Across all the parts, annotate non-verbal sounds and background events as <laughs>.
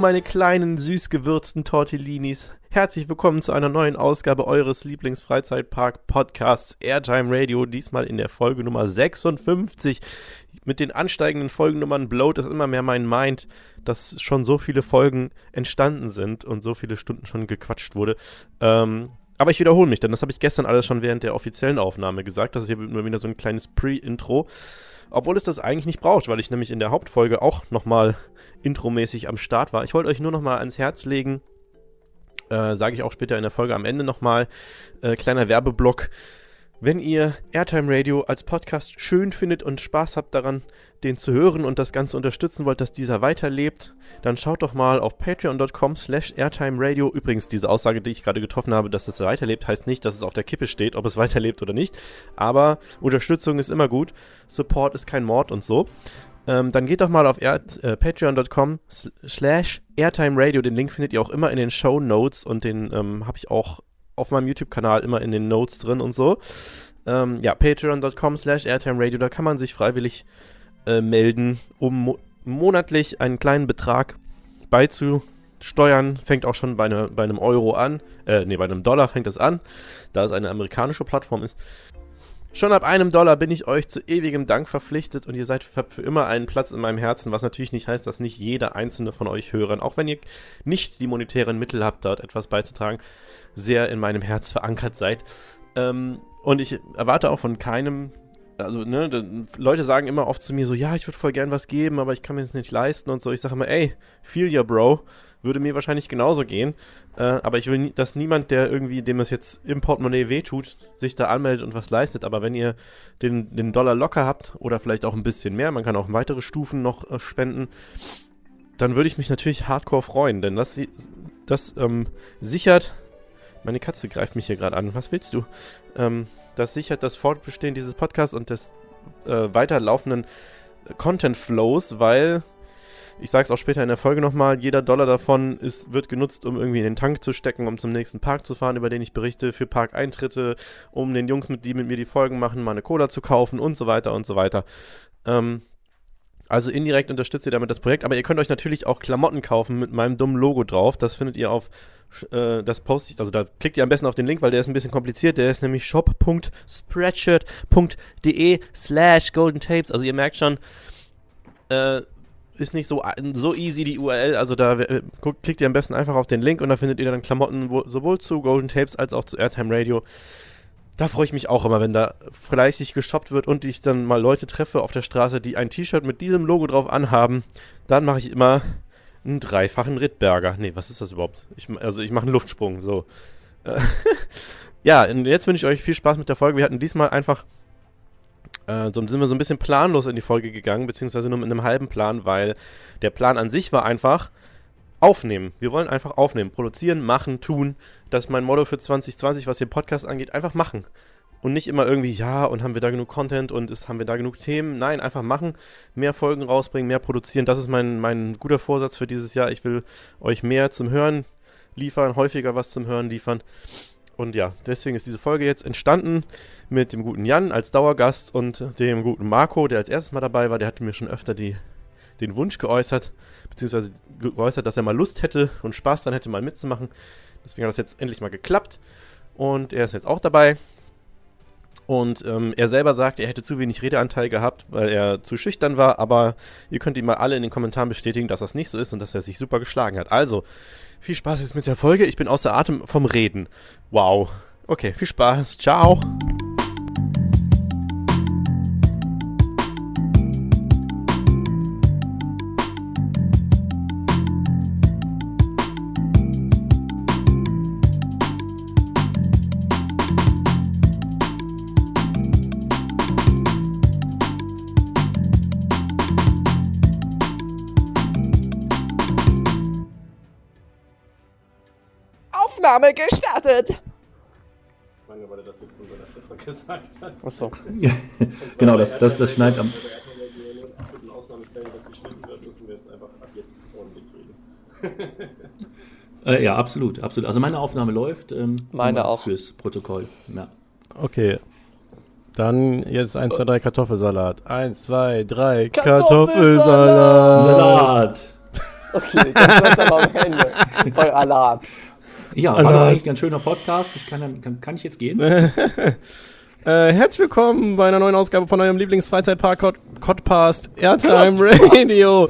Meine kleinen süß gewürzten Tortellinis. Herzlich willkommen zu einer neuen Ausgabe eures Lieblingsfreizeitpark-Podcasts Airtime Radio. Diesmal in der Folge Nummer 56. Mit den ansteigenden Folgennummern blowt es immer mehr mein Mind, dass schon so viele Folgen entstanden sind und so viele Stunden schon gequatscht wurde. Ähm, aber ich wiederhole mich, denn das habe ich gestern alles schon während der offiziellen Aufnahme gesagt. Das ist hier nur wieder so ein kleines Pre-Intro. Obwohl es das eigentlich nicht braucht, weil ich nämlich in der Hauptfolge auch nochmal intromäßig am Start war. Ich wollte euch nur nochmal ans Herz legen, äh, sage ich auch später in der Folge am Ende nochmal, äh, kleiner Werbeblock. Wenn ihr Airtime Radio als Podcast schön findet und Spaß habt daran, den zu hören und das Ganze unterstützen wollt, dass dieser weiterlebt, dann schaut doch mal auf patreon.com slash airtime radio. Übrigens, diese Aussage, die ich gerade getroffen habe, dass es weiterlebt, heißt nicht, dass es auf der Kippe steht, ob es <laughs> weiterlebt oder nicht. Aber Unterstützung ist immer gut. Support ist kein Mord und so. Ähm, dann geht doch mal auf äh, patreon.com slash airtime radio. Den Link findet ihr auch immer in den Show Notes und den ähm, habe ich auch auf meinem YouTube-Kanal immer in den Notes drin und so. Ähm, ja, patreon.com slash airtimeradio, da kann man sich freiwillig äh, melden, um mo monatlich einen kleinen Betrag beizusteuern. Fängt auch schon bei, ne, bei einem Euro an, äh, nee, bei einem Dollar fängt es an, da es eine amerikanische Plattform ist. Schon ab einem Dollar bin ich euch zu ewigem Dank verpflichtet und ihr seid für immer einen Platz in meinem Herzen, was natürlich nicht heißt, dass nicht jeder einzelne von euch Hörern, auch wenn ihr nicht die monetären Mittel habt, dort etwas beizutragen, sehr in meinem Herz verankert seid. Ähm, und ich erwarte auch von keinem, also, ne, Leute sagen immer oft zu mir so, ja, ich würde voll gern was geben, aber ich kann mir das nicht leisten und so. Ich sage immer, ey, feel ya, Bro. Würde mir wahrscheinlich genauso gehen. Äh, aber ich will, dass niemand, der irgendwie, dem es jetzt im Portemonnaie wehtut, sich da anmeldet und was leistet. Aber wenn ihr den, den Dollar locker habt oder vielleicht auch ein bisschen mehr, man kann auch weitere Stufen noch äh, spenden, dann würde ich mich natürlich hardcore freuen, denn das, das ähm, sichert meine Katze greift mich hier gerade an. Was willst du? Ähm, das sichert das Fortbestehen dieses Podcasts und des äh, weiterlaufenden Content Flows, weil ich sage es auch später in der Folge nochmal, jeder Dollar davon ist, wird genutzt, um irgendwie in den Tank zu stecken, um zum nächsten Park zu fahren, über den ich berichte, für Parkeintritte, um den Jungs, mit, die mit mir die Folgen machen, mal eine Cola zu kaufen und so weiter und so weiter. Ähm, also indirekt unterstützt ihr damit das Projekt, aber ihr könnt euch natürlich auch Klamotten kaufen mit meinem dummen Logo drauf. Das findet ihr auf äh, das poste ich, also da klickt ihr am besten auf den Link, weil der ist ein bisschen kompliziert. Der ist nämlich shop.spreadshirt.de slash golden tapes. Also ihr merkt schon, äh, ist nicht so, so easy die URL. Also da äh, klickt ihr am besten einfach auf den Link und da findet ihr dann Klamotten wo, sowohl zu Golden Tapes als auch zu Airtime Radio. Da freue ich mich auch immer, wenn da fleißig geshoppt wird und ich dann mal Leute treffe auf der Straße, die ein T-Shirt mit diesem Logo drauf anhaben. Dann mache ich immer einen dreifachen Rittberger. Nee, was ist das überhaupt? Ich, also ich mache einen Luftsprung, so. <laughs> Ja, und jetzt wünsche ich euch viel Spaß mit der Folge. Wir hatten diesmal einfach, äh, so sind wir so ein bisschen planlos in die Folge gegangen, beziehungsweise nur mit einem halben Plan, weil der Plan an sich war einfach aufnehmen. Wir wollen einfach aufnehmen, produzieren, machen, tun. Das ist mein Motto für 2020, was den Podcast angeht. Einfach machen und nicht immer irgendwie, ja, und haben wir da genug Content und ist, haben wir da genug Themen. Nein, einfach machen, mehr Folgen rausbringen, mehr produzieren. Das ist mein, mein guter Vorsatz für dieses Jahr. Ich will euch mehr zum Hören liefern, häufiger was zum Hören liefern. Und ja, deswegen ist diese Folge jetzt entstanden mit dem guten Jan als Dauergast und dem guten Marco, der als erstes Mal dabei war. Der hatte mir schon öfter die, den Wunsch geäußert, beziehungsweise geäußert, dass er mal Lust hätte und Spaß dann hätte, mal mitzumachen. Deswegen hat das jetzt endlich mal geklappt. Und er ist jetzt auch dabei. Und ähm, er selber sagt, er hätte zu wenig Redeanteil gehabt, weil er zu schüchtern war, aber ihr könnt ihm mal alle in den Kommentaren bestätigen, dass das nicht so ist und dass er sich super geschlagen hat. Also, viel Spaß jetzt mit der Folge. Ich bin außer Atem vom Reden. Wow. Okay, viel Spaß. Ciao. Aufnahme gestartet. Lange, weil er das jetzt von gesagt hat. Achso. genau, das, das, das schneidet am. In Ausnahmefällen, dass geschnitten wird, müssen wir jetzt einfach ab jetzt ordentlich reden. Äh, ja, absolut, absolut. Also meine Aufnahme läuft. Ähm, meine auch. Fürs Protokoll. Ja. Okay. Dann jetzt 1, 2, 3 Kartoffelsalat. 1, 2, 3 Kartoffelsalat. Kartoffelsalat. Salat. Okay, das wird aber am Ende. Bei Alat. Ja, war doch eigentlich ein ganz schöner Podcast. Ich kann, dann- kann, kann ich jetzt gehen? <laughs> Äh, herzlich willkommen bei einer neuen Ausgabe von eurem Lieblingsfreizeitpark-Podcast Airtime <laughs> Radio.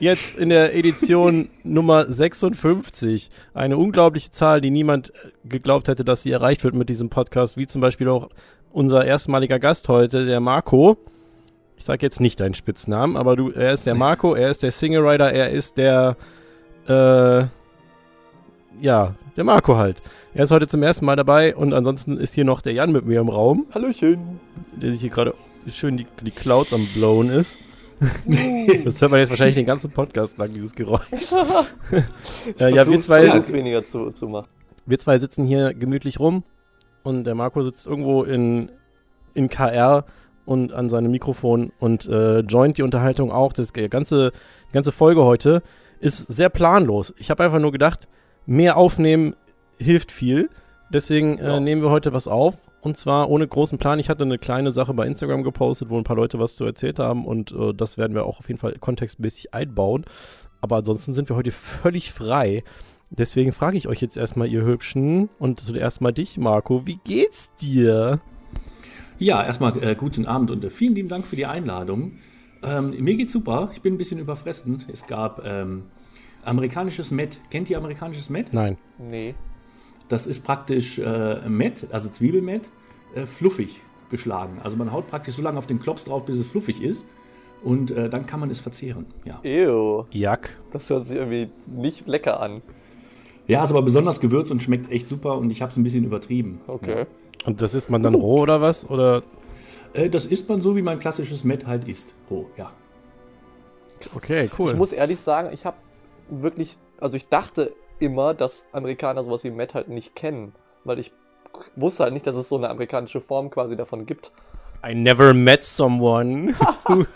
Jetzt in der Edition <laughs> Nummer 56. Eine unglaubliche Zahl, die niemand geglaubt hätte, dass sie erreicht wird mit diesem Podcast, wie zum Beispiel auch unser erstmaliger Gast heute, der Marco. Ich sage jetzt nicht deinen Spitznamen, aber du, er ist der Marco, er ist der Single Rider, er ist der, äh, ja, der Marco halt. Er ist heute zum ersten Mal dabei und ansonsten ist hier noch der Jan mit mir im Raum, Hallöchen. der sich hier gerade schön die, die Clouds am Blown ist. <laughs> das hört man jetzt wahrscheinlich den ganzen Podcast lang, dieses Geräusch. äh, <laughs> <laughs> ja, wir zwei, weniger zu, zu machen. wir zwei sitzen hier gemütlich rum und der Marco sitzt irgendwo in, in KR und an seinem Mikrofon und äh, joint die Unterhaltung auch. Das ganze, die ganze Folge heute ist sehr planlos. Ich habe einfach nur gedacht, mehr aufnehmen hilft viel. Deswegen äh, Ja. nehmen wir heute was auf. Und zwar ohne großen Plan. Ich hatte eine kleine Sache bei Instagram gepostet, wo ein paar Leute was zu erzählt haben. Und äh, das werden wir auch auf jeden Fall kontextmäßig einbauen. Aber ansonsten sind wir heute völlig frei. Deswegen frage ich euch jetzt erstmal, ihr Hübschen, und zuerst mal dich, Marco. Wie geht's dir? Ja, erstmal äh, guten Abend und äh, vielen lieben Dank für die Einladung. Ähm, mir geht's super. Ich bin ein bisschen überfressen. Es gab ähm, amerikanisches Met. Kennt ihr amerikanisches Met? Nein. Nee. Das ist praktisch äh, Met, also Zwiebelmet, äh, fluffig geschlagen. Also man haut praktisch so lange auf den Klops drauf, bis es fluffig ist. Und äh, dann kann man es verzehren. Ja. Ew. Jack. Das hört sich irgendwie nicht lecker an. ja, ist aber besonders gewürzt und schmeckt echt super. Und ich habe es ein bisschen übertrieben. Okay. Und das isst man dann roh oder was? Oder? Äh, das isst man so, wie man klassisches Met halt isst. Roh, ja. Okay, cool. Ich muss ehrlich sagen, ich habe wirklich, also ich dachte immer, dass Amerikaner sowas wie Met halt nicht kennen, weil ich wusste halt nicht, dass es so eine amerikanische Form quasi davon gibt. I never met someone. <laughs>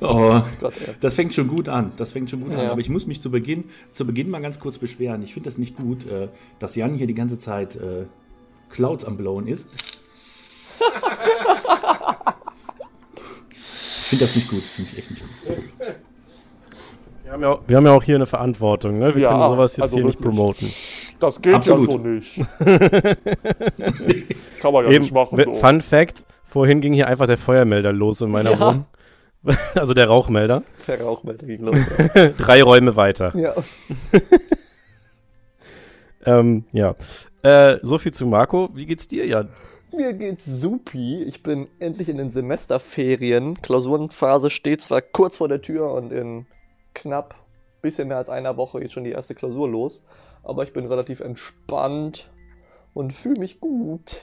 Oh. Das fängt schon gut an. Das fängt schon gut an. Ja. Aber ich muss mich zu Beginn, zu Beginn mal ganz kurz beschweren. Ich finde das nicht gut, äh, dass Jan hier die ganze Zeit äh, Clouds am Blowen ist. <laughs> ich finde das nicht gut. Finde ich echt nicht gut. Wir haben, ja auch, wir haben ja auch hier eine Verantwortung, ne? Wir Ja, können sowas jetzt also hier nicht wirklich. promoten. Das geht Absolut. ja so nicht. <laughs> Kann man ja Eben, nicht machen. so. Fun Fact: Vorhin ging hier einfach der Feuermelder los in meiner Ja. Wohnung. <laughs> Also der Rauchmelder. Der Rauchmelder ging los. <laughs> Drei Räume weiter. ja. Ähm, ja. Äh, so viel zu Marco. Wie geht's dir, Jan? Mir geht's supi. Ich bin endlich in den Semesterferien. Klausurenphase steht zwar kurz vor der Tür und in knapp bisschen mehr als einer Woche geht schon die erste Klausur los. Aber ich bin relativ entspannt und fühle mich gut.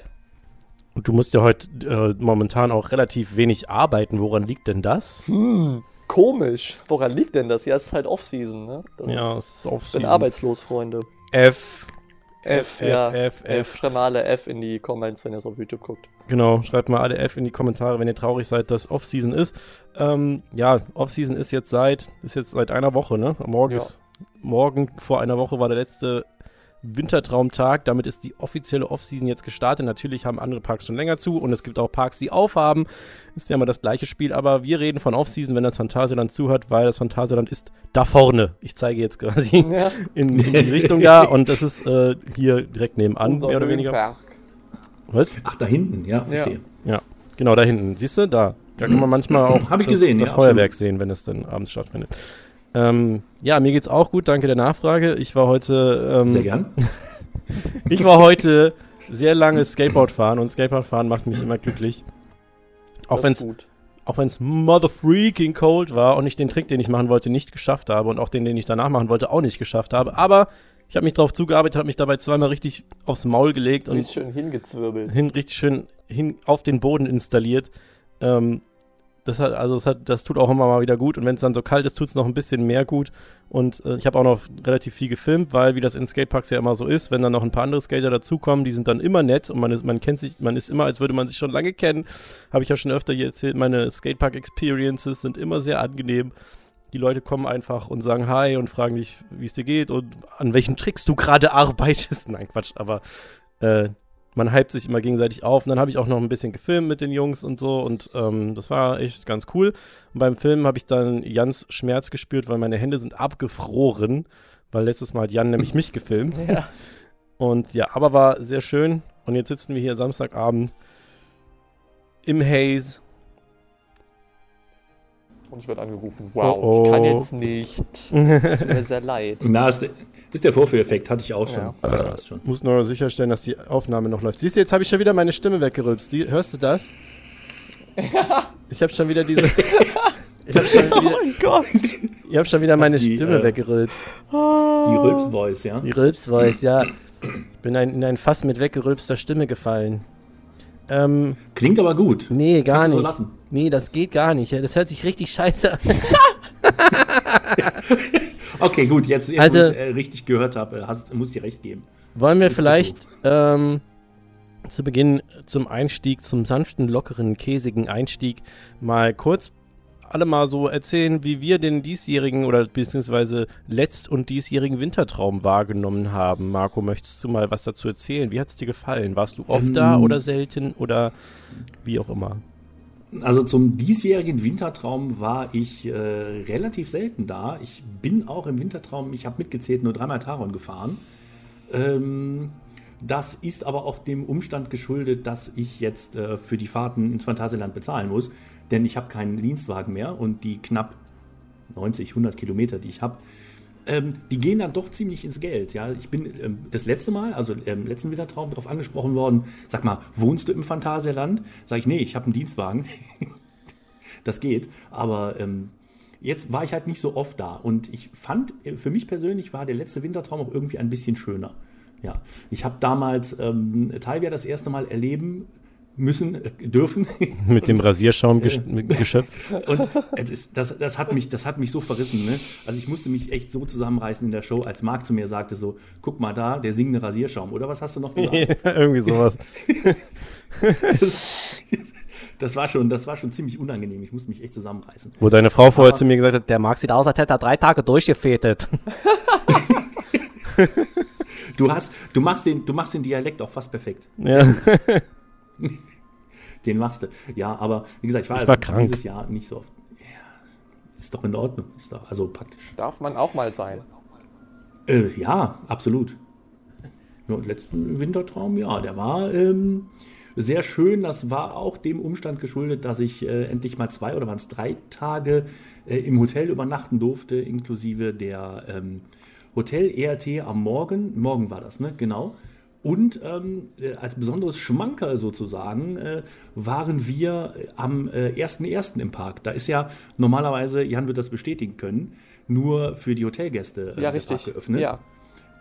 Und du musst ja heute äh, momentan auch relativ wenig arbeiten. Woran liegt denn das? Hm, komisch. Woran liegt denn das? Ja, es ist halt Off-Season, ne? Das Ja, ist, es ist auf ich bin arbeitslos, Freunde. F. F, F, ja. F, F. F. Schreibt mal alle F in die Comments, wenn ihr es auf YouTube guckt. Genau, schreibt mal alle F in die Kommentare, wenn ihr traurig seid, dass Off-Season ist. Ähm, ja, Off-Season ist jetzt seit, ist jetzt seit einer Woche, ne? Morgen, Ja. ist, morgen vor einer Woche war der letzte Wintertraumtag. Damit ist die offizielle Off-Season jetzt gestartet. Natürlich haben andere Parks schon länger zu und es gibt auch Parks, die aufhaben. Ist ja immer das gleiche Spiel, aber wir reden von Off-Season, wenn das Phantasialand zuhört, weil das Phantasialand ist da vorne. Ich zeige jetzt quasi Ja, in, in die Richtung da und das ist äh, hier direkt nebenan, unser mehr oder weniger. Höhenberg. Was? Ach, da hinten, ja, verstehe. Genau, da hinten. Siehst du? Da. Da kann man manchmal <clears throat> auch Hab ich das, gesehen, das ja, Feuerwerk sehen, wenn es dann abends stattfindet. Ähm, ja, mir geht's auch gut. Danke der Nachfrage. Ich war heute. Ähm, Sehr gern. <laughs> Ich war heute sehr lange Skateboard fahren und Skateboard fahren macht mich immer glücklich. Auch Das wenn ist es gut. auch wenn's mother freaking cold war und ich den Trick, den ich machen wollte, nicht geschafft habe und auch den, den ich danach machen wollte, auch nicht geschafft habe. Aber ich habe mich darauf zugearbeitet, habe mich dabei zweimal richtig aufs Maul gelegt und Richtig schön hingezwirbelt. hin, richtig schön hin auf den Boden installiert. Ähm, das hat, also das, hat, das tut auch immer mal wieder gut und wenn es dann so kalt ist, tut es noch ein bisschen mehr gut. Und äh, ich habe auch noch relativ viel gefilmt, weil wie das in Skateparks ja immer so ist, wenn dann noch ein paar andere Skater dazukommen, die sind dann immer nett und man ist, man kennt sich, man ist immer, als würde man sich schon lange kennen. Habe ich ja schon öfter hier erzählt, meine Skatepark-Experiences sind immer sehr angenehm. Die Leute kommen einfach und sagen Hi und fragen dich, wie es dir geht und an welchen Tricks du gerade arbeitest. <laughs> Nein, Quatsch, aber äh, man hypt sich immer gegenseitig auf. Und dann habe ich auch noch ein bisschen gefilmt mit den Jungs und so und ähm, das war echt ganz cool. Und beim Film habe ich dann Jans Schmerz gespürt, weil meine Hände sind abgefroren, weil letztes Mal hat Jan nämlich mich gefilmt. Ja. Und ja, aber war sehr schön. Und jetzt sitzen wir hier Samstagabend im Haze. Und ich werde angerufen. Wow, Oh, oh. ich kann jetzt nicht. <laughs> Es tut mir sehr leid. Na, ist, ist der Vorführeffekt, hatte ich auch schon. Ja. Das passt schon. Muss nur sicherstellen, dass die Aufnahme noch läuft. Siehst du, jetzt habe ich schon wieder meine Stimme weggerülpst. Die, hörst du das? <laughs> Ich habe schon wieder diese. Ich habe schon, <laughs> Oh wieder- mein Gott. ich hab schon wieder meine die, Stimme äh, weggerülpst. Die Rülps-Voice, ja. Die Rülpsvoice, ja. Ich bin ein, in ein Fass mit weggerülpster Stimme gefallen. Ähm, Klingt aber gut. nee, gar Kannst du nicht. lassen. Nee, das geht gar nicht. Das hört sich richtig scheiße an. <laughs> <laughs> Okay, gut, jetzt, jetzt Also- wo ich es äh, richtig gehört habe, muss ich dir recht geben. Wollen wir ist vielleicht ähm, zu Beginn zum Einstieg, zum sanften, lockeren, käsigen Einstieg mal kurz alle mal so erzählen, wie wir den diesjährigen oder beziehungsweise letzt- und diesjährigen Wintertraum wahrgenommen haben. Marco, möchtest du mal was dazu erzählen? Wie hat es dir gefallen? Warst du oft Ähm, da oder selten oder wie auch immer? Also zum diesjährigen Wintertraum war ich äh, relativ selten da. Ich bin auch im Wintertraum, ich habe mitgezählt, nur dreimal Taron gefahren. Ähm, das ist aber auch dem Umstand geschuldet, dass ich jetzt äh, für die Fahrten ins Phantasialand bezahlen muss, denn ich habe keinen Dienstwagen mehr und die knapp 90, 100 Kilometer, die ich habe, ähm, die gehen dann doch ziemlich ins Geld. Ja, ich bin ähm, das letzte Mal, also im letzten Wintertraum, darauf angesprochen worden. Sag mal, wohnst du im Phantasialand? Sag ich, nee, ich habe einen Dienstwagen. <laughs> das geht, aber ähm, jetzt war ich halt nicht so oft da und ich fand, äh, für mich persönlich war der letzte Wintertraum auch irgendwie ein bisschen schöner. Ja, ich habe damals ähm, Talvia das erste Mal erleben müssen, äh, dürfen. <laughs> Mit dem Rasierschaumgeschöpf. Und das, das, hat mich, das hat mich so verrissen. Ne? Also ich musste mich echt so zusammenreißen in der Show, als Marc zu mir sagte so, guck mal da, der singende Rasierschaum. Oder was hast du noch <laughs> gesagt? Irgendwie sowas. <laughs> das, war schon, das war schon ziemlich unangenehm. Ich musste mich echt zusammenreißen. Wo deine Frau vorher zu mir gesagt hat, der Marc sieht aus, als hätte er drei Tage durchgefetet. Du, hast, du, machst den, du machst den Dialekt auch fast perfekt. Ja. <laughs> Den machst du. Ja, aber wie gesagt, ich war, Ich also war krank. dieses Jahr nicht so oft. Ja, ist doch in Ordnung. Ist doch, also praktisch. Darf man auch mal sein. Äh, ja, absolut. Ja, und letzten Wintertraum, ja, der war ähm, sehr schön. Das war auch dem Umstand geschuldet, dass ich äh, endlich mal zwei oder waren es drei Tage äh, im Hotel übernachten durfte, inklusive der ähm, Hotel-ERT am Morgen. Morgen war das, ne? Genau. Und ähm, äh, als besonderes Schmankerl sozusagen äh, waren wir äh, am äh, 1.1. im Park. Da ist ja normalerweise, Jan wird das bestätigen können, nur für die Hotelgäste äh, Ja, der richtig. Park geöffnet. Ja.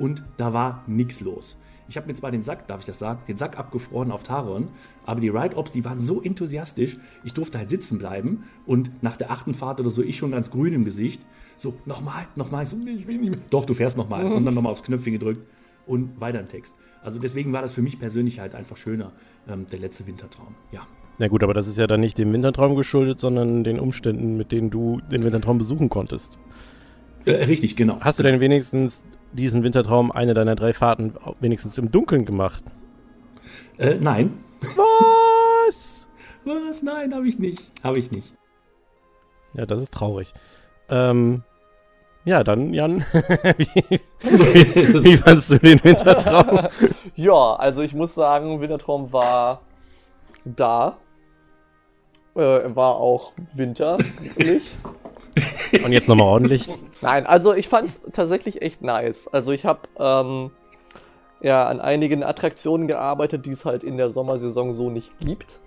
Und da war nichts los. Ich habe mir zwar den Sack, darf ich das sagen, den Sack abgefroren auf Taron, aber die Ride-Ops, die waren so enthusiastisch, ich durfte halt sitzen bleiben und nach der achten Fahrt oder so, ich schon ganz grün im Gesicht, so, nochmal, nochmal, ich so, nee, ich will nicht mehr. Doch, du fährst nochmal. Und dann nochmal aufs Knöpfchen gedrückt und weiter im Text. Also deswegen war das für mich persönlich halt einfach schöner, ähm, der letzte Wintertraum. Ja. Na gut, aber das ist ja dann nicht dem Wintertraum geschuldet, sondern den Umständen, mit denen du den Wintertraum besuchen konntest. Äh, richtig, genau. Hast du denn wenigstens diesen Wintertraum, eine deiner drei Fahrten, wenigstens im Dunkeln gemacht? Äh, nein. Was? Was? Nein, habe ich nicht. Habe ich nicht. Ja, das ist traurig. Ähm, ja, dann, Jan, <laughs> wie, <laughs> wie fandst du den Wintertraum? <laughs> Ja, also ich muss sagen, Wintertraum war da. Äh, war auch winterlich. Und jetzt nochmal ordentlich. Nein, also ich fand's tatsächlich echt nice. Also ich habe ähm, ja an einigen Attraktionen gearbeitet, die es halt in der Sommersaison so nicht gibt.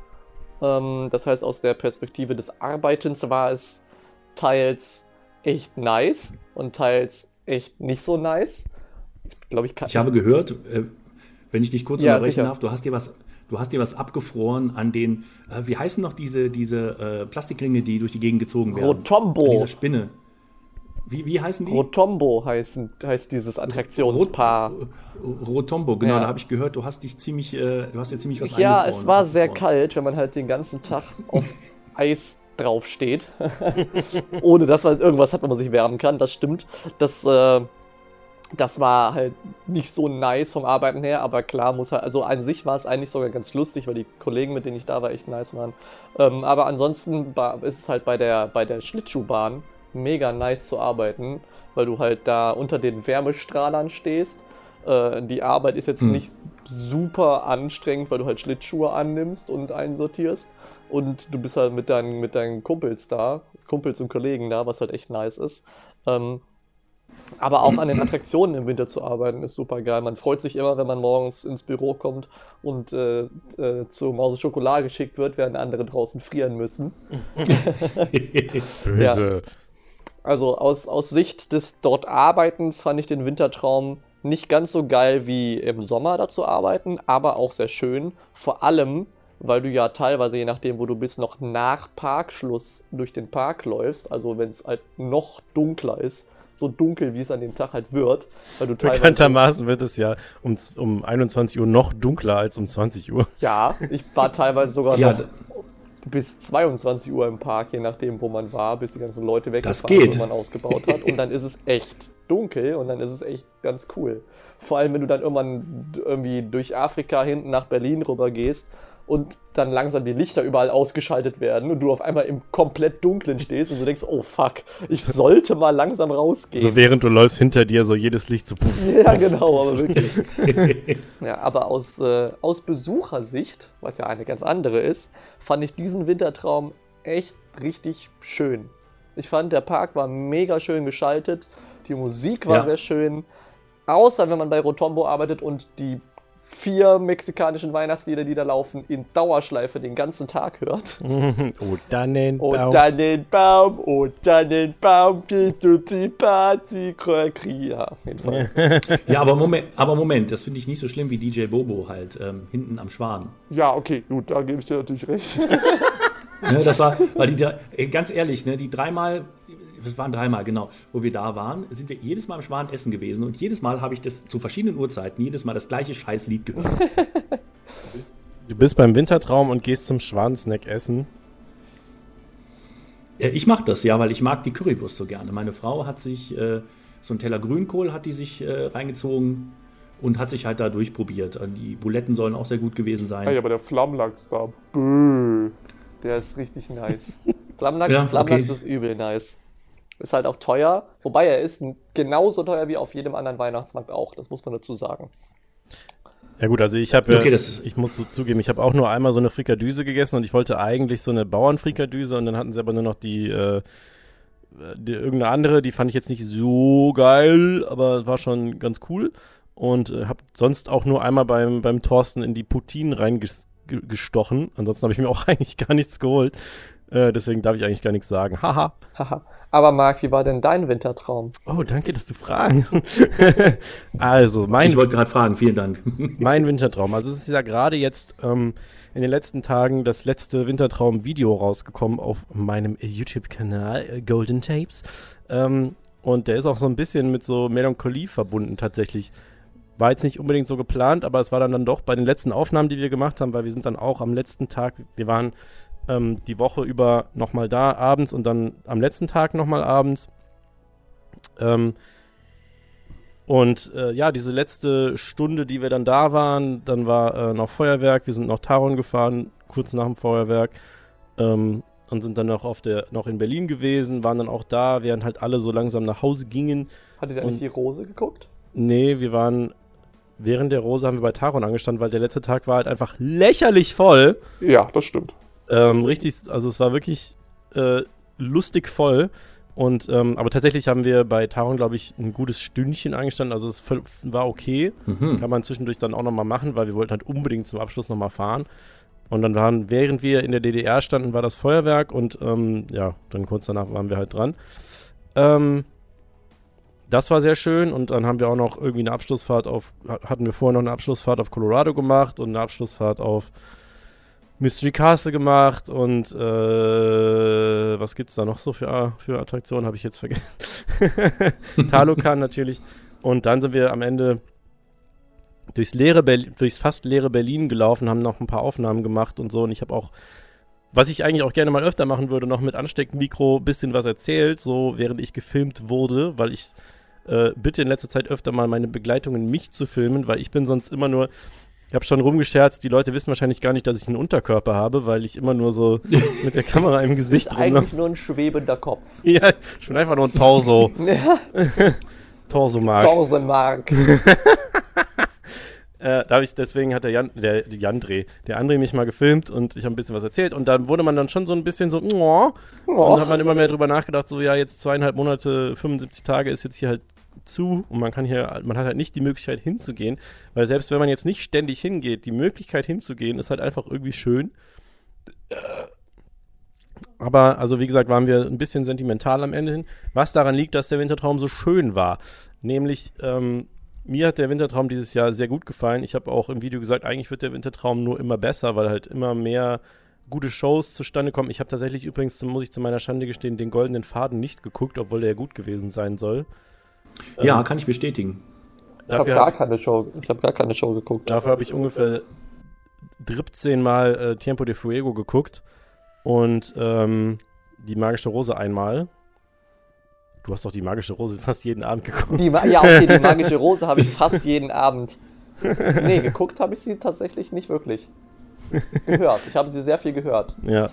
Ähm, das heißt, aus der Perspektive des Arbeitens war es teils echt nice und teils echt nicht so nice. Ich glaube, ich kann. Ich habe gehört, äh, wenn ich dich kurz Ja, unterbrechen sicher. darf, du hast dir was, du hast dir was abgefroren an den, äh, wie heißen noch diese, diese äh, Plastikringe, die durch die Gegend gezogen werden? An Rotombo. dieser Spinne. Wie, wie heißen die? Rotombo heißen, heißt dieses Attraktionspaar. Rot- Rotombo, genau, Ja. da habe ich gehört, du hast dich ziemlich, äh, du hast dir ziemlich was Ja, es war sehr kalt, wenn man halt den ganzen Tag auf <laughs> Eis drauf steht. <laughs> Ohne dass man irgendwas hat, wo man sich wärmen kann. Das stimmt. Das äh, das war halt nicht so nice vom Arbeiten her, aber klar muss halt, also an sich war es eigentlich sogar ganz lustig, weil die Kollegen, mit denen ich da war, echt nice waren. Ähm, aber ansonsten ist es halt bei der, bei der Schlittschuhbahn mega nice zu arbeiten, weil du halt da unter den Wärmestrahlern stehst. Äh, die Arbeit ist jetzt hm. nicht super anstrengend, weil du halt Schlittschuhe annimmst und einsortierst. Und du bist halt mit deinen, mit deinen Kumpels da, Kumpels und Kollegen da, was halt echt nice ist. Ähm, aber auch an den Attraktionen im Winter zu arbeiten ist super geil. Man freut sich immer, wenn man morgens ins Büro kommt und äh, äh, zu Mause Schokolade geschickt wird, während andere draußen frieren müssen. <laughs> Böse. Ja. Also aus, aus Sicht des dort Arbeitens fand ich den Wintertraum nicht ganz so geil wie im Sommer da zu arbeiten, aber auch sehr schön. Vor allem, weil du ja teilweise, je nachdem, wo du bist, noch nach Parkschluss durch den Park läufst. Also wenn es halt noch dunkler ist so dunkel, wie es an dem Tag halt wird. Weil du Bekanntermaßen wird es ja um, um 21 Uhr noch dunkler als um 20 Uhr. Ja, ich war teilweise sogar <laughs> ja, noch bis 22 Uhr im Park, je nachdem, wo man war, bis die ganzen Leute weggefahren sind, man ausgebaut hat. Und dann ist es echt dunkel und dann ist es echt ganz cool. Vor allem, wenn du dann irgendwann irgendwie durch Afrika hinten nach Berlin rüber gehst und dann langsam die Lichter überall ausgeschaltet werden und du auf einmal im komplett Dunklen stehst und du denkst, oh fuck, ich sollte mal langsam rausgehen. So während du läufst hinter dir so jedes Licht so <laughs> puff. Ja, genau, aber wirklich. <laughs> ja, aber aus, äh, aus Besuchersicht, was ja eine ganz andere ist, fand ich diesen Wintertraum echt richtig schön. Ich fand, der Park war mega schön geschaltet, die Musik war ja. sehr schön, außer wenn man bei Rotombo arbeitet und die vier mexikanischen Weihnachtslieder, die da laufen, in Dauerschleife den ganzen Tag hört. <laughs> oh Tannenbaum. Oh Tannenbaum, oh Tannenbaum, geht du die Party, Ja, auf jeden Fall. <laughs> ja, aber Moment, aber Moment, das finde ich nicht so schlimm wie DJ Bobo halt, ähm, hinten am Schwan. Ja, okay, gut, da gebe ich dir natürlich recht. <laughs> ne, das war, weil die, ganz ehrlich, ne, die dreimal das waren dreimal, genau, wo wir da waren, sind wir jedes Mal im Schwan essen gewesen und jedes Mal habe ich das zu verschiedenen Uhrzeiten, jedes Mal das gleiche Scheißlied gehört. <laughs> Du bist beim Wintertraum und gehst zum Schwansnack essen. Ich mache das, ja, weil ich mag die Currywurst so gerne. Meine Frau hat sich äh, so einen Teller Grünkohl hat die sich äh, reingezogen und hat sich halt da durchprobiert. Die Buletten sollen auch sehr gut gewesen sein. Ja, aber der Flammlachs da, bäh, der ist richtig nice. <laughs> Flammlachs, ja, Flammlachs okay. ist übel nice. Ist halt auch teuer, wobei er ist genauso teuer wie auf jedem anderen Weihnachtsmarkt auch, das muss man dazu sagen. Ja gut, also ich habe, okay, ich muss so zugeben, ich habe auch nur einmal so eine Frikadüse gegessen und ich wollte eigentlich so eine Bauernfrikadüse und dann hatten sie aber nur noch die, äh, die irgendeine andere, die fand ich jetzt nicht so geil, aber war schon ganz cool und äh, habe sonst auch nur einmal beim beim Thorsten in die Poutine reingestochen. Ansonsten habe ich mir auch <laughs> eigentlich gar nichts geholt. Äh, deswegen darf ich eigentlich gar nichts sagen. Haha. Haha. Aber Marc, wie war denn dein Wintertraum? Oh, danke, dass du fragst. <laughs> also, mein. Ich wollte gerade fragen, vielen Dank. <laughs> mein Wintertraum. Also, es ist ja gerade jetzt ähm, in den letzten Tagen das letzte Wintertraum-Video rausgekommen auf meinem YouTube-Kanal äh, Golden Tapes. Ähm, und der ist auch so ein bisschen mit so Melancholie verbunden tatsächlich. War jetzt nicht unbedingt so geplant, aber es war dann, dann doch bei den letzten Aufnahmen, die wir gemacht haben, weil wir sind dann auch am letzten Tag, wir waren ähm, die Woche über nochmal da abends und dann am letzten Tag nochmal abends. Ähm, und äh, ja, diese letzte Stunde, die wir dann da waren, dann war äh, noch Feuerwerk, wir sind noch Taron gefahren, kurz nach dem Feuerwerk. Ähm, und sind dann noch auf der noch in Berlin gewesen, waren dann auch da, während halt alle so langsam nach Hause gingen. Hattet ihr eigentlich die Rose geguckt? Nee, wir waren während der Rose haben wir bei Taron angestanden, weil der letzte Tag war halt einfach lächerlich voll. Ja, das stimmt. Ähm, richtig, also es war wirklich äh, lustig voll. Und ähm, aber tatsächlich haben wir bei Taron, glaube ich, ein gutes Stündchen eingestanden. Also es war okay. Mhm. Kann man zwischendurch dann auch nochmal machen, weil wir wollten halt unbedingt zum Abschluss nochmal fahren. Und dann waren, während wir in der DDR standen, war das Feuerwerk und ähm, ja, dann kurz danach waren wir halt dran. Ähm, das war sehr schön und dann haben wir auch noch irgendwie eine Abschlussfahrt auf, hatten wir vorher noch eine Abschlussfahrt auf Colorado gemacht und eine Abschlussfahrt auf Mystery Castle gemacht und äh, was gibt's da noch so für, für Attraktionen, habe ich jetzt vergessen. <laughs> Talokan natürlich. Und dann sind wir am Ende durchs, leere durchs fast leere Berlin gelaufen, haben noch ein paar Aufnahmen gemacht und so. Und ich habe auch, was ich eigentlich auch gerne mal öfter machen würde, noch mit Ansteckmikro ein bisschen was erzählt, so während ich gefilmt wurde, weil ich äh, bitte in letzter Zeit öfter mal meine Begleitungen mich zu filmen, weil ich bin sonst immer nur, ich habe schon rumgescherzt, die Leute wissen wahrscheinlich gar nicht, dass ich einen Unterkörper habe, weil ich immer nur so <laughs> mit der Kamera im Gesicht rumlaufe. eigentlich nur ein schwebender Kopf. <laughs> Ja, ich bin einfach nur ein Torso. <laughs> Ja, Torso-Mark. 1000 Mark. Äh, da ich, deswegen hat der Jan, der, der Jandre, der André mich mal gefilmt und ich habe ein bisschen was erzählt und dann wurde man dann schon so ein bisschen so, oh, und dann hat man immer mehr drüber nachgedacht, so ja, jetzt zweieinhalb Monate, 75 Tage ist jetzt hier halt zu und man kann hier, man hat halt nicht die Möglichkeit hinzugehen, weil selbst wenn man jetzt nicht ständig hingeht, die Möglichkeit hinzugehen ist halt einfach irgendwie schön. Aber, also wie gesagt, waren wir ein bisschen sentimental am Ende hin, was daran liegt, dass der Wintertraum so schön war. Nämlich, ähm, mir hat der Wintertraum dieses Jahr sehr gut gefallen. Ich habe auch im Video gesagt, eigentlich wird der Wintertraum nur immer besser, weil halt immer mehr gute Shows zustande kommen. Ich habe tatsächlich übrigens, muss ich zu meiner Schande gestehen, den goldenen Faden nicht geguckt, obwohl der ja gut gewesen sein soll. Ja, kann ich bestätigen. Ich habe Dafür gar habe keine Show, ich habe gar keine Show geguckt. dafür hab ich ungefähr 13 Mal äh, Tiempo de Fuego geguckt und ähm, die magische Rose einmal. Du hast doch die magische Rose <laughs> fast jeden Abend geguckt. Die, ja, okay, die <laughs> magische Rose habe ich fast jeden Abend. Nee, geguckt habe ich sie tatsächlich nicht wirklich. Gehört. Ich habe sie sehr viel gehört. Ja.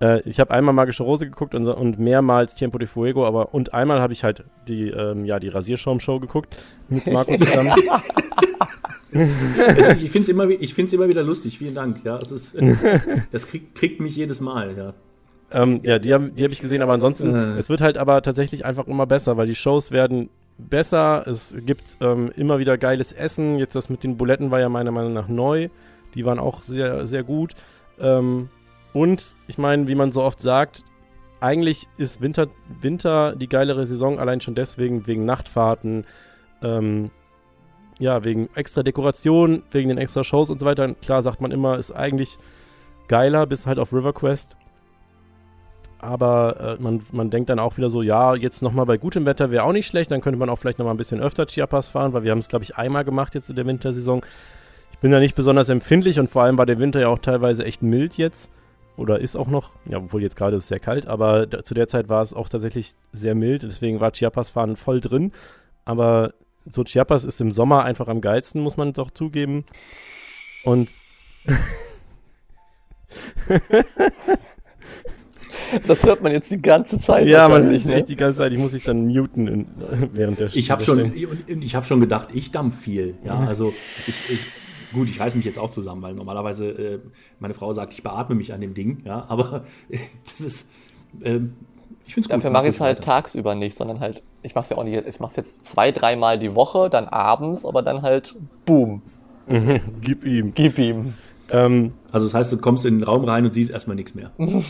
Äh, ich habe einmal Magische Rose geguckt und, so- und mehrmals Tiempo de Fuego, aber und einmal habe ich halt die, ähm, ja, die Rasierschaum-Show geguckt mit Marco zusammen. <laughs> Also ich finde es immer, wi- ich find's immer wieder lustig, vielen Dank. Ja, es ist, <laughs> das kriegt, kriegt mich jedes Mal. Ja. ähm, ja, die habe die hab ich gesehen, aber ansonsten, Äh. es wird halt aber tatsächlich einfach immer besser, weil die Shows werden besser, es gibt ähm, immer wieder geiles Essen. Jetzt das mit den Buletten war ja meiner Meinung nach neu. Die waren auch sehr, sehr gut. Ähm, und ich meine, wie man so oft sagt, eigentlich ist Winter, Winter die geilere Saison, allein schon deswegen, wegen Nachtfahrten, ähm, ja, wegen extra Dekoration, wegen den extra Shows und so weiter. Klar sagt man immer, ist eigentlich geiler, bis halt auf River Quest. Aber äh, man, man denkt dann auch wieder so, ja, jetzt nochmal bei gutem Wetter wäre auch nicht schlecht, dann könnte man auch vielleicht nochmal ein bisschen öfter Chiapas fahren, weil wir haben es, glaube ich, einmal gemacht jetzt in der Wintersaison. Ich bin da nicht besonders empfindlich und vor allem war der Winter ja auch teilweise echt mild jetzt. Oder ist auch noch, ja, obwohl jetzt gerade ist es sehr kalt, aber da, zu der Zeit war es auch tatsächlich sehr mild, deswegen war Chiapas-Fahren voll drin. Aber so Chiapas ist im Sommer einfach am geilsten, muss man doch zugeben. Und <laughs> Das hört man jetzt die ganze Zeit. ja, man wahrscheinlich, ist ne? echt die ganze Zeit, ich muss mich dann muten in, <laughs> während der Ich habe schon, und ich hab schon gedacht, ich dampf viel. Ja, also ich, ich, gut, ich reiße mich jetzt auch zusammen, weil normalerweise äh, meine Frau sagt, ich beatme mich an dem Ding. Ja, <laughs> aber das ist, ähm, ich finde es gut. Dafür mache ich es halt weiter. tagsüber nicht, sondern halt, ich mache es ja auch nicht, ich mache es jetzt zwei, dreimal die Woche, dann abends, aber dann halt, boom, Gib ihm. gib ihm. Ähm, Also das heißt, du kommst in den Raum rein und siehst erstmal nichts mehr. <laughs>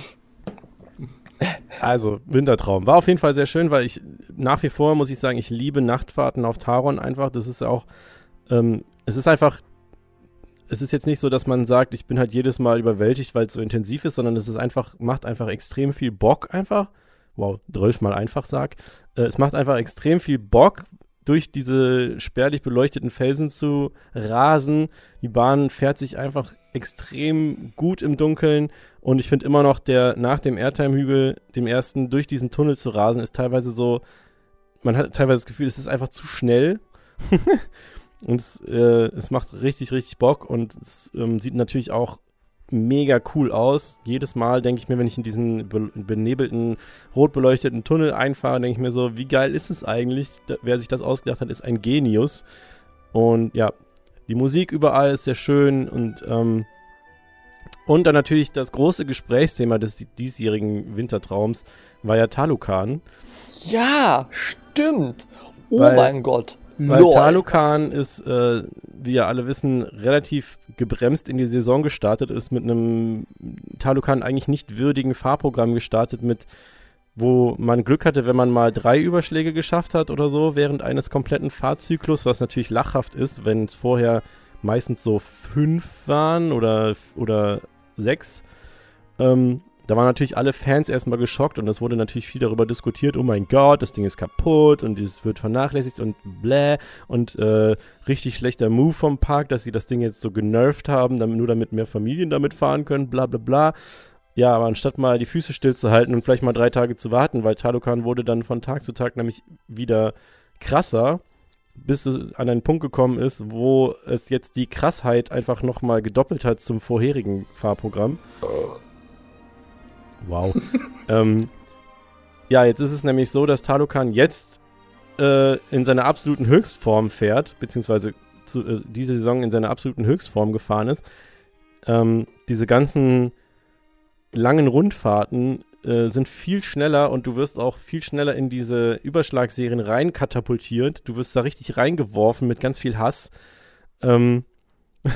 Also, Wintertraum. War auf jeden Fall sehr schön, weil ich nach wie vor, muss ich sagen, ich liebe Nachtfahrten auf Taron einfach. Das ist auch, ähm, es ist einfach, es ist jetzt nicht so, dass man sagt, ich bin halt jedes Mal überwältigt, weil es so intensiv ist, sondern es ist einfach, macht einfach extrem viel Bock einfach. Wow, mal einfach sag. Äh, es macht einfach extrem viel Bock, durch diese spärlich beleuchteten Felsen zu rasen. Die Bahn fährt sich einfach extrem gut im Dunkeln. Und ich finde immer noch, der nach dem Airtime-Hügel, dem ersten, durch diesen Tunnel zu rasen, ist teilweise so, man hat teilweise das Gefühl, es ist einfach zu schnell. <laughs> und es, äh, es macht richtig, richtig Bock und es ähm, sieht natürlich auch mega cool aus. Jedes Mal denke ich mir, wenn ich in diesen be benebelten, rot beleuchteten Tunnel einfahre, denke ich mir so, wie geil ist es eigentlich? Da, wer sich das ausgedacht hat, ist ein Genius. Und ja, die Musik überall ist sehr schön und ähm, und dann natürlich das große Gesprächsthema des diesjährigen Wintertraums war ja Talukan. Ja, stimmt. Oh Weil- mein Gott. Weil Lol. Talukan ist, äh, wie ja alle wissen, relativ gebremst in die Saison gestartet, ist mit einem Talukan eigentlich nicht würdigen Fahrprogramm gestartet, mit wo man Glück hatte, wenn man mal drei Überschläge geschafft hat oder so, während eines kompletten Fahrzyklus, was natürlich lachhaft ist, wenn es vorher meistens so fünf waren oder, oder sechs. Ähm, da waren natürlich alle Fans erstmal geschockt und es wurde natürlich viel darüber diskutiert, oh mein Gott, das Ding ist kaputt und es wird vernachlässigt und bläh und äh, richtig schlechter Move vom Park, dass sie das Ding jetzt so genervt haben, damit, nur damit mehr Familien damit fahren können, bla bla bla. Ja, aber anstatt mal die Füße stillzuhalten und vielleicht mal drei Tage zu warten, weil Talokan wurde dann von Tag zu Tag nämlich wieder krasser, bis es an einen Punkt gekommen ist, wo es jetzt die Krassheit einfach nochmal gedoppelt hat zum vorherigen Fahrprogramm. Wow. <laughs> ähm, ja, jetzt ist es nämlich so, dass Talokan jetzt äh, in seiner absoluten Höchstform fährt, beziehungsweise zu, äh, diese Saison in seiner absoluten Höchstform gefahren ist. Ähm, diese ganzen langen Rundfahrten äh, sind viel schneller und du wirst auch viel schneller in diese Überschlagserien rein katapultiert. Du wirst da richtig reingeworfen mit ganz viel Hass. Ähm, <laughs>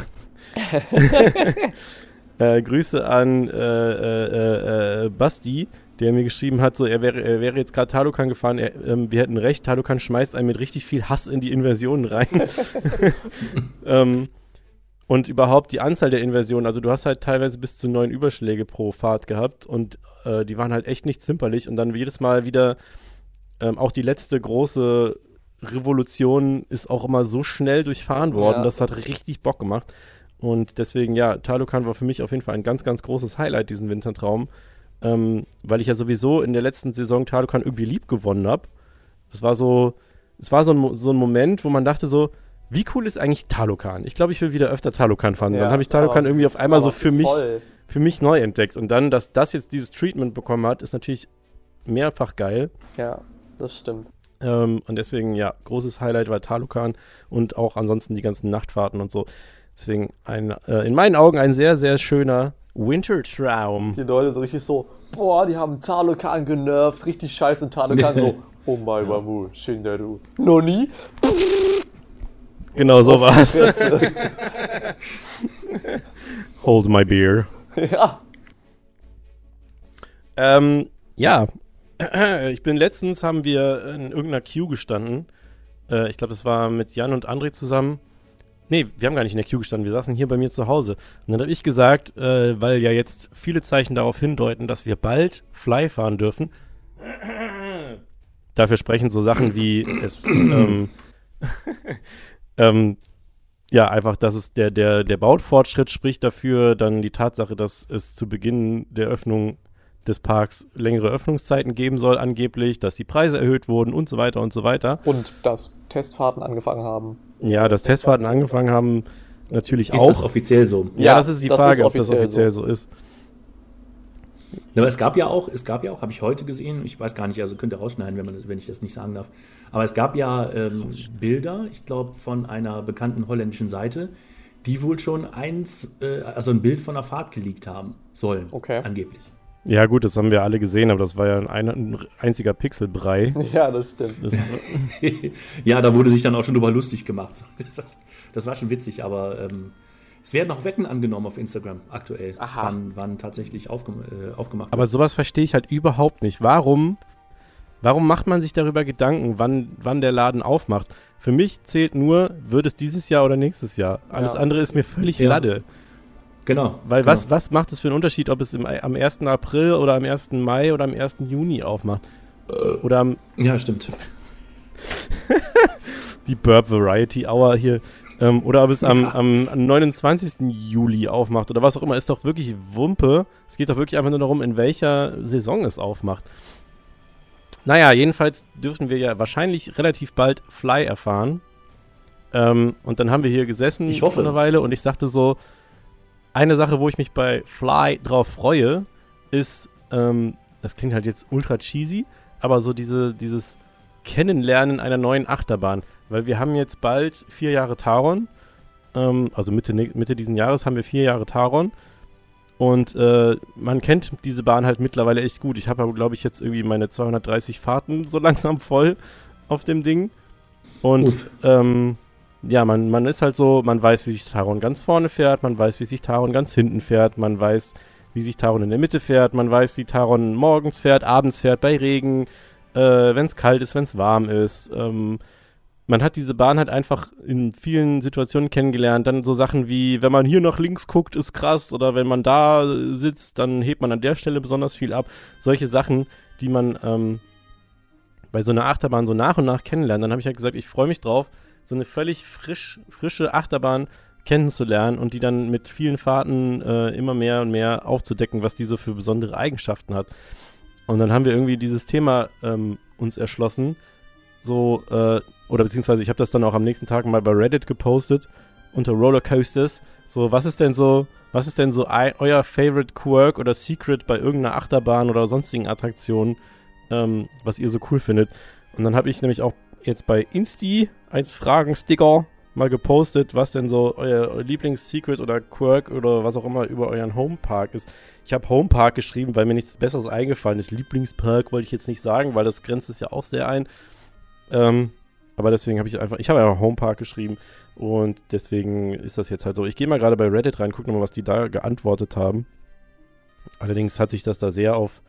<laughs> äh, Grüße an äh, äh, äh, Basti, der mir geschrieben hat, so er wäre, er wäre jetzt gerade Talokan gefahren, er, ähm, wir hätten recht, Talokan schmeißt einen mit richtig viel Hass in die Inversionen rein. <laughs> <laughs> ähm, und überhaupt die Anzahl der Inversionen, also du hast halt teilweise bis zu neun Überschläge pro Fahrt gehabt und äh, die waren halt echt nicht zimperlich und dann jedes Mal wieder ähm, auch die letzte große Revolution ist auch immer so schnell durchfahren worden, Ja. das hat richtig Bock gemacht. Und deswegen, ja, Talokan war für mich auf jeden Fall ein ganz, ganz großes Highlight, diesen Wintertraum. Ähm, weil ich ja sowieso in der letzten Saison Talokan irgendwie lieb gewonnen habe. Es war so, es war so ein, so ein Moment, wo man dachte so, wie cool ist eigentlich Talokan? Ich glaube, ich will wieder öfter Talokan fahren. Ja, dann habe ich Talokan aber- irgendwie auf einmal so für mich, für mich neu entdeckt. Und dann, dass das jetzt dieses Treatment bekommen hat, ist natürlich mehrfach geil. Ja, das stimmt. Ähm, und deswegen, ja, großes Highlight war Talokan und auch ansonsten die ganzen Nachtfahrten und so. Deswegen ein, äh, in meinen Augen ein sehr, sehr schöner Wintertraum. Die Leute so richtig so, boah, die haben Talokan genervt, richtig scheiße und Talokan so, oh mein Mamu, Shinderu. Noni? Genau so war's. <laughs> Hold my beer. <laughs> ja. Ähm, ja, <clears throat> ich bin letztens, haben wir in irgendeiner Queue gestanden. Äh, ich glaube, das war mit Jan und André zusammen. Nee, wir haben gar nicht in der Queue gestanden, wir saßen hier bei mir zu Hause. Und dann habe ich gesagt, äh, weil ja jetzt viele Zeichen darauf hindeuten, dass wir bald Fly fahren dürfen. Dafür sprechen so Sachen wie es, ähm, <laughs> ähm, ja, einfach, dass es der, der, der Baufortschritt spricht dafür, dann die Tatsache, dass es zu Beginn der Öffnung des Parks längere Öffnungszeiten geben soll, angeblich, dass die Preise erhöht wurden und so weiter und so weiter. Und dass Testfahrten angefangen haben. Ja, dass Testfahrten angefangen haben, natürlich Ist auch. das offiziell so? ja, Ja, das ist die das Frage, ist ob das offiziell offiziell so, ist. Ja, aber es gab ja auch, es gab ja auch, habe ich heute gesehen, ich weiß gar nicht, also könnt ihr rausschneiden, wenn, man wenn ich das nicht sagen darf. Aber es gab ja ähm, Bilder, ich glaube, von einer bekannten holländischen Seite, die wohl schon eins, äh, also ein Bild von einer Fahrt geleakt haben sollen, Okay. angeblich. Ja, gut, das haben wir alle gesehen, aber das war ja ein, ein einziger Pixelbrei. <laughs> Ja, das stimmt. Das, <laughs> ja, da wurde sich dann auch schon drüber lustig gemacht. Das, <laughs> das war schon witzig, aber ähm, es werden auch Wetten angenommen auf Instagram aktuell. Aha. Wann, wann tatsächlich aufgem äh, aufgemacht aber sowas verstehe ich halt überhaupt nicht. Warum, warum macht man sich darüber Gedanken, wann, wann der Laden aufmacht? Für mich zählt nur, wird es dieses Jahr oder nächstes Jahr. Alles Ja. andere ist mir völlig Ja. Lade. Genau. Weil genau. was, was macht es für einen Unterschied, ob es im, am 1. April oder am 1. Mai oder am 1. Juni aufmacht? Oder am, Ja, stimmt. <laughs> die Burp Variety Hour hier. Ähm, oder ob es am, am 29. Juli aufmacht oder was auch immer. Ist doch wirklich Wumpe. Es geht doch wirklich einfach nur darum, in welcher Saison es aufmacht. Naja, jedenfalls dürfen wir ja wahrscheinlich relativ bald Fly erfahren. Ähm, und dann haben wir hier gesessen Ich hoffe. für eine Weile und ich sagte so, eine Sache, wo ich mich bei Fly drauf freue, ist, ähm, das klingt halt jetzt ultra cheesy, aber so diese, dieses Kennenlernen einer neuen Achterbahn. Weil wir haben jetzt bald vier Jahre Taron. Ähm, also Mitte, ne- Mitte diesen Jahres haben wir vier Jahre Taron. Und äh, man kennt diese Bahn halt mittlerweile echt gut. Ich habe aber, glaube ich, jetzt irgendwie meine 230 Fahrten so <laughs> langsam voll auf dem Ding. Und ähm, ja, man, man ist halt so, man weiß, wie sich Taron ganz vorne fährt, man weiß, wie sich Taron ganz hinten fährt, man weiß, wie sich Taron in der Mitte fährt, man weiß, wie Taron morgens fährt, abends fährt, bei Regen, äh, wenn es kalt ist, wenn es warm ist. Ähm, man hat diese Bahn halt einfach in vielen Situationen kennengelernt. Dann so Sachen wie, wenn man hier nach links guckt, ist krass. Oder wenn man da äh, sitzt, dann hebt man an der Stelle besonders viel ab. Solche Sachen, die man ähm, bei so einer Achterbahn so nach und nach kennenlernt. Dann habe ich halt gesagt, ich freue mich drauf, so eine völlig frisch, frische Achterbahn kennenzulernen und die dann mit vielen Fahrten äh, immer mehr und mehr aufzudecken, was die so für besondere Eigenschaften hat. Und dann haben wir irgendwie dieses Thema ähm, uns erschlossen. so, äh, oder beziehungsweise ich habe das dann auch am nächsten Tag mal bei Reddit gepostet unter Rollercoasters. So, was ist denn so, was ist denn so euer Favorite Quirk oder Secret bei irgendeiner Achterbahn oder sonstigen Attraktionen, ähm, was ihr so cool findet? Und dann habe ich nämlich auch jetzt bei Insti als Fragen-Sticker mal gepostet, was denn so euer, Lieblings-Secret oder Quirk oder was auch immer über euren Homepark ist. Ich habe Homepark geschrieben, weil mir nichts Besseres eingefallen ist. Lieblingspark wollte ich jetzt nicht sagen, weil das grenzt es ja auch sehr ein. Ähm, aber deswegen habe ich einfach, ich habe einfach Homepark geschrieben und deswegen ist das jetzt halt so. Ich gehe mal gerade bei Reddit rein, gucke nochmal, was die da geantwortet haben. Allerdings hat sich das da sehr auf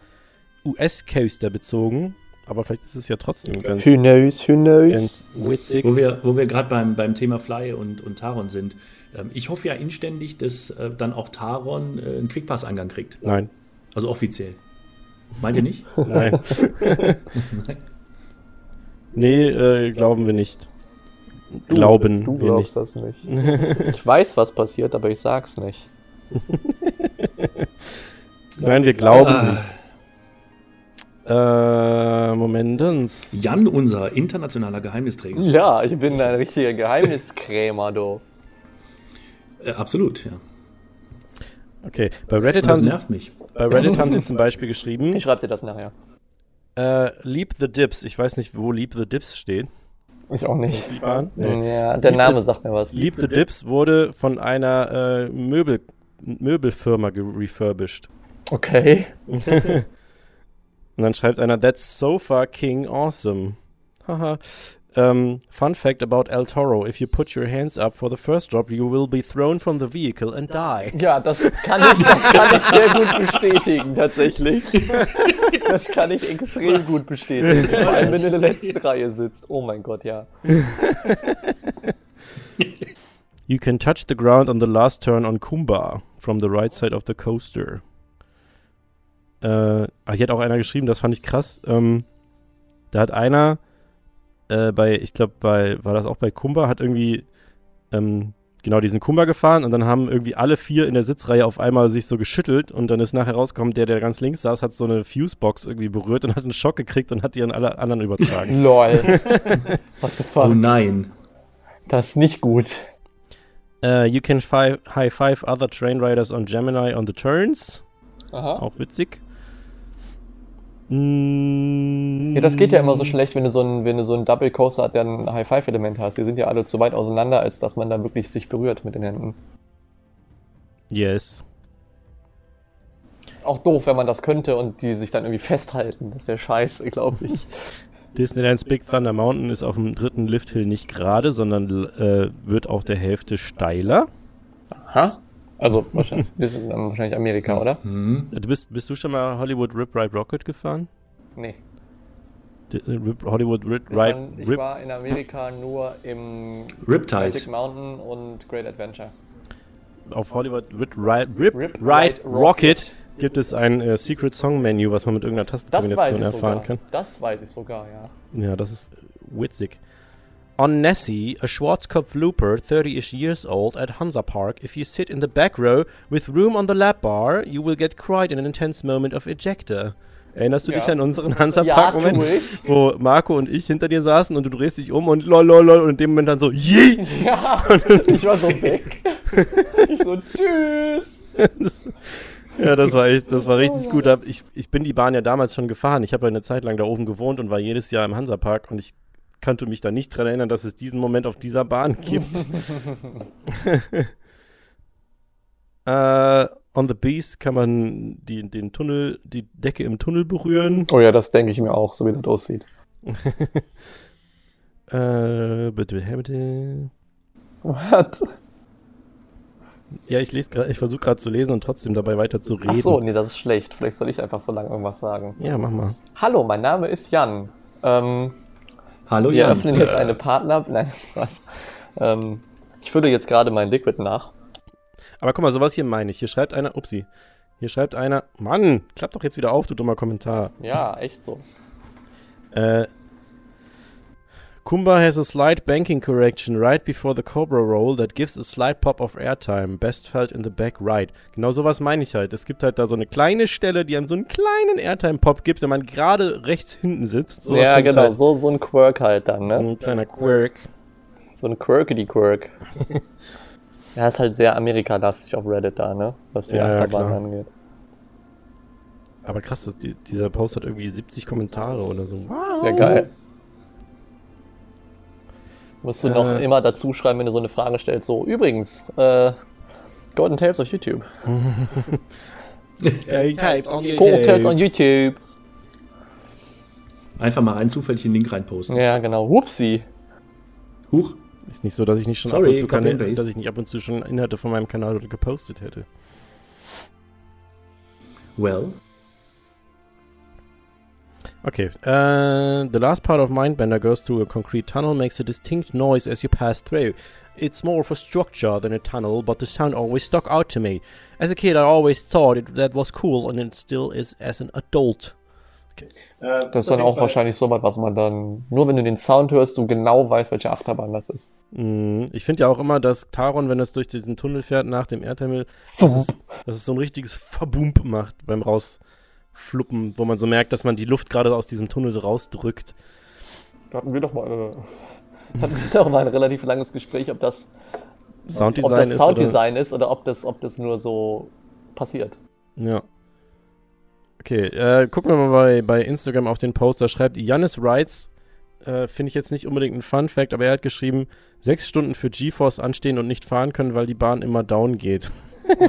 US-Coaster bezogen, aber vielleicht ist es ja trotzdem ganz, Who knows, who knows? ganz witzig. Wo wir, wo wir gerade beim, beim Thema Fly und, und Taron sind. Ähm, ich hoffe ja inständig, dass äh, dann auch Taron äh, einen Quickpass-Eingang kriegt. Nein, Also offiziell. Meint ihr nicht? <laughs> nein. Nein. <laughs> nee, äh, glauben wir nicht. Glauben du wir glaubst nicht. das nicht. Ich weiß, was passiert, aber ich sag's nicht. <laughs> Nein, wir glauben Ah. nicht. Äh, Momentens. Jan, unser internationaler Geheimnisträger. Ja, ich bin ein richtiger Geheimniskrämer, du. Äh, absolut, ja. Okay, bei Reddit, das haben sie, nervt mich. bei Reddit haben sie zum Beispiel geschrieben, Ich schreib dir das nachher. äh, Leap the Dips. Ich weiß nicht, wo Leap the Dips steht. Ich auch nicht. Nee. Ja, der Lieb- Name sagt mir was. Leap the Dips wurde von einer äh, Möbel, Möbelfirma refurbished. Okay. <laughs> Und dann schreibt einer, That's Sofa King awesome. Haha. Ähm, fun fact about El Toro: If you put your hands up for the first drop, you will be thrown from the vehicle and die. Ja, das kann ich, das kann ich sehr gut bestätigen, tatsächlich. Das kann ich extrem gut bestätigen. Vor allem, wenn du in der letzten Reihe sitzt. Oh mein Gott, ja. <laughs> You can touch the ground on the last turn on Kumba from the right side of the coaster. Äh, ach, hier hat auch einer geschrieben, das fand ich krass. Ähm, da hat einer äh, bei, ich glaube, bei, war das auch bei Kumba, hat irgendwie ähm, genau diesen Kumba gefahren und dann haben irgendwie alle vier in der Sitzreihe auf einmal sich so geschüttelt und dann ist nachher rausgekommen, der, der ganz links saß, hat so eine Fusebox irgendwie berührt und hat einen Schock gekriegt und hat die an alle anderen übertragen. <laughs> Lol. <laughs> What the Oh fuck? nein. Das ist nicht gut. äh, you can high five other train riders on Gemini on the turns. Aha. Auch witzig. Mm, Ja, das geht ja immer so schlecht, wenn du so ein, wenn du so ein Double Coaster hat, der ein High-Five-Element hast. Die sind ja alle zu weit auseinander, als dass man da wirklich sich berührt mit den Händen. Yes. Ist auch doof, wenn man das könnte und die sich dann irgendwie festhalten. Das wäre scheiße, glaube ich. <laughs> Disneylands Big Thunder Mountain ist auf dem dritten Lifthill nicht gerade, sondern äh, wird auf der Hälfte steiler. Aha. Also, wahrscheinlich, ist dann wahrscheinlich Amerika, oder? Hm. Du bist, bist du schon mal Hollywood Rip Ride Rocket gefahren? Nee. D äh, Rip, Hollywood Rip Ich, Ride war, ich Rip war in Amerika nur im Riptide. Magic Mountain und Great Adventure. auf Hollywood Rip Ride Rip, Rip Ride Rocket, Rocket. gibt es ein äh, Secret Song Menu, was man mit irgendeiner Das weiß Tastenkombination ich erfahren sogar. kann. Das weiß ich sogar, ja. Ja, das ist witzig. On Nessie, a Schwarzkopf Looper, 30-ish years old, at Hansa Park, if you sit in the back row with room on the lap bar, you will get cried in an intense moment of ejector. Erinnerst du Ja. dich an unseren Hansa Ja, Park wo Marco und ich hinter dir saßen und du drehst dich um und lol lol lol und in dem Moment dann so Yee! Ja, ich war so weg. <laughs> Ich so, tschüss. Ja, das war echt, das war richtig gut. Ich, ich bin die Bahn ja damals schon gefahren. Ich habe ja eine Zeit lang da oben gewohnt und war jedes Jahr im Hansapark und ich konnte mich da nicht dran erinnern, dass es diesen Moment auf dieser Bahn gibt. <laughs> äh, on the Beast kann man die, den Tunnel, die Decke im Tunnel berühren. Oh ja, das denke ich mir auch, so wie das aussieht. <laughs> Äh, bitte, bitte. What? Ja, ich lese gerade, ich versuche gerade zu lesen und trotzdem dabei weiter zu reden. Ach so, nee, das ist schlecht. Vielleicht soll ich einfach so lange irgendwas sagen. Ja, mach mal. Hallo, mein Name ist Jan. Ähm, Hallo wir Jan. öffnen jetzt eine Partner... <laughs> Nein, was? Ähm, ich fülle jetzt gerade mein Liquid nach. Aber guck mal, sowas hier meine ich. Hier schreibt einer, upsi. Hier schreibt einer, Mann, klapp doch jetzt wieder auf, du dummer Kommentar. Ja, echt so. Äh, Kumba has a slight banking correction right before the Cobra roll that gives a slight pop of airtime. Best felt in the back right. Genau sowas meine ich halt. Es gibt halt da so eine kleine Stelle, die einem so einen kleinen Airtime-Pop gibt, wenn man gerade rechts hinten sitzt. Sowas ja, genau, Halt, so, so ein Quirk halt dann, so ne? ein kleiner Quirk. So ein Quirkity-Quirk. <laughs> ja, ist halt sehr Amerika-lastig auf Reddit da, ne? Was die Ja, ja, Achterbahn klar. angeht. Aber krass, die, dieser Post hat irgendwie 70 Kommentare oder so. Wow. Ja, geil. Musst du noch Äh. immer dazu schreiben, wenn du so eine Frage stellst, so, übrigens, äh, Golden Tales auf YouTube. Golden Tales on YouTube. Einfach mal rein zufällig den Link reinposten. Ja, genau. Whoopsie. Huch. Ist nicht so, dass ich nicht schon Sorry, ab und zu keine, dass ich nicht ab und zu schon Inhalte von meinem Kanal gepostet hätte. Well. Okay. Uh, the last part of Mindbender goes through a concrete tunnel, makes a distinct noise as you pass through. It's more of a structure than a tunnel, but the sound always stuck out to me. As a kid, I always thought it, that was cool, and it still is as an adult. Äh, Das ist dann auch Fall- wahrscheinlich so was, was man dann, nur wenn du den Sound hörst, du genau weißt, welche Achterbahn das ist. Mm, Ich finde ja auch immer, dass Taron, wenn es durch diesen Tunnel fährt nach dem Erdterminal, dass es, <laughs> dass es so ein richtiges Verbump macht beim Rausfluppen, wo man so merkt, dass man die Luft gerade aus diesem Tunnel so rausdrückt. Da hatten wir doch mal, äh, <laughs> hatten wir doch mal ein relativ langes Gespräch, ob das, ob Sounddesign das ist. Sounddesign ist oder ob das, ob das nur so passiert. Oder, ja. Okay, äh, gucken wir mal bei, bei Instagram auf den Post. Da schreibt Janis Wrights, äh, finde ich jetzt nicht unbedingt ein Fun Fact, aber er hat geschrieben, sechs Stunden für GeForce anstehen und nicht fahren können, weil die Bahn immer down geht. <laughs>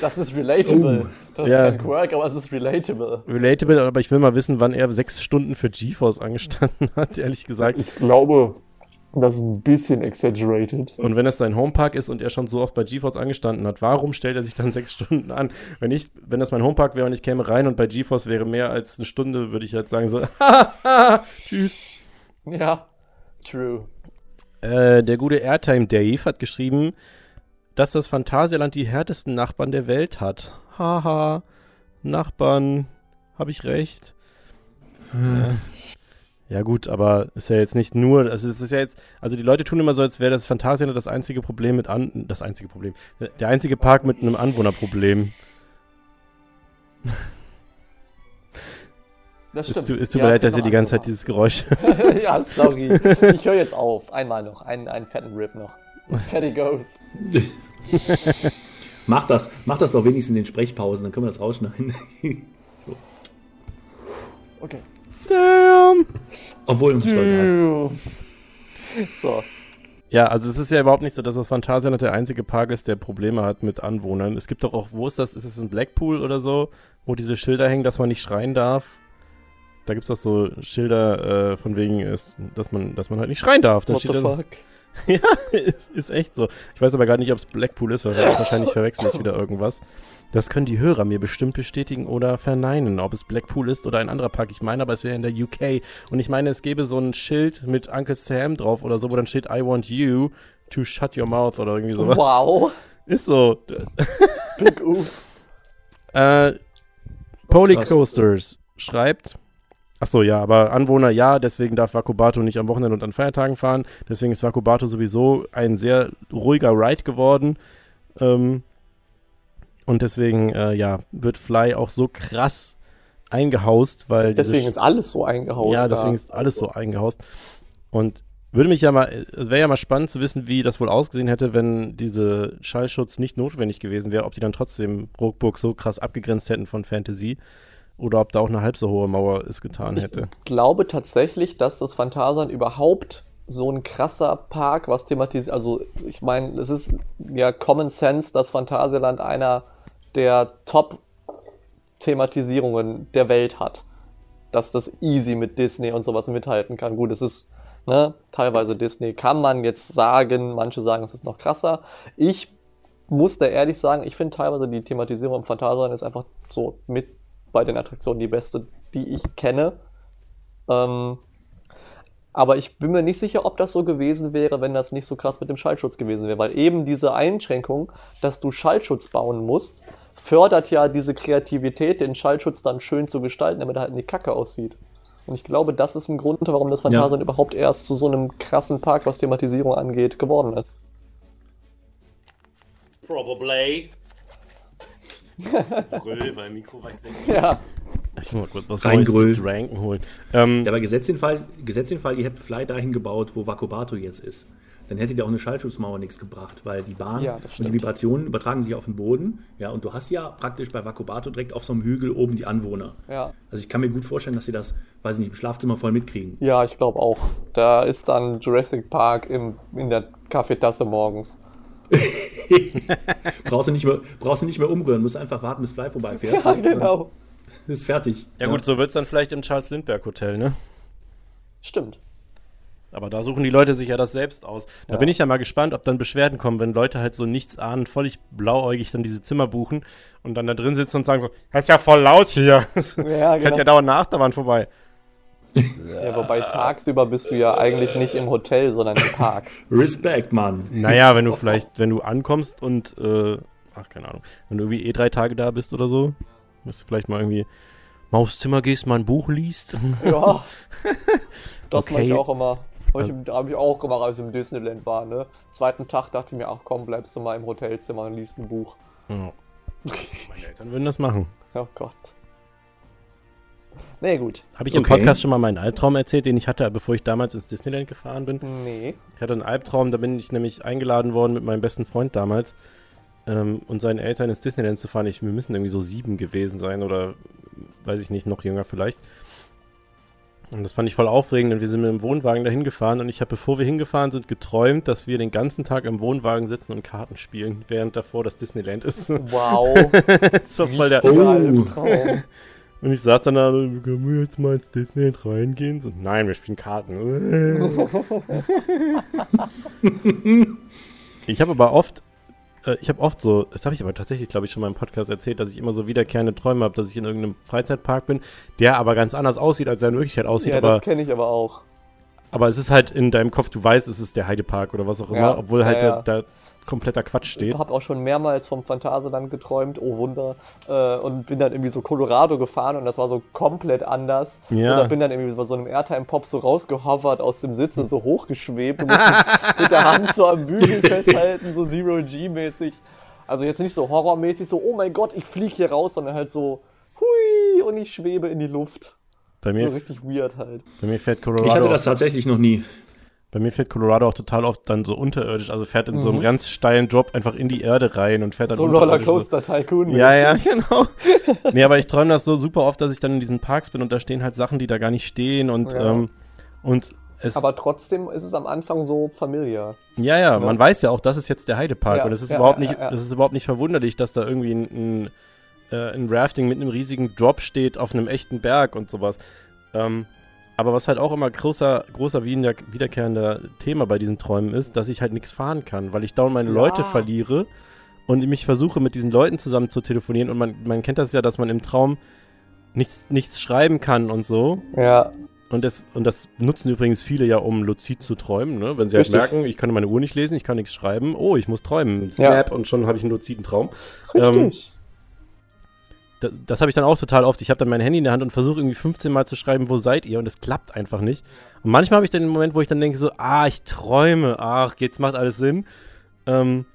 Das ist relatable. Oh. Das Ja. ist kein Quirk, aber es ist relatable. Relatable, aber ich will mal wissen, wann er sechs Stunden für GeForce angestanden hat, <laughs> ehrlich gesagt. Ich glaube, das ist ein bisschen exaggerated. Und wenn es sein Homepark ist und er schon so oft bei GeForce angestanden hat, warum stellt er sich dann <laughs> sechs Stunden an? Wenn ich, wenn das mein Homepark wäre und ich käme rein und bei GeForce wäre mehr als eine Stunde, würde ich halt sagen so, <laughs> tschüss. Ja, true. Äh, der gute Airtime Dave hat geschrieben, dass das Phantasialand die härtesten Nachbarn der Welt hat. Haha, Nachbarn, habe ich recht? Ja. ja gut, aber ist ja jetzt nicht nur, also es ist ja jetzt, also die Leute tun immer so, als wäre das Phantasialand das einzige Problem mit an, das einzige Problem, der einzige Park mit einem Anwohnerproblem. Das Es stimmt. tut, es tut Ja, mir es leid, dass ihr die ganze Zeit dieses Geräusch. <laughs> <laughs> ja, sorry. Ich höre jetzt auf. Einmal noch. Einen, einen fetten Rip noch. <laughs> Fatty Ghost. <laughs> Mach das, mach das doch wenigstens in den Sprechpausen, dann können wir das rausschneiden. <laughs> Okay. Damn. Obwohl, doch egal. So. Ja, also es ist ja überhaupt nicht so, dass das Phantasialand der einzige Park ist, der Probleme hat mit Anwohnern. Es gibt doch auch, wo ist das? Ist es in Blackpool oder so, wo diese Schilder hängen, dass man nicht schreien darf? Da gibt es doch so Schilder äh, von wegen, ist, dass man, dass man halt nicht schreien darf. Dann What the steht da- fuck? <laughs> Ja, ist, ist echt so. Ich weiß aber gar nicht, ob es Blackpool ist, weil wahrscheinlich verwechsel ich wieder irgendwas. Das können die Hörer mir bestimmt bestätigen oder verneinen, ob es Blackpool ist oder ein anderer Park. Ich meine, aber es wäre in der UK. Und ich meine, es gäbe so ein Schild mit Uncle Sam drauf oder so, wo dann steht I want you to shut your mouth oder irgendwie sowas. Wow. Ist so. Big Oof. <laughs> Äh, Polycoasters schreibt. Achso, ja, aber Anwohner ja, deswegen darf Wakubato nicht am Wochenende und an Feiertagen fahren. Deswegen ist Wakubato sowieso ein sehr ruhiger Ride geworden. Ähm, und deswegen, äh, ja, wird Fly auch so krass eingehaust, weil Deswegen ist alles so eingehaust. ja, da. deswegen ist alles so eingehaust. Und würde mich ja mal, es wäre ja mal spannend zu wissen, wie das wohl ausgesehen hätte, wenn diese Schallschutz nicht notwendig gewesen wäre, ob die dann trotzdem Rockburg so krass abgegrenzt hätten von Fantasy oder ob da auch eine halb so hohe Mauer es getan hätte. Ich glaube tatsächlich, dass das Phantasialand überhaupt so ein krasser Park, was thematisiert, also ich meine, es ist ja Common Sense, dass Phantasialand einer der Top-Thematisierungen der Welt hat. Dass das easy mit Disney und sowas mithalten kann. Gut, es ist ne, teilweise Disney, kann man jetzt sagen, manche sagen, es ist noch krasser. Ich muss da ehrlich sagen, ich finde teilweise die Thematisierung im Phantasialand ist einfach so mit bei den Attraktionen die beste, die ich kenne. Ähm, aber ich bin mir nicht sicher, ob das so gewesen wäre, wenn das nicht so krass mit dem Schallschutz gewesen wäre, weil eben diese Einschränkung, dass du Schallschutz bauen musst, fördert ja diese Kreativität, den Schallschutz dann schön zu gestalten, damit er halt nicht kacke aussieht. Und ich glaube, das ist ein Grund, warum das Phantasialand überhaupt erst zu so einem krassen Park, was Thematisierung angeht, geworden ist. Probably. Brüll, weil Mikro weit weg. Ja, Ich muss mal kurz was Reingrüll. Dranken holen. Ähm, Ja, aber gesetzt den Fall, gesetzt den Fall, ihr hättet Fly dahin gebaut, wo Wakobato jetzt ist. Dann hätte dir auch eine Schallschutzmauer nichts gebracht, weil die Bahn Ja, und die. Vibrationen übertragen sich auf den Boden. Ja, und du hast ja praktisch bei Wakobato direkt auf so einem Hügel oben die Anwohner. ja. Also ich kann mir gut vorstellen, dass sie das, weiß ich nicht, im Schlafzimmer voll mitkriegen. Ja, ich glaube auch. Da ist dann Jurassic Park im, in der Kaffeetasse morgens. <laughs> brauchst, du nicht mehr, brauchst du nicht mehr umrühren, musst einfach warten, bis Fly vorbeifährt. <laughs> Ja, genau. Ist fertig. ja gut, so wird es dann vielleicht im Charles Lindbergh Hotel, ne? Stimmt. Aber da suchen die Leute sich ja das selbst aus. Da Ja. bin ich ja mal gespannt, ob dann Beschwerden kommen, wenn Leute halt so nichts ahnen, völlig blauäugig dann diese Zimmer buchen und dann da drin sitzen und sagen so, das ist ja voll laut hier. <laughs> Ja, Fährt genau. ja dauernd eine Achterbahn vorbei. Ja, wobei tagsüber bist du ja eigentlich nicht im Hotel, sondern im Park. Respekt, Mann. Naja, wenn du vielleicht, wenn du ankommst und, äh, ach, keine Ahnung, wenn du irgendwie eh drei Tage da bist oder so, musst du vielleicht mal irgendwie mal aufs Zimmer gehst, mal ein Buch liest. Ja. <laughs> Das mache ich Okay. auch immer. Hab ich, habe ich auch gemacht, als ich im Disneyland war. Ne? Zweiten Tag dachte ich mir, ach komm, bleibst du mal im Hotelzimmer und liest ein Buch. Ja. Meine Eltern würden das machen. Oh Gott. Nee, gut. Habe ich im Okay. Podcast schon mal meinen Albtraum erzählt, den ich hatte, bevor ich damals ins Disneyland gefahren bin? Nee. Ich hatte einen Albtraum, da bin ich nämlich eingeladen worden mit meinem besten Freund damals ähm, und seinen Eltern ins Disneyland zu fahren. Ich, wir müssen irgendwie so sieben gewesen sein oder weiß ich nicht, noch jünger vielleicht. Und das fand ich voll aufregend und wir sind mit dem Wohnwagen dahin gefahren und ich habe, bevor wir hingefahren sind, geträumt, dass wir den ganzen Tag im Wohnwagen sitzen und Karten spielen, während davor das Disneyland ist. Wow. <laughs> das war voll der Oh. Albtraum. Und ich saß dann da, können wir jetzt mal ins Disneyland reingehen? So, nein, wir spielen Karten. <laughs> ich habe aber oft, äh, ich habe oft so, das habe ich aber tatsächlich, glaube ich, schon mal im Podcast erzählt, dass ich immer so wiederkehrende Träume habe, dass ich in irgendeinem Freizeitpark bin, der aber ganz anders aussieht, als er in Wirklichkeit aussieht. ja, aber, das kenne ich aber auch. aber es ist halt in deinem Kopf, du weißt, es ist der Heidepark oder was auch immer, Ja, obwohl halt ja. Da, da kompletter Quatsch Ich steht. habe auch schon mehrmals vom Phantasialand geträumt, oh Wunder, äh, und bin dann irgendwie so Colorado gefahren und das war so komplett anders. Ja. Oder bin dann irgendwie bei so einem Airtime-Pop so rausgehovert aus dem Sitz und so hochgeschwebt und <laughs> mit der Hand so am Bügel festhalten, so Zero-G-mäßig. Also jetzt nicht so horrormäßig, so, oh mein Gott, ich fliege hier raus, sondern halt so, hui, und ich schwebe in die Luft. Bei So mir, richtig weird halt. bei mir fährt Colorado. Ich hatte das tatsächlich noch nie. Bei mir fährt Colorado auch total oft dann so unterirdisch, also fährt in so einem Mhm. ganz steilen Drop einfach in die Erde rein und fährt dann So Rollercoaster Tycoon. Ja, ja, genau. <laughs> nee, aber ich träume das so super oft, dass ich dann in diesen Parks bin und da stehen halt Sachen, die da gar nicht stehen und, Ja. ähm, und es, Aber trotzdem ist es am Anfang so familiar. ja, ja, man weiß ja auch, das ist jetzt der Heidepark Ja, und es ist ja, überhaupt nicht, es ist überhaupt nicht verwunderlich, dass da irgendwie ein, ein, äh, ein Rafting mit einem riesigen Drop steht auf einem echten Berg und sowas. Ähm, aber was halt auch immer großer, großer wieder- wiederkehrender Thema bei diesen Träumen ist, dass ich halt nichts fahren kann, weil ich dauernd meine Ja. Leute verliere und mich versuche mit diesen Leuten zusammen zu telefonieren und man, man kennt das ja, dass man im Traum nichts, nichts schreiben kann und so. Ja, Und das, und das nutzen übrigens viele ja, um luzid zu träumen, ne? Wenn sie halt Richtig. merken, ich kann meine Uhr nicht lesen, ich kann nichts schreiben, oh, ich muss träumen. Snap und schon habe ich einen luziden Traum. Ähm, richtig. Das, das habe ich dann auch total oft. Ich habe dann mein Handy in der Hand und versuche irgendwie 15 Mal zu schreiben, wo seid ihr? Und es klappt einfach nicht. Und manchmal habe ich dann den Moment, wo ich dann denke so, ah, ich träume, ach, jetzt macht alles Sinn. Ähm,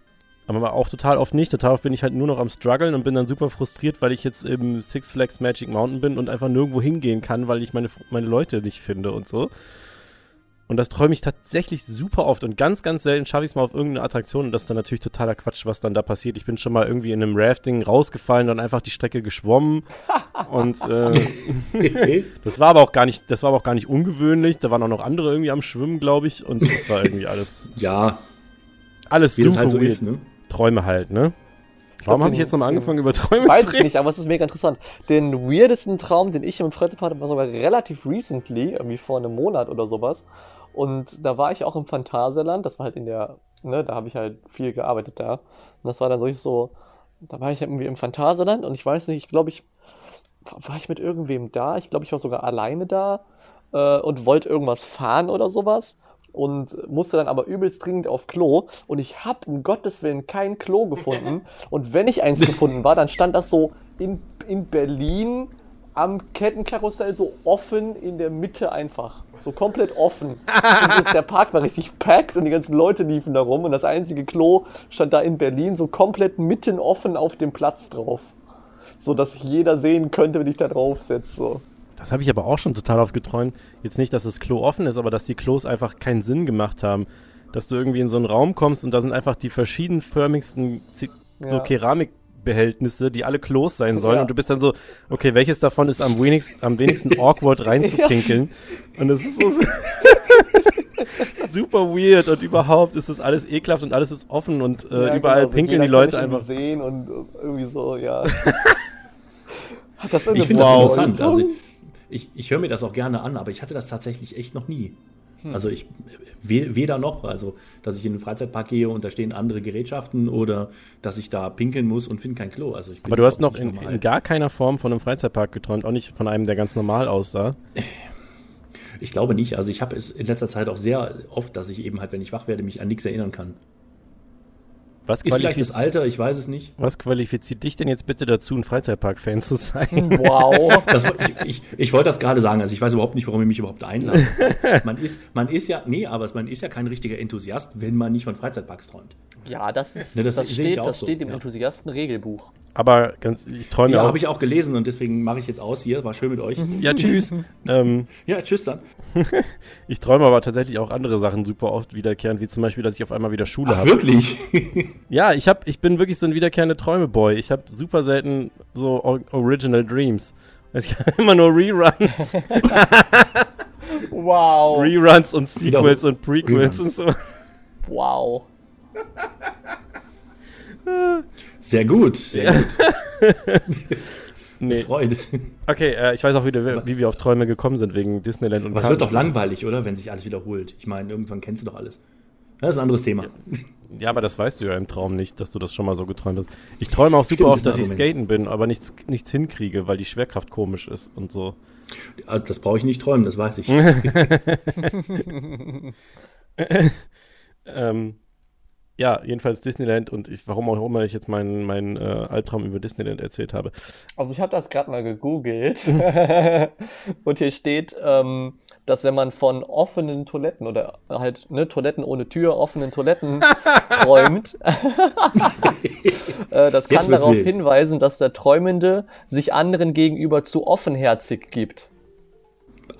aber auch total oft nicht. Total oft bin ich halt nur noch am struggeln und bin dann super frustriert, weil ich jetzt im Six Flags Magic Mountain bin und einfach nirgendwo hingehen kann, weil ich meine, meine Leute nicht finde und so. Und das träume ich tatsächlich super oft und ganz, ganz selten schaffe ich es mal auf irgendeine Attraktion und das ist dann natürlich totaler Quatsch, was dann da passiert. Ich bin schon mal irgendwie in einem Rafting rausgefallen und einfach die Strecke geschwommen <laughs> und äh, das war aber auch gar nicht, das war aber auch gar nicht ungewöhnlich. Da waren auch noch andere irgendwie am Schwimmen, glaube ich, und das war irgendwie alles, Ja, alles wie das super halt so weird. ist, ne? Träume halt, ne? Warum habe ich jetzt nochmal den- angefangen über Träume Weiß zu ich reden? nicht, aber es ist mega interessant. Den weirdesten Traum, den ich im Freizeitpark hatte, war sogar relativ recently, irgendwie vor einem Monat oder sowas. Und da war ich auch im Phantasialand, das war halt in der, ne, da habe ich halt viel gearbeitet da. Und das war dann so, so da war ich irgendwie im Phantasialand und ich weiß nicht, ich glaube, ich, war ich mit irgendwem da? Ich glaube, ich war sogar alleine da äh, und wollte irgendwas fahren oder sowas und musste dann aber übelst dringend auf Klo und ich habe um Gottes Willen kein Klo gefunden <laughs> und wenn ich eins gefunden war, dann stand das so in, in Berlin am Kettenkarussell so offen in der Mitte einfach. So komplett offen. Und der Park war richtig packed und die ganzen Leute liefen da rum und das einzige Klo stand da in Berlin so komplett mitten offen auf dem Platz drauf. So dass sich jeder sehen könnte, wenn ich da drauf setze. So. Das habe ich aber auch schon total oft geträumt. Jetzt nicht, dass das Klo offen ist, aber dass die Klos einfach keinen Sinn gemacht haben. Dass du irgendwie in so einen Raum kommst und da sind einfach die verschiedenförmigsten Zi- so Ja. Keramikbehältnisse, die alle Klos sein sollen. Ja. Und du bist dann so, okay, welches davon ist am wenigsten, am wenigsten <laughs> awkward reinzupinkeln? Und das ist so <laughs> super weird und überhaupt ist das alles ekelhaft und alles ist offen und äh, Ja, überall genau, so pinkeln jeder die Leute einfach. sehen und irgendwie so, ja. <laughs> Hat das Ich finde das interessant. Also ich, ich höre mir das auch gerne an, aber ich hatte das tatsächlich echt noch nie. Hm. Also ich we- weder noch, also dass ich in den Freizeitpark gehe und da stehen andere Gerätschaften oder dass ich da pinkeln muss und finde kein Klo. Also ich bin Aber du hast noch in, in gar keiner Form von einem Freizeitpark geträumt, auch nicht von einem, der ganz normal aussah. Ich glaube nicht. Also ich habe es in letzter Zeit auch sehr oft, dass ich eben halt, wenn ich wach werde, mich an nichts erinnern kann. Was, Ist vielleicht das Alter, ich weiß es nicht. was qualifiziert dich denn jetzt bitte dazu, ein Freizeitpark-Fan zu sein? Wow. <laughs> Das, ich, ich, ich wollte das gerade sagen. Also ich weiß überhaupt nicht, warum ihr mich überhaupt einladet. <laughs> Man ist, man ist ja, nee, aber man ist ja kein richtiger Enthusiast, wenn man nicht von Freizeitparks träumt. Ja, das, ist, Ne, das das, steht, auch das so, steht im ja. Enthusiasten-Regelbuch. Aber ganz, ich träume Ja, auch. habe ich auch gelesen und deswegen mache ich jetzt aus hier. War schön mit euch. Ja, tschüss. <laughs> ähm, Ja, tschüss dann. <laughs> ich träume aber tatsächlich auch andere Sachen super oft wiederkehrend, wie zum Beispiel, dass ich auf einmal wieder Schule habe. wirklich? <laughs> Ja, ich hab, ich bin wirklich so ein wiederkehrende Träumeboy. Ich habe super selten so Original Dreams. Ich habe immer nur Reruns, Wow. Reruns und Sequels Wieder und Prequels Reruns. und so. wow. Sehr gut, sehr gut. <laughs> Nee. freut. Okay, äh, ich weiß auch wieder, wie wir auf Träume gekommen sind, wegen Disneyland und Aber es wird doch langweilig, oder? Wenn sich alles wiederholt. Ich meine, irgendwann kennst du doch alles. Das ist ein anderes Thema. Ja, aber das weißt du ja im Traum nicht, dass du das schon mal so geträumt hast. Ich träume auch super Stimmt, oft, dass ich skaten bin, aber nichts, nichts hinkriege, weil die Schwerkraft komisch ist und so. Also das brauche ich nicht träumen, das weiß ich. <laughs> <laughs> Ähm, ja, jedenfalls Disneyland und ich, warum auch immer ich jetzt meinen meinen äh, Albtraum über Disneyland erzählt habe. Also ich habe das gerade mal gegoogelt <laughs> <laughs> und hier steht, ähm, dass wenn man von offenen Toiletten oder halt ne, Toiletten ohne Tür, offenen Toiletten <laughs> träumt, äh, das kann darauf wild. hinweisen, dass der Träumende sich anderen gegenüber zu offenherzig gibt.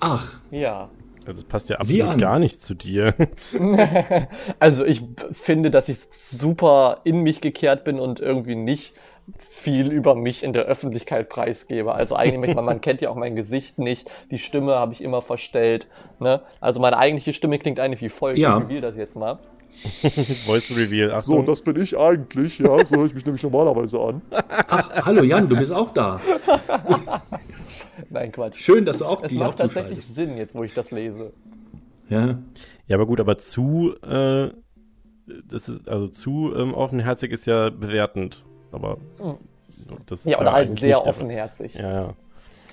Ach, Ja. Das passt ja absolut gar nicht zu dir. <laughs> Also ich finde, dass ich super in mich gekehrt bin und irgendwie nicht viel über mich in der Öffentlichkeit preisgebe. Also eigentlich, man, man kennt ja auch mein Gesicht nicht. Die Stimme habe ich immer verstellt. Ne? Also meine eigentliche Stimme klingt eigentlich wie folgt. Ja. Ich reveal das jetzt mal. <laughs> Voice Reveal. So, Achtung. das bin ich eigentlich, ja. So höre ich mich nämlich normalerweise an. <laughs> ach, hallo Jan, du bist auch da. Nein, Quatsch. Schön, dass du auch Es dich auch macht tatsächlich. Sinn, jetzt wo ich das lese. Ja. ja, aber gut, aber zu, äh, das ist, also zu ähm, offenherzig ist ja bewertend. Aber das ist Ja, oder halt eigentlich sehr offenherzig. Ja, ja.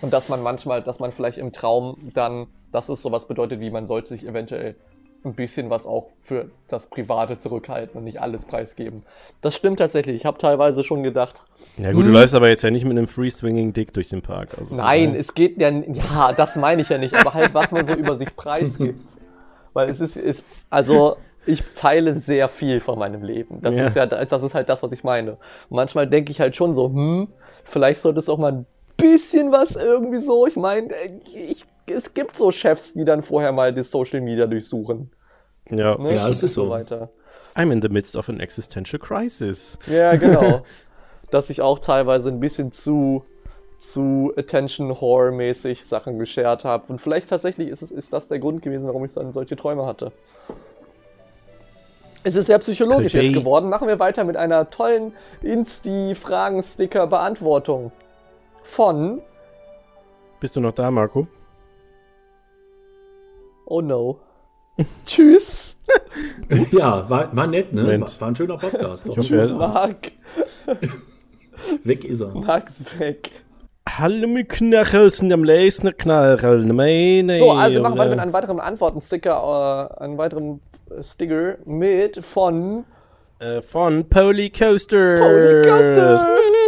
Und dass man manchmal, dass man vielleicht im Traum dann, dass es sowas bedeutet, wie man sollte sich eventuell ein bisschen was auch für das Private zurückhalten und nicht alles preisgeben. Das stimmt tatsächlich. Ich habe teilweise schon gedacht, Ja gut, du läufst aber jetzt ja nicht mit einem Free-Swinging Dick durch den Park. Also nein, daher- es geht ja, ja, das meine ich ja nicht, aber halt, was man so über sich preisgibt. Weil es ist, ist also ich teile sehr viel von meinem Leben. Das Ja. ist ja, das ist halt das, was ich meine. Und manchmal denke ich halt schon so, hm, vielleicht sollte es auch mal ein bisschen was irgendwie so. Ich meine, ich, es gibt so Chefs, die dann vorher mal das Social Media durchsuchen. ja. Ne? Ja, das ist Und so. weiter. I'm in the midst of an existential crisis. Ja, <laughs> genau. Dass ich auch teilweise ein bisschen zu, zu Attention-Whore-mäßig Sachen geshared habe. Und vielleicht tatsächlich ist, es, ist das der Grund gewesen, warum ich dann solche Träume hatte. Es ist sehr psychologisch Could jetzt be. geworden. Machen wir weiter mit einer tollen Insti-Fragen-Sticker-Beantwortung von Bist du noch da, Marco? Oh no. <laughs> Tschüss, Ja, war, war nett, ne? Moment. War, war ein schöner Podcast. Doch. tschüss. Marc. <laughs> Weg ist er. Marc ist weg. Hallo mit Knachelsen am Lesner Knarreln, meine So, also machen wir mit einem weiteren Antworten-Sticker, äh, einen weiteren Sticker mit von äh, von Poly Coaster. Pauli Coaster.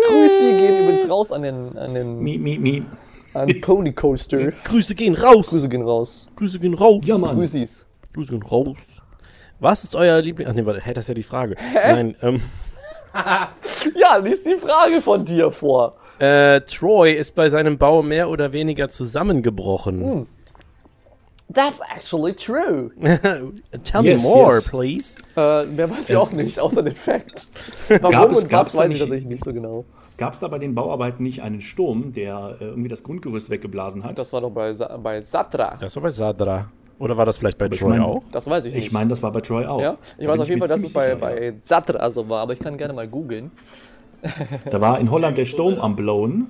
Grüße gehen übrigens raus an den, an den Mi, mi, mi. An <laughs> Ponycoaster. Grüße gehen raus. Grüße gehen raus. Grüße gehen raus. Ja, Mann. Grüßis. Grüße gehen raus. Was ist euer Liebling... Ach nee, warte, hä, das ist ja die Frage. Nein, ähm, <laughs> Ja, lies die Frage von dir vor. äh, Troy ist bei seinem Bau mehr oder weniger zusammengebrochen. Hm. That's actually true. <laughs> Tell Yes, me more, yes. please. Äh, mehr weiß ich auch nicht, außer den Fact. Warum Gab es- und gab's was da weiß ich nicht- tatsächlich nicht so genau. Gab es da bei den Bauarbeiten nicht einen Sturm, der äh, irgendwie das Grundgerüst weggeblasen hat? Das war doch bei, Sa bei Satra. Das war bei Sadra. Oder war das vielleicht bei ich Troy mein- auch? Das weiß ich nicht. Ich meine, das war bei Troy auch. ja, ich Da weiß auf jeden mir Fall, dass es bei, bei Satra so war, aber ich kann gerne mal googeln. Da war in Holland der Sturm am Blowen.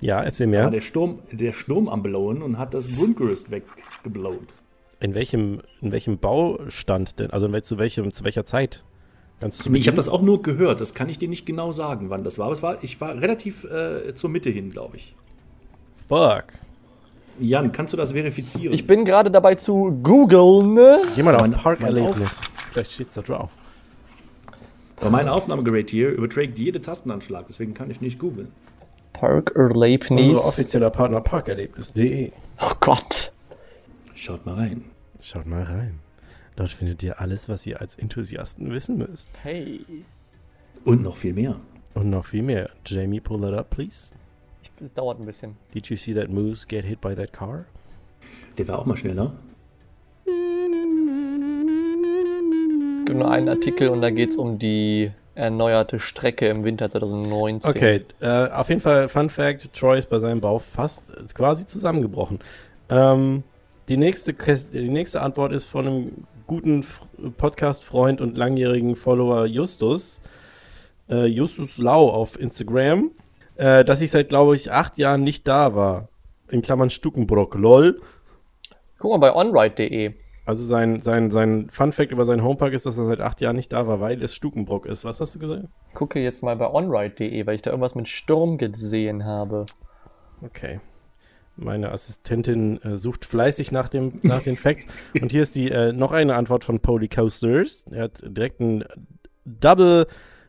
Ja, erzähl Da war der Sturm, der Sturm am Blowen und hat das Grundgerüst weggeblowt. In welchem, in welchem Baustand denn? Also in wel, zu, welchem, zu welcher Zeit? Ganz zu Ich habe das auch nur gehört, das kann ich dir nicht genau sagen, wann das war. Aber es war, ich war relativ äh, zur Mitte hin, glaube ich. Fuck. Jan, kannst du das verifizieren? Ich bin gerade dabei zu googeln. ne? Geh mal auf Mein- Parkerlebnis. Vielleicht steht's da drauf. Bei meinem Aufnahmegerät hier überträgt jede Tastenanschlag, deswegen kann ich nicht googeln. Parkerlebnis. Unser offizieller Partner parkerlebnis.de. Oh Gott. Schaut mal rein. Schaut mal rein. Dort findet ihr alles, was ihr als Enthusiasten wissen müsst. Hey. Und noch viel mehr. Und noch viel mehr. Jamie, pull that up, please. Ich, es dauert ein bisschen. Did you see that moose get hit by that car? Der war auch mal schneller. Es gibt nur einen Artikel und da geht es um die erneuerte Strecke im Winter 2019. Okay, äh, auf jeden Fall, Fun Fact: Troy ist bei seinem Bau fast äh, quasi zusammengebrochen. Ähm, die, nächste, die nächste Antwort ist von einem guten Podcast-Freund und langjährigen Follower Justus. Äh, Justus Lau auf Instagram. Äh, dass ich seit, glaube ich, acht Jahren nicht da war. In Klammern Stuckenbrock, lol. Guck mal bei onride.de. Also sein, sein, sein Fun Fact über seinen Homepark ist, dass er seit acht Jahren nicht da war, weil es Stukenbrock ist. Was hast du gesagt? Gucke jetzt mal bei onride.de, weil ich da irgendwas mit Sturm gesehen habe. Okay. Meine Assistentin äh, sucht fleißig nach, dem, nach den Facts. <laughs> Und hier ist die äh, noch eine Antwort von Poly Coasters. Er hat direkt ein Double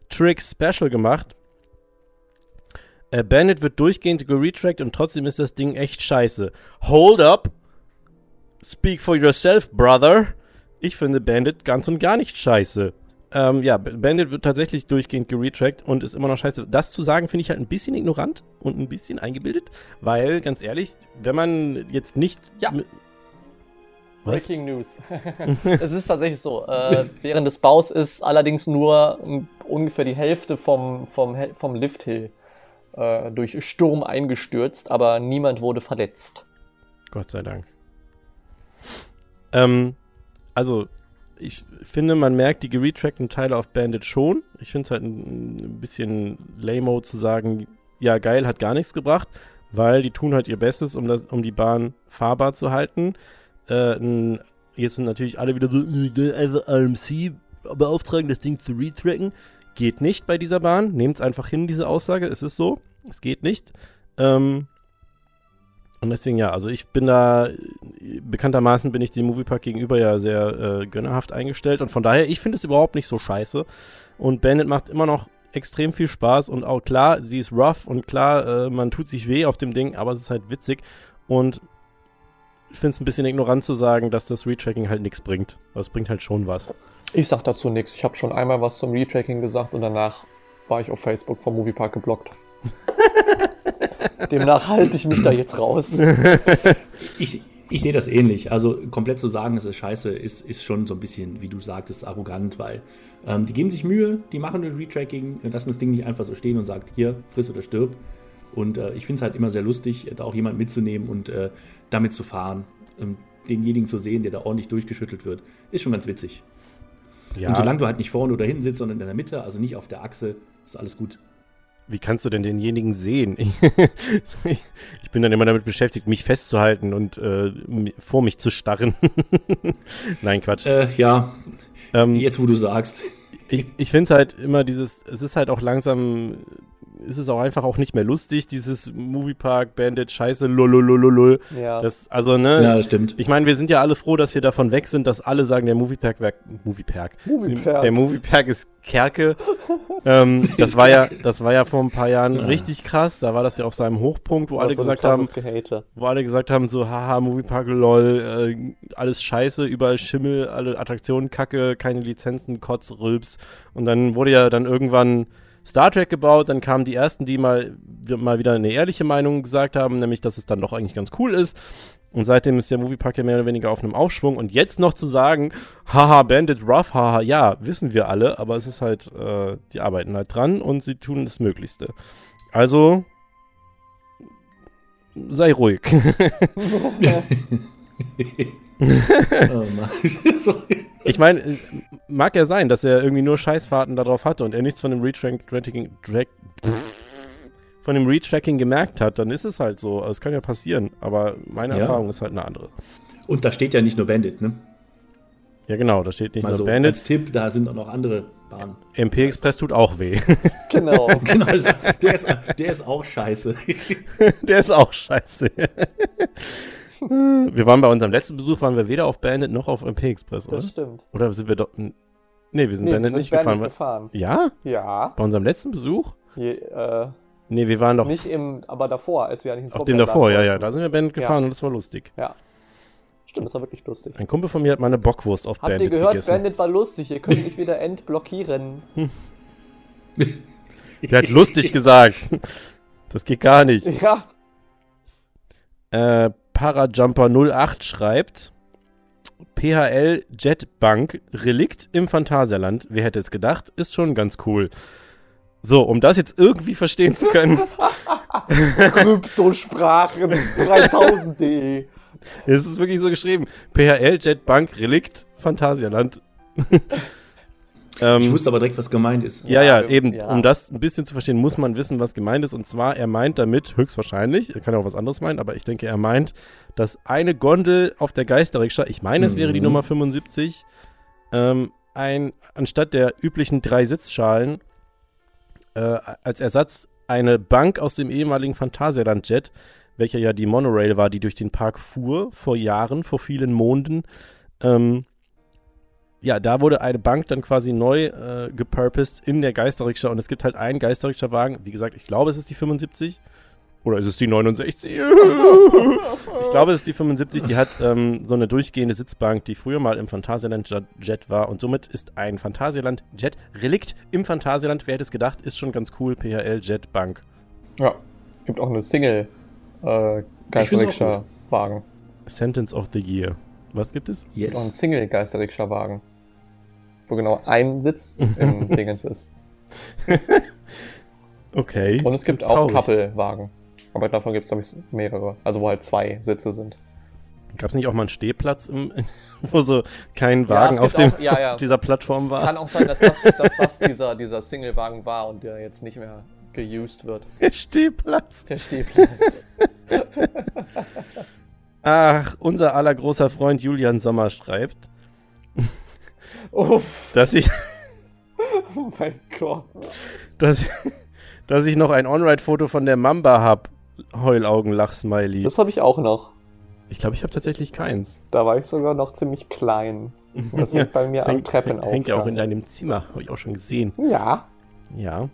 Trick Special gemacht. Äh, Bandit wird durchgehend geretrackt und trotzdem ist das Ding echt scheiße. Hold up. Speak for yourself, brother. Ich finde Bandit ganz und gar nicht scheiße. Ähm, ja, Bandit wird tatsächlich durchgehend geretrackt und ist immer noch scheiße. Das zu sagen, finde ich halt ein bisschen ignorant und ein bisschen eingebildet, weil, ganz ehrlich, wenn man jetzt nicht. Ja. Breaking News. <laughs> <laughs> es ist tatsächlich so. Äh, während des Baus ist allerdings nur ähm, ungefähr die Hälfte vom, vom, vom Lifthill äh, durch Sturm eingestürzt, aber niemand wurde verletzt. Gott sei Dank. Ähm, also, ich finde, man merkt die geretrackten Teile auf Bandit schon. Ich finde es halt ein, bisschen lame zu sagen, ja, geil, hat gar nichts gebracht, weil die tun halt ihr Bestes, um, das, um die Bahn fahrbar zu halten. Äh, jetzt sind natürlich alle wieder so, also RMC beauftragen, das Ding zu retracken. Geht nicht bei dieser Bahn. Nehmt es einfach hin, diese Aussage. Es ist so. Es geht nicht. Ähm, und deswegen ja, also ich bin da, bekanntermaßen bin ich dem Moviepark gegenüber ja sehr äh, gönnerhaft eingestellt und von daher, ich finde es überhaupt nicht so scheiße. Und Bandit macht immer noch extrem viel Spaß und auch klar, sie ist rough und klar, äh, man tut sich weh auf dem Ding, aber es ist halt witzig und ich finde es ein bisschen ignorant zu sagen, dass das Retracking halt nichts bringt. Aber es bringt halt schon was. Ich sag dazu nichts. Ich habe schon einmal was zum Retracking gesagt und danach war ich auf Facebook vom Moviepark geblockt. <laughs> Demnach halte ich mich da jetzt raus. <laughs> Ich, ich sehe das ähnlich. Also komplett zu sagen, es ist scheiße, ist, ist schon so ein bisschen, wie du sagtest, arrogant, weil ähm, die geben sich Mühe, die machen ein Retracking, lassen das Ding nicht einfach so stehen und sagt, hier, friss oder stirb. Und äh, ich finde es halt immer sehr lustig, da auch jemand mitzunehmen und äh, damit zu fahren. Ähm, denjenigen zu sehen, der da ordentlich durchgeschüttelt wird, ist schon ganz witzig. Ja, Und solange du halt nicht vorne oder hinten sitzt, sondern in der Mitte, also nicht auf der Achse, ist alles gut. Wie kannst du denn denjenigen sehen? <laughs> Ich, ich bin dann immer damit beschäftigt, mich festzuhalten und äh, vor mich zu starren. <laughs> Nein, Quatsch. Äh, ja, ähm, jetzt wo du sagst. Ich, ich finde halt immer dieses, es ist halt auch langsam ist es auch einfach auch nicht mehr lustig, dieses Moviepark, Bandit, Scheiße, lululululul. Ja. Das, also, ne? Ja, das stimmt. Ich meine, wir sind ja alle froh, dass wir davon weg sind, dass alle sagen, der Moviepark, Moviepark, Moviepark. der Moviepark ist Kerke. ähm, <laughs> das Ist war ja, das war ja vor ein paar Jahren Ja. richtig krass. Da war das ja auf seinem Hochpunkt, wo Das alle so gesagt haben, krasses Gehate. wo alle gesagt haben, so, haha, Moviepark, lol, äh, alles scheiße, überall Schimmel, alle Attraktionen kacke, keine Lizenzen, Kotz, Rülps. Und dann wurde ja dann irgendwann Star Trek gebaut, dann kamen die ersten, die mal, mal wieder eine ehrliche Meinung gesagt haben, nämlich, dass es dann doch eigentlich ganz cool ist. Und seitdem ist der Moviepark ja mehr oder weniger auf einem Aufschwung. Und jetzt noch zu sagen, haha, Bandit Rough, haha, ja, wissen wir alle, aber es ist halt, äh, die arbeiten halt dran und sie tun das Möglichste. Also, sei ruhig. <laughs> <laughs> <laughs> Oh. <laughs> Sorry. Ich meine, mag ja sein, dass er irgendwie nur Scheißfahrten darauf hatte und er nichts von dem Retracking, Track, von dem Retracking gemerkt hat, dann ist es halt so. Also, Es kann ja passieren, aber meine Ja. Erfahrung ist halt eine andere. Und da steht ja nicht nur Bandit, ne? Ja, genau, da steht nicht Mal nur so Bandit. als Tipp, da sind auch noch andere Bahnen. MP Express tut auch weh. <laughs> Genau. <laughs> Genau, also, der, ist, der ist auch scheiße. Der ist auch scheiße. Wir waren bei unserem letzten Besuch, waren wir weder auf Bandit noch auf MP Express, oder? Das stimmt. Oder sind wir doch. Nee, wir sind Nee, Bandit wir sind nicht gefahren. Bandit gefahren. Ja? Ja. Bei unserem letzten Besuch? Je, äh, Nee, wir waren doch nicht im, aber davor, als wir eigentlich ins auf dem davor, ja, ja. Da sind wir Bandit Ja. gefahren und das war lustig. Ja. Stimmt, das war wirklich lustig. Ein Kumpel von mir hat mal eine Bockwurst auf Habt Bandit ihr gehört, gegessen. Bandit war lustig, ihr könnt mich wieder entblockieren. <laughs> Der hat lustig gesagt. <laughs> Das geht gar nicht. Ja. Äh, Parajumper 08 schreibt: PHL Jetbank Relikt im Phantasialand. Wer hätte es gedacht? Ist schon ganz cool. So, um das jetzt irgendwie verstehen zu können, <laughs> Kryptosprachen 3000.de. ist es wirklich so geschrieben: PHL Jetbank Relikt Phantasialand. Ähm, Ich wusste aber direkt, was gemeint ist. Ja, ja, Ja, eben. ja. Um das ein bisschen zu verstehen, muss man wissen, was gemeint ist. Und zwar, er meint damit, höchstwahrscheinlich, er kann ja auch was anderes meinen, aber ich denke, er meint, dass eine Gondel auf der Geisterrikscha, ich meine, es wäre die Mhm. Nummer 75, ähm, ein, anstatt der üblichen drei Sitzschalen, äh, als Ersatz eine Bank aus dem ehemaligen Phantasialand-Jet, welcher ja die Monorail war, die durch den Park fuhr, vor Jahren, vor vielen Monden, ähm, ja, da wurde eine Bank dann quasi neu äh, gepurposed in der Geisterrikscha und es gibt halt einen Geisterrikscha-Wagen. Wie gesagt, ich glaube, es ist die 75 oder ist es die 69? <laughs> ich glaube, es ist die 75. Die hat ähm, so eine durchgehende Sitzbank, die früher mal im Phantasialand Jet- war und somit ist ein Phantasialand Jet Relikt im Phantasialand. Wer hätte es gedacht, ist schon ganz cool. PHL Jet Bank. Ja. Gibt auch eine Single äh, Geisterrikscha-Wagen. Sentence of the Year. Was gibt es? Gibt auch einen Yes. Single Geisterrikscha-Wagen. Wo genau ein Sitz im <laughs> Dingens ist. Okay. Und es gibt auch. Couple-Wagen. Aber davon gibt es, glaube ich, mehrere. Also wo halt zwei Sitze sind. Gab es nicht auch mal einen Stehplatz, im, <laughs> wo so kein Ja, Wagen es auf, dem, auch- ja, ja. auf dieser Plattform war? Kann auch sein, dass das, dass das <laughs> dieser, dieser Single-Wagen war und der jetzt nicht mehr geused wird. Der Stehplatz. Der Stehplatz. Ach, unser aller großer Freund Julian Sommer schreibt, Uff. dass ich, <laughs> Oh mein Gott. dass, dass ich noch ein On-Ride-Foto von der Mamba hab. Heulaugen-Lach-Smiley. Das habe ich auch noch. Ich glaube, ich habe tatsächlich keins. Da war ich sogar noch ziemlich klein. Das hängt bei <laughs> mir das am hängt, Treppenaufgang. hängt ja auch in deinem Zimmer, habe ich auch schon gesehen. Ja. Ja.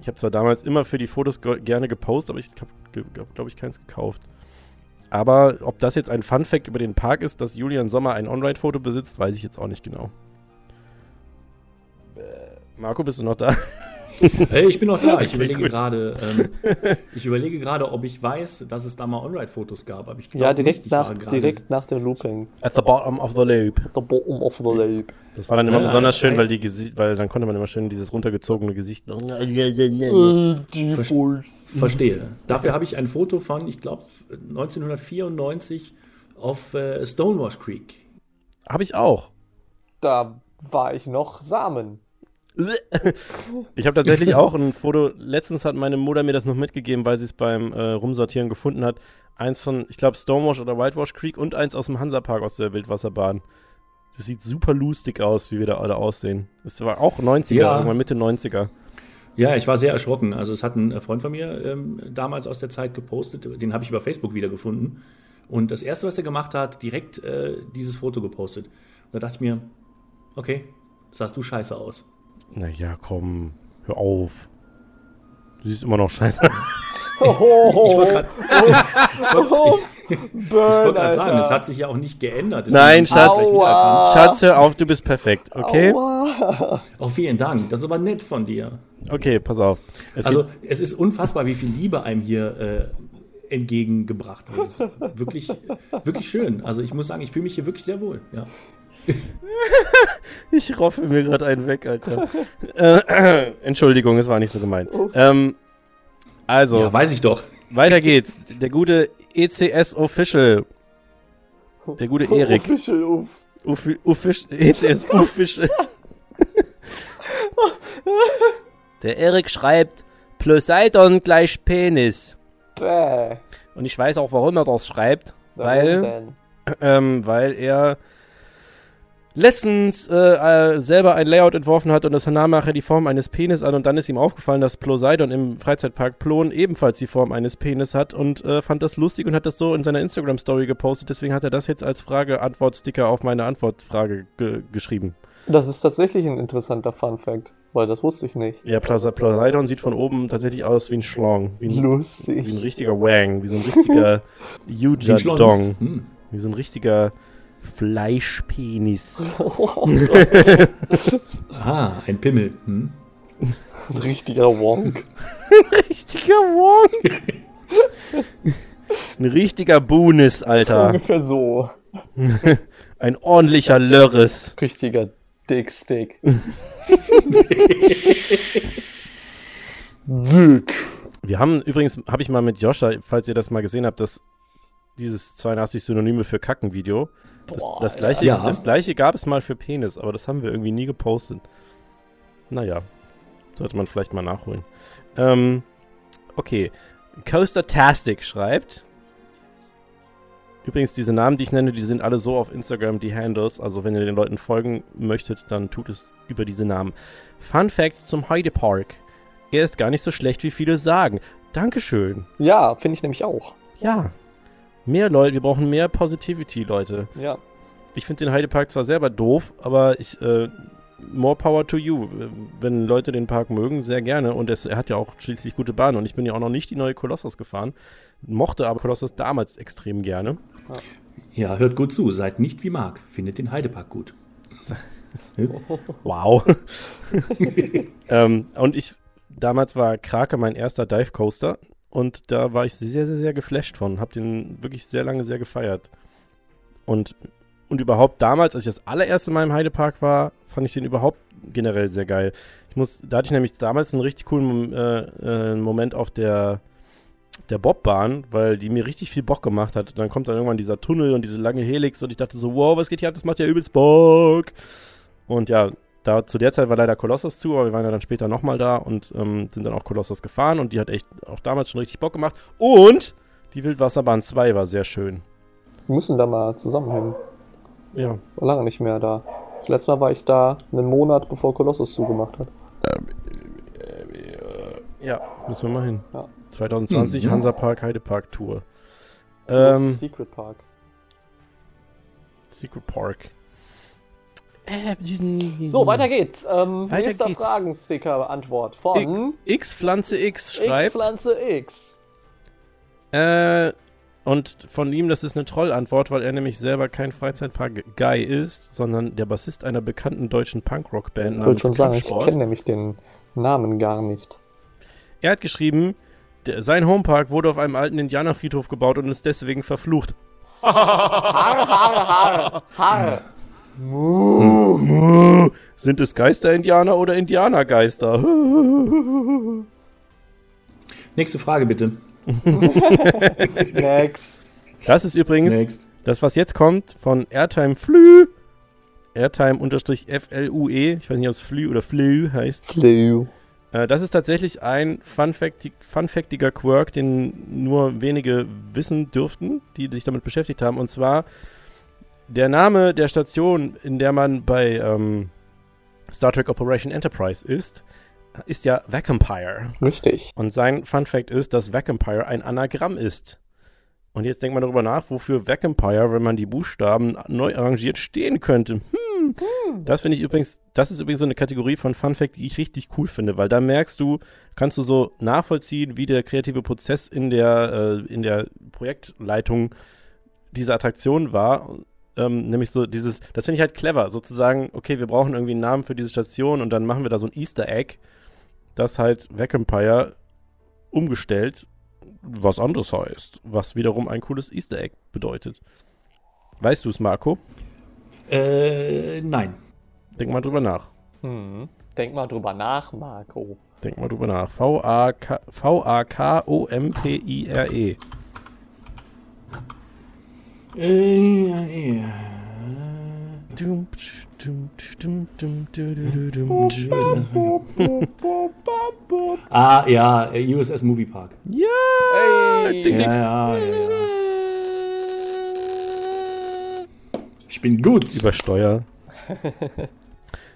Ich habe zwar damals immer für die Fotos ge gerne gepostet, aber ich habe, glaube ich, keins gekauft. Aber ob das jetzt ein Fun-Fact über den Park ist, dass Julian Sommer ein On-Ride-Foto besitzt, weiß ich jetzt auch nicht genau. Äh, Marco, bist du noch da? <laughs> Hey, ich bin noch da. Ich <laughs> Okay, überlege gut. gerade, ähm, <laughs> ich überlege gerade, ob ich weiß, dass es da mal On-Ride-Fotos gab. Aber ich glaub Ja, nicht. direkt, Ich war nach, direkt nach dem Looping. At the bottom of the loop. The bottom of the loop. Das war dann immer Ja, besonders schön, okay. weil die Gesi weil dann konnte man immer schön dieses runtergezogene Gesicht. Verstehe. Dafür habe ich ein Foto von, ich glaube, 1994 auf äh, Stonewash Creek. Habe ich auch. Da war ich noch Samen. Ich habe tatsächlich auch ein Foto. Letztens hat meine Mutter mir das noch mitgegeben, weil sie es beim äh, Rumsortieren gefunden hat. Eins von, ich glaube, Stonewash oder Whitewash Creek und eins aus dem Hansapark aus der Wildwasserbahn. Das sieht super lustig aus, wie wir da alle aussehen. Das war auch 90er, Ja. irgendwann Mitte 90er. Ja, ich war sehr erschrocken. Also es hat ein Freund von mir ähm, damals aus der Zeit gepostet, den habe ich über Facebook wiedergefunden. Und das Erste, was er gemacht hat, direkt äh, dieses Foto gepostet. Und da dachte ich mir, okay, sahst du scheiße aus. Naja, komm, hör auf. Du siehst immer noch scheiße. <laughs> Ich wollte gerade Burn, wollt grad sagen, es hat sich ja auch nicht geändert. Nein, Schatz. Schatz, hör auf, du bist perfekt, okay? Aua. Oh, vielen Dank. Das ist aber nett von dir. Okay, pass auf. Es Also es ist unfassbar, wie viel Liebe einem hier äh, entgegengebracht wird. Das ist wirklich, wirklich schön. Also ich muss sagen, ich fühle mich hier wirklich sehr wohl. Ja. <laughs> ich roffe mir gerade einen weg, Alter. äh, <clears throat> Entschuldigung, es war nicht so gemeint. Ähm, also, ja, weiß ich doch. weiter geht's. Der gute ECS Official. Der gute Erik. Official, uff. Uffi- Uffisch, ECS <laughs> Official. Der Erik schreibt Poseidon gleich Penis. Bäh. Und ich weiß auch, warum er das schreibt. Warum Weil, denn? ähm, weil er letztens äh, äh, selber ein Layout entworfen hat und das nahm nachher die Form eines Penis an und dann ist ihm aufgefallen, dass Poseidon im Freizeitpark Plon ebenfalls die Form eines Penis hat und äh, fand das lustig und hat das so in seiner Instagram-Story gepostet. Deswegen hat er das jetzt als Frage-Antwort-Sticker auf meine Antwortfrage ge geschrieben. Das ist tatsächlich ein interessanter Fun-Fact, weil das wusste ich nicht. Ja, Pose- Poseidon sieht von oben tatsächlich aus wie ein Schlong. Wie ein, wie ein Lustig. richtiger Wang, wie so ein richtiger. <laughs> Yuja-Dong. Hm. Wie so ein richtiger Fleischpenis. <laughs> Ah, ein Pimmel. Hm. Ein richtiger Wonk. richtiger Wong. Ein richtiger Bunis, Alter. <laughs> Ungefähr so. <laughs> Ein ordentlicher Lörres. Richtiger Dickstick. Dick. Wir haben übrigens, habe ich mal mit Joscha, falls ihr das mal gesehen habt, das dieses 82 Synonyme für Kacken-Video. Das, Boah, das, gleiche, ja. das gleiche gab es mal für Penis, aber das haben wir irgendwie nie gepostet. Naja, sollte man vielleicht mal nachholen. Ähm, okay. Coaster-Tastic schreibt. Übrigens, diese Namen, die ich nenne, die sind alle so auf Instagram, die Handles. Also, wenn ihr den Leuten folgen möchtet, dann tut es über diese Namen. Fun Fact zum Heidepark. Er ist gar nicht so schlecht, wie viele sagen. Dankeschön. Ja, finde ich nämlich auch. Ja. Mehr Leute, wir brauchen mehr Positivity, Leute. Ja. Ich finde den Heidepark zwar selber doof, aber ich, äh, more power to you. Wenn Leute den Park mögen, sehr gerne. Und es, er hat ja auch schließlich gute Bahnen. Und ich bin ja auch noch nicht die neue Kolossus gefahren. Mochte aber Kolossus damals extrem gerne. Ja, hört gut zu. Seid nicht wie Marc. Findet den Heidepark gut. Wow. <laughs> ähm, und ich, damals war Krake mein erster Dive Coaster. Und da war ich sehr, sehr, sehr geflasht von. Hab den wirklich sehr lange sehr gefeiert. Und, und überhaupt damals, als ich das allererste Mal im Heidepark war, fand ich den überhaupt generell sehr geil. Ich muss, da hatte ich nämlich damals einen richtig coolen äh, äh, Moment auf der, der Bobbahn, weil die mir richtig viel Bock gemacht hat. Und dann kommt dann irgendwann dieser Tunnel und diese lange Helix und ich dachte so, wow, was geht hier ab? Das macht ja übelst Bock. Und ja, da zu der Zeit war leider Kolossus zu, aber wir waren ja dann später nochmal da und ähm, sind dann auch Kolossus gefahren und die hat echt auch damals schon richtig Bock gemacht. Und die Wildwasserbahn 2 war sehr schön. Wir müssen da mal zusammen hin. Ja. War lange nicht mehr da. Das letzte Mal war ich da einen Monat, bevor Kolossus zugemacht hat. Ja, müssen wir mal hin. Ja. 2020 Mhm. Hansapark Heidepark Tour. Ähm, Secret Park. Secret Park. So, weiter geht's. Ähm, Weiter nächster geht's. Fragensticker-Antwort von X Pflanze X schreibt. X-Pflanze X. Äh, und von ihm, das ist eine Trollantwort, weil er nämlich selber kein Freizeitpark-Guy ist, sondern der Bassist einer bekannten deutschen Punkrock-Band Ich wollte schon sagen, ich kenne nämlich den Namen gar nicht. Er hat geschrieben, der, sein Homepark wurde auf einem alten Indianerfriedhof gebaut und ist deswegen verflucht. Har, har, har, har. Sind es Geister-Indianer oder Indianergeister? <laughs> Nächste Frage bitte. <laughs> Next. Das ist übrigens Next. das, was jetzt kommt von Airtime Flü. Airtime-FLUE. E. Ich weiß nicht, ob es Flü oder Flü heißt. Flu. Äh, das ist tatsächlich ein Fun-Facti- Fun-Factiger Quirk, den nur wenige wissen dürften, die sich damit beschäftigt haben. Und zwar der Name der Station, in der man bei ähm, Star Trek Operation Enterprise ist, ist ja Vacumpire. Richtig. Und sein Fun Fact ist, dass Vacumpire ein Anagramm ist. Und jetzt denkt man darüber nach, wofür Vacumpire, wenn man die Buchstaben neu arrangiert, stehen könnte. Hm. Das finde ich übrigens, das ist übrigens so eine Kategorie von Fun Fact, die ich richtig cool finde, weil da merkst du, kannst du so nachvollziehen, wie der kreative Prozess in der, äh, in der Projektleitung dieser Attraktion war. Ähm, nämlich so dieses, das finde ich halt clever, sozusagen, okay, wir brauchen irgendwie einen Namen für diese Station und dann machen wir da so ein Easter Egg, das halt Vacumpire umgestellt was anderes heißt, was wiederum ein cooles Easter Egg bedeutet. Weißt du es, Marco? Äh, nein. Denk mal drüber nach. Hm. Denk mal drüber nach, Marco. Denk mal drüber nach. V-A-K- V-A-K-O-M-P-I-R-E. Ah, ja, äh, USS Movie Park. Hey! Ding, Ja, ja, ja, ja. Ich bin gut. Übersteuer. <laughs>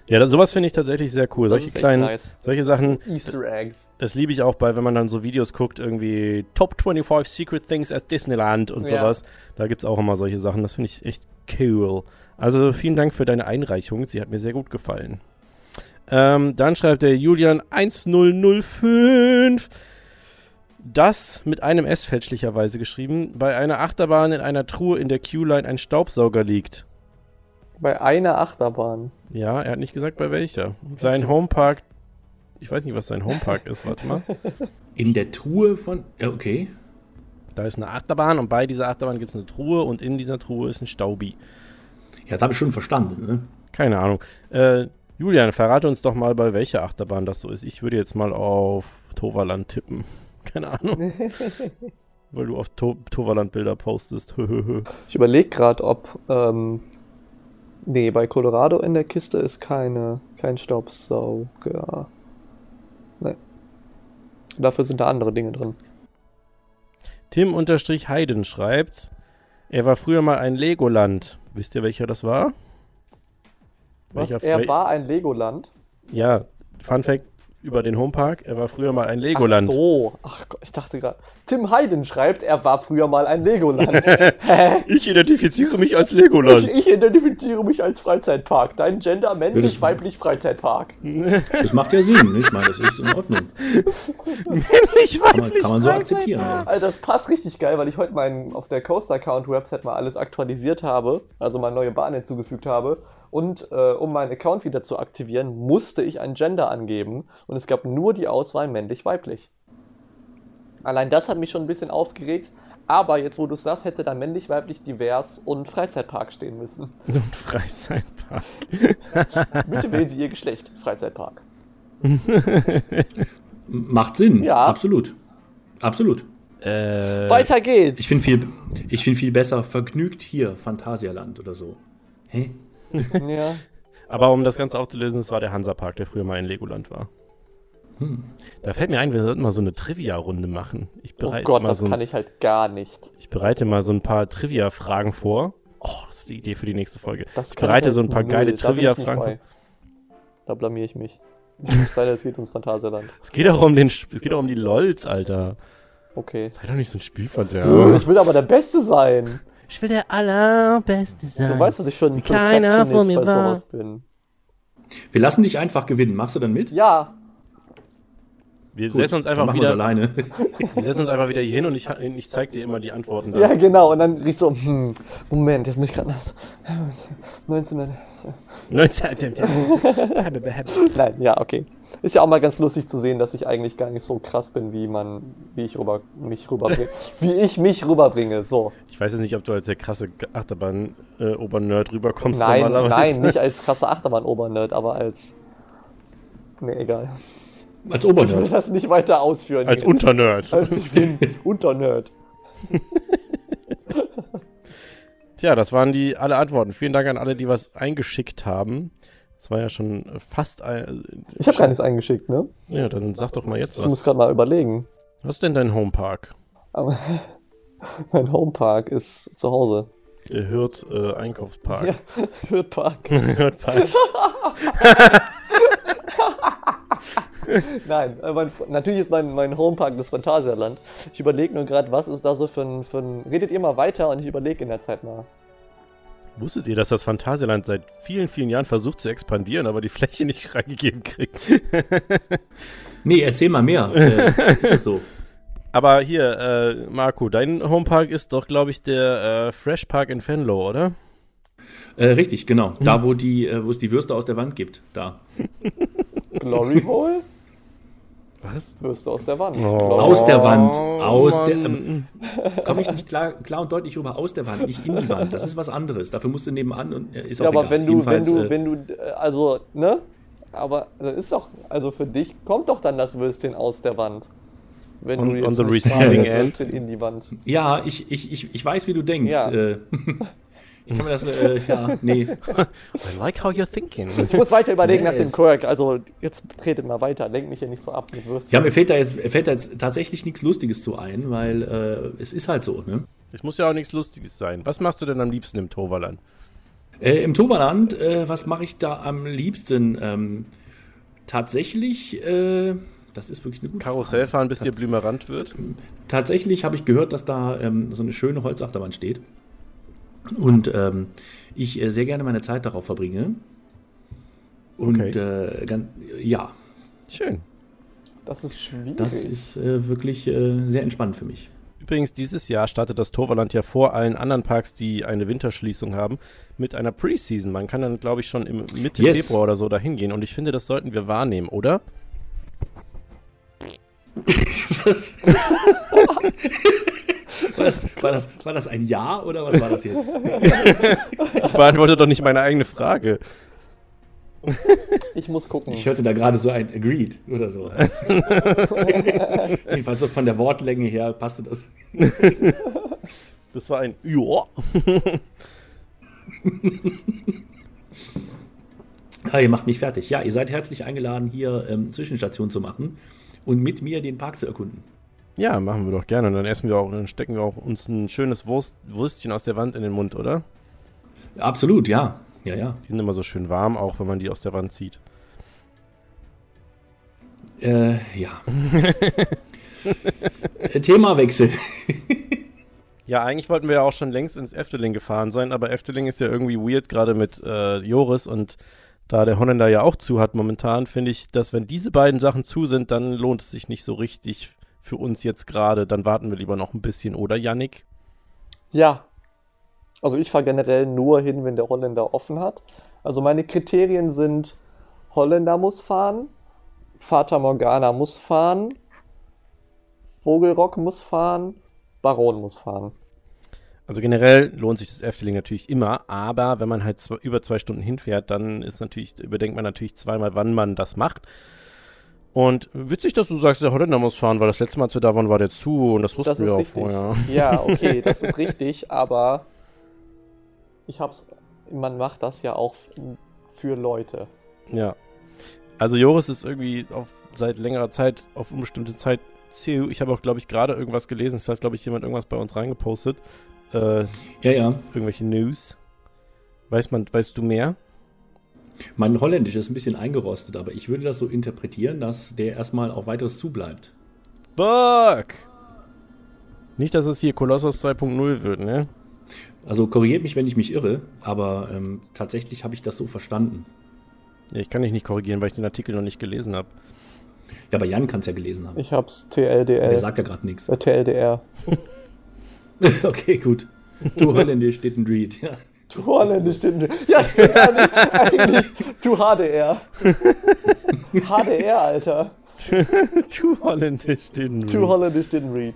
ja, das, sowas finde ich tatsächlich sehr cool. Das Solche kleinen, nice. solche Sachen, Easter Eggs. das liebe ich auch bei, wenn man dann so Videos guckt, irgendwie Top 25 Secret Things at Disneyland und Ja. sowas. Da gibt es auch immer solche Sachen. Das finde ich echt cool. Also vielen Dank für deine Einreichung. Sie hat mir sehr gut gefallen. Ähm, dann schreibt der Julian 1005. Das mit einem S fälschlicherweise geschrieben. Bei einer Achterbahn in einer Truhe in der Q-Line ein Staubsauger liegt. Bei einer Achterbahn. Ja, er hat nicht gesagt, bei welcher. Sein Homepark. Ich weiß nicht, was sein Homepark ist. Warte mal. <laughs> In der Truhe von. Ja, okay. Da ist eine Achterbahn und bei dieser Achterbahn gibt es eine Truhe und in dieser Truhe ist ein Staubi. Ja, das habe ich schon verstanden. Ne? Keine Ahnung. Äh, Julian, verrate uns doch mal, bei welcher Achterbahn das so ist. Ich würde jetzt mal auf Toverland tippen. <laughs> Keine Ahnung. <laughs> Weil du auf to Toverland Bilder postest. Ich überlege gerade, ob. Ähm, nee, bei Colorado in der Kiste ist keine, kein Staubsauger. Nee. Dafür sind da andere Dinge drin. Tim-Heiden schreibt, er war früher mal ein Legoland. Wisst ihr, welcher das war? Was? Welcher Er war ein Legoland? Ja, Fun Fact über den Homepark. Er war früher mal ein Legoland. Ach so. Ach Gott, ich dachte gerade. Tim Heiden schreibt, er war früher mal ein Legoland. <laughs> Ich identifiziere mich als Ich, Legoland. ich identifiziere mich als Freizeitpark. Dein Gender männlich, das- weiblich Freizeitpark. <laughs> Das macht ja Sinn. Ich meine, das ist in Ordnung. <laughs> ich Kann man, kann man so akzeptieren. Ja. Alter, das passt richtig geil, weil ich heute meinen auf der Coaster Account Website mal alles aktualisiert habe, also mal neue Bahnen hinzugefügt habe. Und äh, um meinen Account wieder zu aktivieren, musste ich ein Gender angeben und es gab nur die Auswahl männlich-weiblich. Allein das hat mich schon ein bisschen aufgeregt. Aber jetzt, wo du es sagst, hätte da männlich, weiblich, divers und Freizeitpark stehen müssen. <laughs> Und Freizeitpark. <laughs> Bitte wählen Sie Ihr Geschlecht. Freizeitpark. <laughs> Macht Sinn. Ja. Absolut. Absolut. Äh, Weiter geht's. Ich finde viel, ich find viel besser vergnügt hier, Phantasialand oder so. Hä? Ja. <laughs> aber um das Ganze aufzulösen, es war der Hansapark, der früher mal in Legoland war. Da fällt mir ein, wir sollten mal so eine Trivia-Runde machen. Ich Oh bereite, Gott, mal das so ein, kann ich halt gar nicht. ich bereite mal so ein paar Trivia-Fragen vor. Oh, das ist die Idee für die nächste Folge. Das ich bereite halt so ein paar null. geile ich Trivia-Fragen. Da blamier ich mich. Es sei denn, es geht ums Phantasialand. Es geht auch um den, es geht auch um die LOLs, Alter. Okay. Sei doch nicht so ein Spielverderber. Ich will aber der Beste sein. Ich will der allerbeste sein. Du weißt, was ich für ein keiner Perfectionist mir bei war. sowas bin. Wir lassen dich einfach gewinnen. Machst du dann mit? Ja, wir Gut, setzen uns einfach wieder, alleine. <laughs> wir setzen uns einfach wieder hier hin und ich, ich zeig dir immer die Antworten. Dann. ja, genau. Und dann riecht so, hm, Moment, jetzt muss ich gerade nass. 19. 19. Nein, ja, okay. Ist ja auch mal ganz lustig zu sehen, dass ich eigentlich gar nicht so krass bin, wie man, wie ich rüber, mich rüberbringe. <laughs> wie ich mich rüberbringe, so. Ich weiß jetzt nicht, ob du als der krasse Achterbahn-Ober-Nerd rüberkommst Nein, normalerweise. nein, nicht als <laughs> krasser Achterbahn-Obernerd, aber als. Nee, egal. Als Ich will Obernerd. das nicht weiter ausführen. Als jetzt. Unternerd. Als ich bin <laughs> Unternerd. Tja, das waren die alle Antworten. Vielen Dank an alle, die was eingeschickt haben. Das war ja schon fast ein. Ich habe nichts eingeschickt, ne? Ja, dann sag doch mal jetzt Ich was. muss gerade mal überlegen. Was ist denn dein Homepark? Aber <laughs> mein Homepark ist zu Hause. Der Hürth äh, Einkaufspark. Ja, Hürthpark. <laughs> Hürth Park. <laughs> Nein, äh, mein, natürlich ist mein, mein Homepark das Phantasialand. Ich überlege nur gerade, was ist da so für ein, für ein. Redet ihr mal weiter und ich überlege in der Zeit mal. Wusstet ihr, dass das Phantasialand seit vielen, vielen Jahren versucht zu expandieren, aber die Fläche nicht <laughs> freigegeben kriegt? <laughs> Nee, erzähl mal mehr. <laughs> Äh, ist das so? aber hier, äh, Marco, dein Homepark ist doch, glaube ich, der äh, Fresh Park in Venlo, oder? Äh, richtig, genau. Da, wo, die, äh, wo es die Würste aus der Wand gibt. Da. Glory Hole? Was? Würste aus der Wand. Oh. Aus der Wand. Aus der. Mann. Ähm, Komme ich nicht klar, klar und deutlich rüber. Aus der Wand, nicht in die Wand. Das ist was anderes. Dafür musst du nebenan und äh, ist auch Ja, aber egal. wenn du, wenn du, äh, wenn du, äh, also, ne? Aber das ist doch, also für dich kommt doch dann das Würstchen aus der Wand. Wenn On- du jetzt on the receiving end. Würstchen in die Wand. Ja, ich, ich, ich, ich weiß, wie du denkst. Ja. Äh, <laughs> ich kann mir das, äh, ja, <laughs> nee. <laughs> I like how you're thinking. Ich muss weiter überlegen nach dem. Quirk. Also jetzt tretet mal weiter. Lenk mich hier nicht so ab mit Würstchen. Ja, mir fällt da jetzt, fällt da jetzt tatsächlich nichts Lustiges zu ein, weil äh, es ist halt so, ne? Es muss ja auch nichts Lustiges sein. Was machst du denn am liebsten im Toverland? Äh, Im Toverland, äh, was mache ich da am liebsten? Ähm, tatsächlich, äh, das ist wirklich eine gute Karussell Frage. fahren, bis dir blümerant wird? Tatsächlich habe ich gehört, dass da ähm, so eine schöne Holzachterbahn steht. Und ähm, ich äh, sehr gerne meine Zeit darauf verbringe. Und Okay. äh, ganz, ja, Schön. Das ist schwierig. das ist äh, wirklich äh, sehr entspannt für mich. Übrigens, dieses Jahr startet das Toverland ja vor allen anderen Parks, die eine Winterschließung haben, mit einer Preseason. Man kann dann, glaube ich, schon im Mitte Yes. Februar oder so dahin gehen. Und ich finde, das sollten wir wahrnehmen, oder? <laughs> Was? <laughs> <laughs> war, das, war, das, war das ein Ja oder was war das jetzt? Ich beantworte doch nicht meine eigene Frage. ich muss gucken. Ich hörte da gerade so ein Agreed oder so. <laughs> Jedenfalls so von der Wortlänge her passte das. Das war ein Ja. Ah, ihr macht mich fertig. Ja, ihr seid herzlich eingeladen, hier ähm, Zwischenstation zu machen und mit mir den Park zu erkunden. Ja, machen wir doch gerne. Und dann essen wir auch, dann stecken wir auch uns ein schönes Wurst, Würstchen aus der Wand in den Mund, oder? Absolut, ja. Ja, ja. Die sind immer so schön warm, auch wenn man die aus der Wand zieht. Äh, ja. <laughs> Themawechsel. <laughs> Ja, eigentlich wollten wir ja auch schon längst ins Efteling gefahren sein, aber Efteling ist ja irgendwie weird, gerade mit äh, Joris und da der Holländer ja auch zu hat momentan, finde ich, dass wenn diese beiden Sachen zu sind, dann lohnt es sich nicht so richtig für uns jetzt gerade. Dann warten wir lieber noch ein bisschen, oder Yannick? Ja. Also ich fahre generell nur hin, wenn der Holländer offen hat. Also meine Kriterien sind, Holländer muss fahren, Fata Morgana muss fahren, Vogelrock muss fahren, Baron muss fahren. Also generell lohnt sich das Efteling natürlich immer, aber wenn man halt zwei, über zwei Stunden hinfährt, dann ist natürlich, überdenkt man natürlich zweimal, wann man das macht. Und witzig, dass du sagst, der Holländer muss fahren, weil das letzte Mal, als wir da waren, war der zu und das wussten Das wir ist auch richtig. vorher. Ja, <laughs> okay, das ist richtig, aber ich hab's, man macht das ja auch für Leute. Ja. Also Joris ist irgendwie auf, seit längerer Zeit auf unbestimmte Zeit zu. Ich habe auch, glaube ich, gerade irgendwas gelesen. Es hat, glaube ich, jemand irgendwas bei uns reingepostet. Äh, Ja, ja. irgendwelche News. Weiß man, weißt du mehr? Mein Holländisch ist ein bisschen eingerostet, aber ich würde das so interpretieren, dass der erstmal auf weiteres zubleibt. Fuck! Nicht, dass es hier Kolossos 2.0 wird, ne? Also korrigiert mich, wenn ich mich irre, aber ähm, tatsächlich habe ich das so verstanden. Ich kann dich nicht korrigieren, weil ich den Artikel noch nicht gelesen habe. Ja, aber Jan kann es ja gelesen haben. Ich hab's TLDL. Der sagt ja gerade nichts. äh, TLDR. <laughs> Okay, gut. Du Holländisch steht ein Read. Ja. Tu Holländisch stimmt. Ja, stimmt eigentlich. eigentlich. Tu HDR. HDR, Alter. tu Holländisch, den. Tu Holländisch didn't read.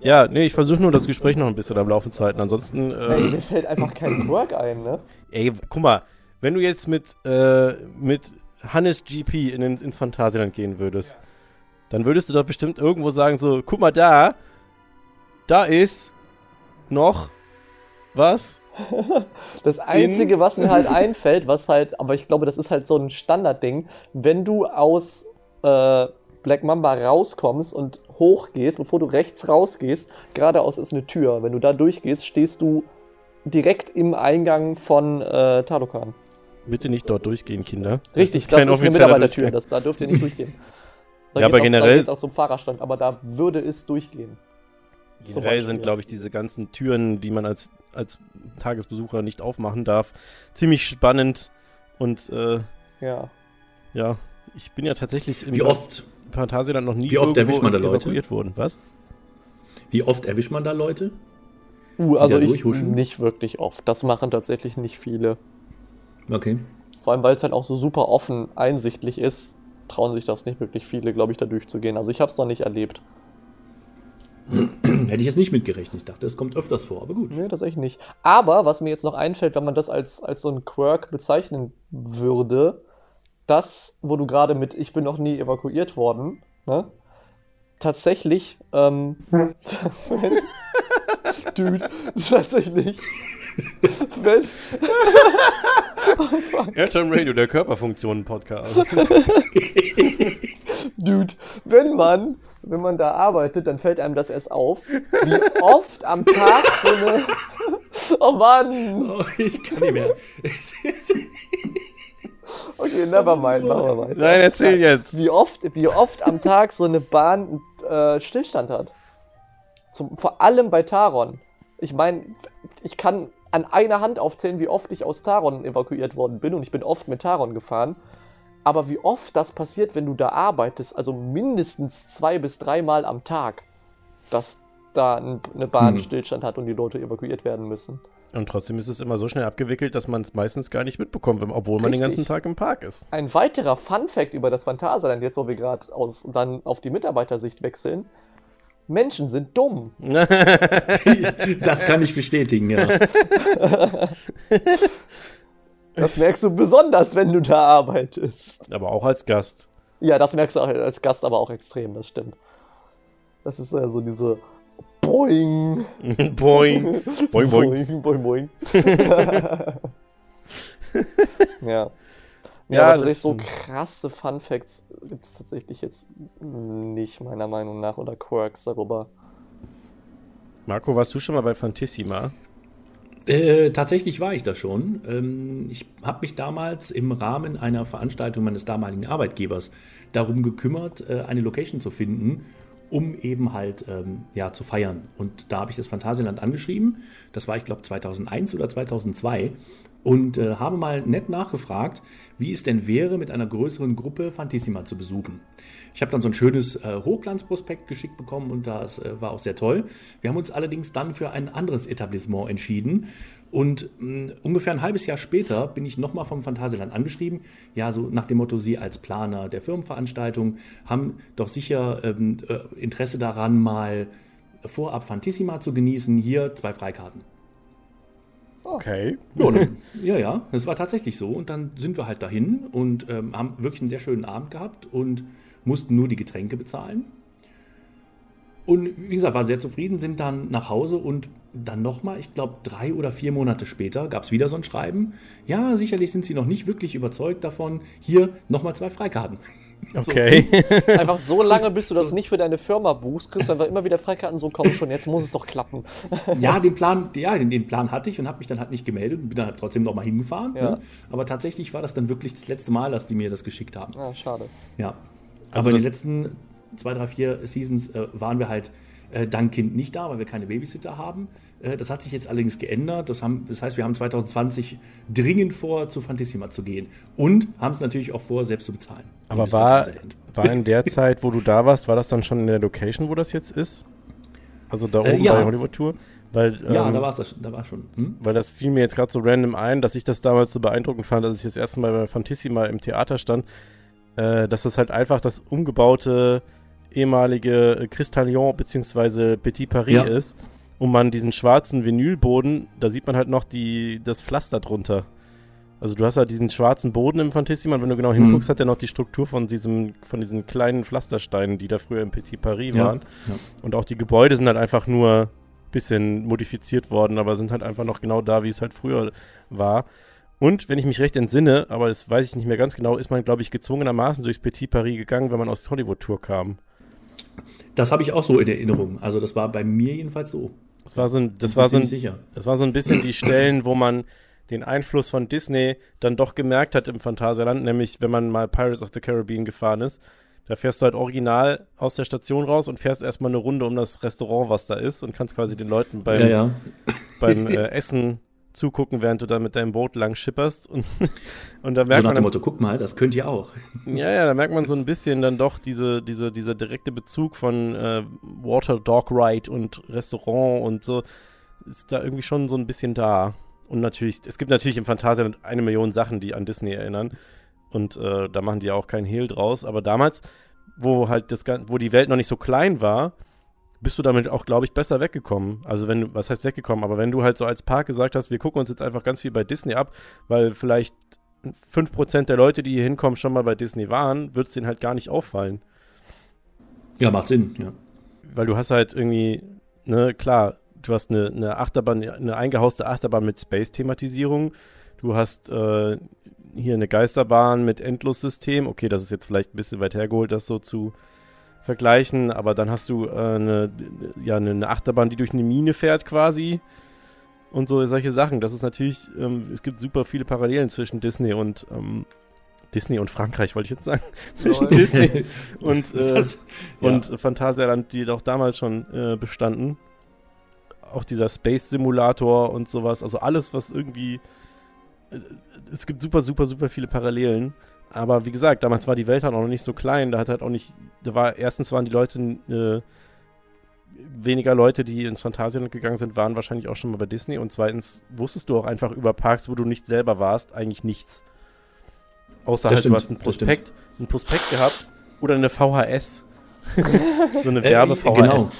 Ja, nee, ich versuche nur das Gespräch noch ein bisschen am Laufen zu halten. Ansonsten. Ey, Äh, mir fällt einfach kein Work ein, ne? ey, guck mal, wenn du jetzt mit, äh, mit Hannes GP in, den- ins Phantasialand gehen würdest, dann würdest du doch bestimmt irgendwo sagen: so, guck mal da, da ist noch was. Das Einzige, was mir halt einfällt, was halt, aber ich glaube, das ist halt so ein Standardding, wenn du aus äh, Black Mamba rauskommst und hochgehst, bevor du rechts rausgehst, geradeaus ist eine Tür. Wenn du da durchgehst, stehst du direkt im Eingang von äh, Talokan. Bitte nicht dort durchgehen, Kinder. Richtig, kein das ist, eine Mitarbeitertür, das, da dürft ihr nicht durchgehen. <laughs> Da Ja, aber auch, generell- Da geht's auch zum Fahrerstand, aber da würde es durchgehen. Generell Beispiel. sind, glaube ich, diese ganzen Türen, die man als, als Tagesbesucher nicht aufmachen darf, ziemlich spannend. Und äh, Ja. ja, ich bin ja tatsächlich im Wie oft, Phantasialand noch nie wie oft erwischt man da Leute? worden. Was? wie oft erwischt man da Leute? Uh, also ich nicht wirklich oft. Das machen tatsächlich nicht viele. Okay. Vor allem, weil es halt auch so super offen einsichtlich ist, trauen sich das nicht wirklich viele, glaube ich, da durchzugehen. Also ich habe es noch nicht erlebt. <clears throat> Hätte ich jetzt nicht mitgerechnet. Ich dachte, es kommt öfters vor, aber gut. Nee, tatsächlich nicht. Aber was mir jetzt noch einfällt, wenn man das als, als so ein Quirk bezeichnen würde, das, wo du gerade mit Ich bin noch nie evakuiert worden, ne? Tatsächlich, ähm, <laughs> <laughs> <laughs> Dude, tatsächlich, wenn, Airtime Radio, der Körperfunktionen-Podcast. <laughs> Dude, wenn man, wenn man da arbeitet, dann fällt einem das erst auf, wie oft am Tag so eine, <laughs> oh Mann, Oh, ich kann nicht mehr. okay, never mind, machen wir weiter. Nein, erzähl jetzt. wie oft, wie oft am Tag so eine Bahn äh, Stillstand hat. Zum, vor allem bei Taron. Ich meine, ich kann an einer Hand aufzählen, wie oft ich aus Taron evakuiert worden bin und ich bin oft mit Taron gefahren. Aber wie oft das passiert, wenn du da arbeitest, also mindestens zwei bis dreimal am Tag, dass da ein, eine Bahn Hm. Stillstand hat und die Leute evakuiert werden müssen. Und trotzdem ist es immer so schnell abgewickelt, dass man es meistens gar nicht mitbekommt, obwohl man den ganzen Tag im Park ist. Ein weiterer Fun-Fact über das Phantasialand, jetzt wo wir gerade dann auf die Mitarbeitersicht wechseln. Menschen sind dumm. <laughs> Das kann ich bestätigen, ja. <laughs> Das merkst du besonders, wenn du da arbeitest. Aber auch als Gast. Ja, das merkst du auch als Gast aber auch extrem, das stimmt. Das ist ja so diese <laughs> Boing. boing. Boing, boing. boing, boing. boing. ja. Ja, Ja, aber das tatsächlich so krasse Fun Facts gibt es tatsächlich jetzt nicht, meiner Meinung nach, oder Quirks darüber. Marco, warst du schon mal bei Fantissima? Äh, tatsächlich war ich da schon. Ähm, ich habe mich damals im Rahmen einer Veranstaltung meines damaligen Arbeitgebers darum gekümmert, äh, eine Location zu finden, um eben halt ähm, ja, zu feiern. Und da habe ich das Phantasialand angeschrieben. Das war, ich glaube, 2001 oder 2002. Und äh, habe mal nett nachgefragt, wie es denn wäre, mit einer größeren Gruppe Fantissima zu besuchen. Ich habe dann so ein schönes äh, Hochglanzprospekt geschickt bekommen und das äh, war auch sehr toll. Wir haben uns allerdings dann für ein anderes Etablissement entschieden. Und mh, ungefähr ein halbes Jahr später bin ich nochmal vom Phantasialand angeschrieben. Ja, so nach dem Motto, Sie als Planer der Firmenveranstaltung haben doch sicher ähm, äh, Interesse daran, mal vorab Fantissima zu genießen. Hier zwei Freikarten. Okay. Ja, dann, <laughs> ja, ja, das war tatsächlich so. Und dann sind wir halt dahin und ähm, haben wirklich einen sehr schönen Abend gehabt und mussten nur die Getränke bezahlen. Und wie gesagt, war sehr zufrieden, sind dann nach Hause und dann nochmal, ich glaube, drei oder vier Monate später gab es wieder so ein Schreiben. Ja, sicherlich sind Sie noch nicht wirklich überzeugt davon. Hier nochmal zwei Freikarten. Okay. <laughs> Einfach so lange, bis du das nicht für deine Firma buchst, kriegst du einfach immer wieder Freikarten, so komm schon, jetzt muss es doch klappen. Ja, den Plan, ja, den, den Plan hatte ich und habe mich dann halt nicht gemeldet und bin dann halt trotzdem nochmal hingefahren. Ja. Ne? Aber tatsächlich war das dann wirklich das letzte Mal, dass die mir das geschickt haben. Ah, schade. Ja. Also Aber in das- den letzten zwei, drei, vier Seasons äh, waren wir halt äh, dank Kind nicht da, weil wir keine Babysitter haben. Äh, das hat sich jetzt allerdings geändert. Das, haben, das heißt, wir haben 2020 dringend vor, zu Fantissima zu gehen. Und haben es natürlich auch vor, selbst zu bezahlen. Aber war, war in der Zeit, wo du da warst, war das dann schon in der Location, wo das jetzt ist? Also da Äh, oben ja. bei Hollywood Tour? Weil, Ja, ähm, da war es das, da war schon. Hm? weil das fiel mir jetzt gerade so random ein, dass ich das damals so beeindruckend fand, als ich das erste Mal bei Fantissima im Theater stand, äh, dass das halt einfach das umgebaute ehemalige äh, Cristalion bzw. Petit Paris Ja. ist und man diesen schwarzen Vinylboden, da sieht man halt noch die, das Pflaster drunter. Also du hast halt diesen schwarzen Boden im Fantissima und wenn du genau hinguckst, Mhm. hat er noch die Struktur von diesem, von diesen kleinen Pflastersteinen, die da früher im Petit Paris Ja, waren. ja. Und auch die Gebäude sind halt einfach nur bisschen modifiziert worden, aber sind halt einfach noch genau da, wie es halt früher war. Und wenn ich mich recht entsinne, aber das weiß ich nicht mehr ganz genau, ist man, glaube ich, gezwungenermaßen durchs Petit Paris gegangen, wenn man aus der Hollywood-Tour kam. Das habe ich auch so in Erinnerung. Also das war bei mir jedenfalls so. Das war so ein, das war so ein, sicher. das war so ein bisschen die Stellen, wo man den Einfluss von Disney dann doch gemerkt hat im Phantasialand, nämlich wenn man mal Pirates of the Caribbean gefahren ist. Da fährst du halt original aus der Station raus und fährst erstmal eine Runde um das Restaurant, was da ist, und kannst quasi den Leuten beim, Ja, ja. beim äh, Essen zugucken, während du da mit deinem Boot lang schipperst. Und, <laughs> und da So merkt nach man, dem Motto, guck mal, das könnt ihr auch. <laughs> ja, ja, da merkt man so ein bisschen dann doch diese, diese, dieser direkte Bezug von äh, Water Dog Ride und Restaurant und so ist da irgendwie schon so ein bisschen da. Und natürlich, es gibt natürlich im Phantasialand eine Million Sachen, die an Disney erinnern. Und äh, da machen die ja auch keinen Hehl draus. Aber damals, wo halt das wo die Welt noch nicht so klein war, bist du damit auch, glaube ich, besser weggekommen. Also wenn du, was heißt weggekommen, aber wenn du halt so als Park gesagt hast, wir gucken uns jetzt einfach ganz viel bei Disney ab, weil vielleicht 5% der Leute, die hier hinkommen, schon mal bei Disney waren, wird es denen halt gar nicht auffallen. Ja, macht Sinn, ja. Weil du hast halt irgendwie, ne, klar, du hast eine, eine Achterbahn, eine eingehauste Achterbahn mit Space-Thematisierung. Du hast äh, hier eine Geisterbahn mit Endlossystem. Okay, das ist jetzt vielleicht ein bisschen weit hergeholt, das so zu vergleichen, aber dann hast du äh, eine, ja, eine, Achterbahn, die durch eine Mine fährt quasi. Und so solche Sachen. Das ist natürlich, ähm, es gibt super viele Parallelen zwischen Disney und ähm, Disney und Frankreich, wollte ich jetzt sagen. <laughs> zwischen. Disney <laughs> und, äh, Das- ja. und Phantasialand, die doch damals schon äh, bestanden. Auch dieser Space Simulator und sowas. Also alles, was irgendwie. äh, Es gibt super, super, super viele Parallelen. Aber wie gesagt, damals war die Welt halt auch noch nicht so klein. Da hat halt auch nicht. Da war erstens waren die Leute. Äh, weniger Leute, die ins Phantasialand gegangen sind, waren wahrscheinlich auch schon mal bei Disney. Und zweitens wusstest du auch einfach über Parks, wo du nicht selber warst, eigentlich nichts. Außer Das halt, stimmt, du hast einen. Prospekt, einen Prospekt gehabt oder eine VHS. <laughs> so eine Äh, Werbe-VHS. Genau.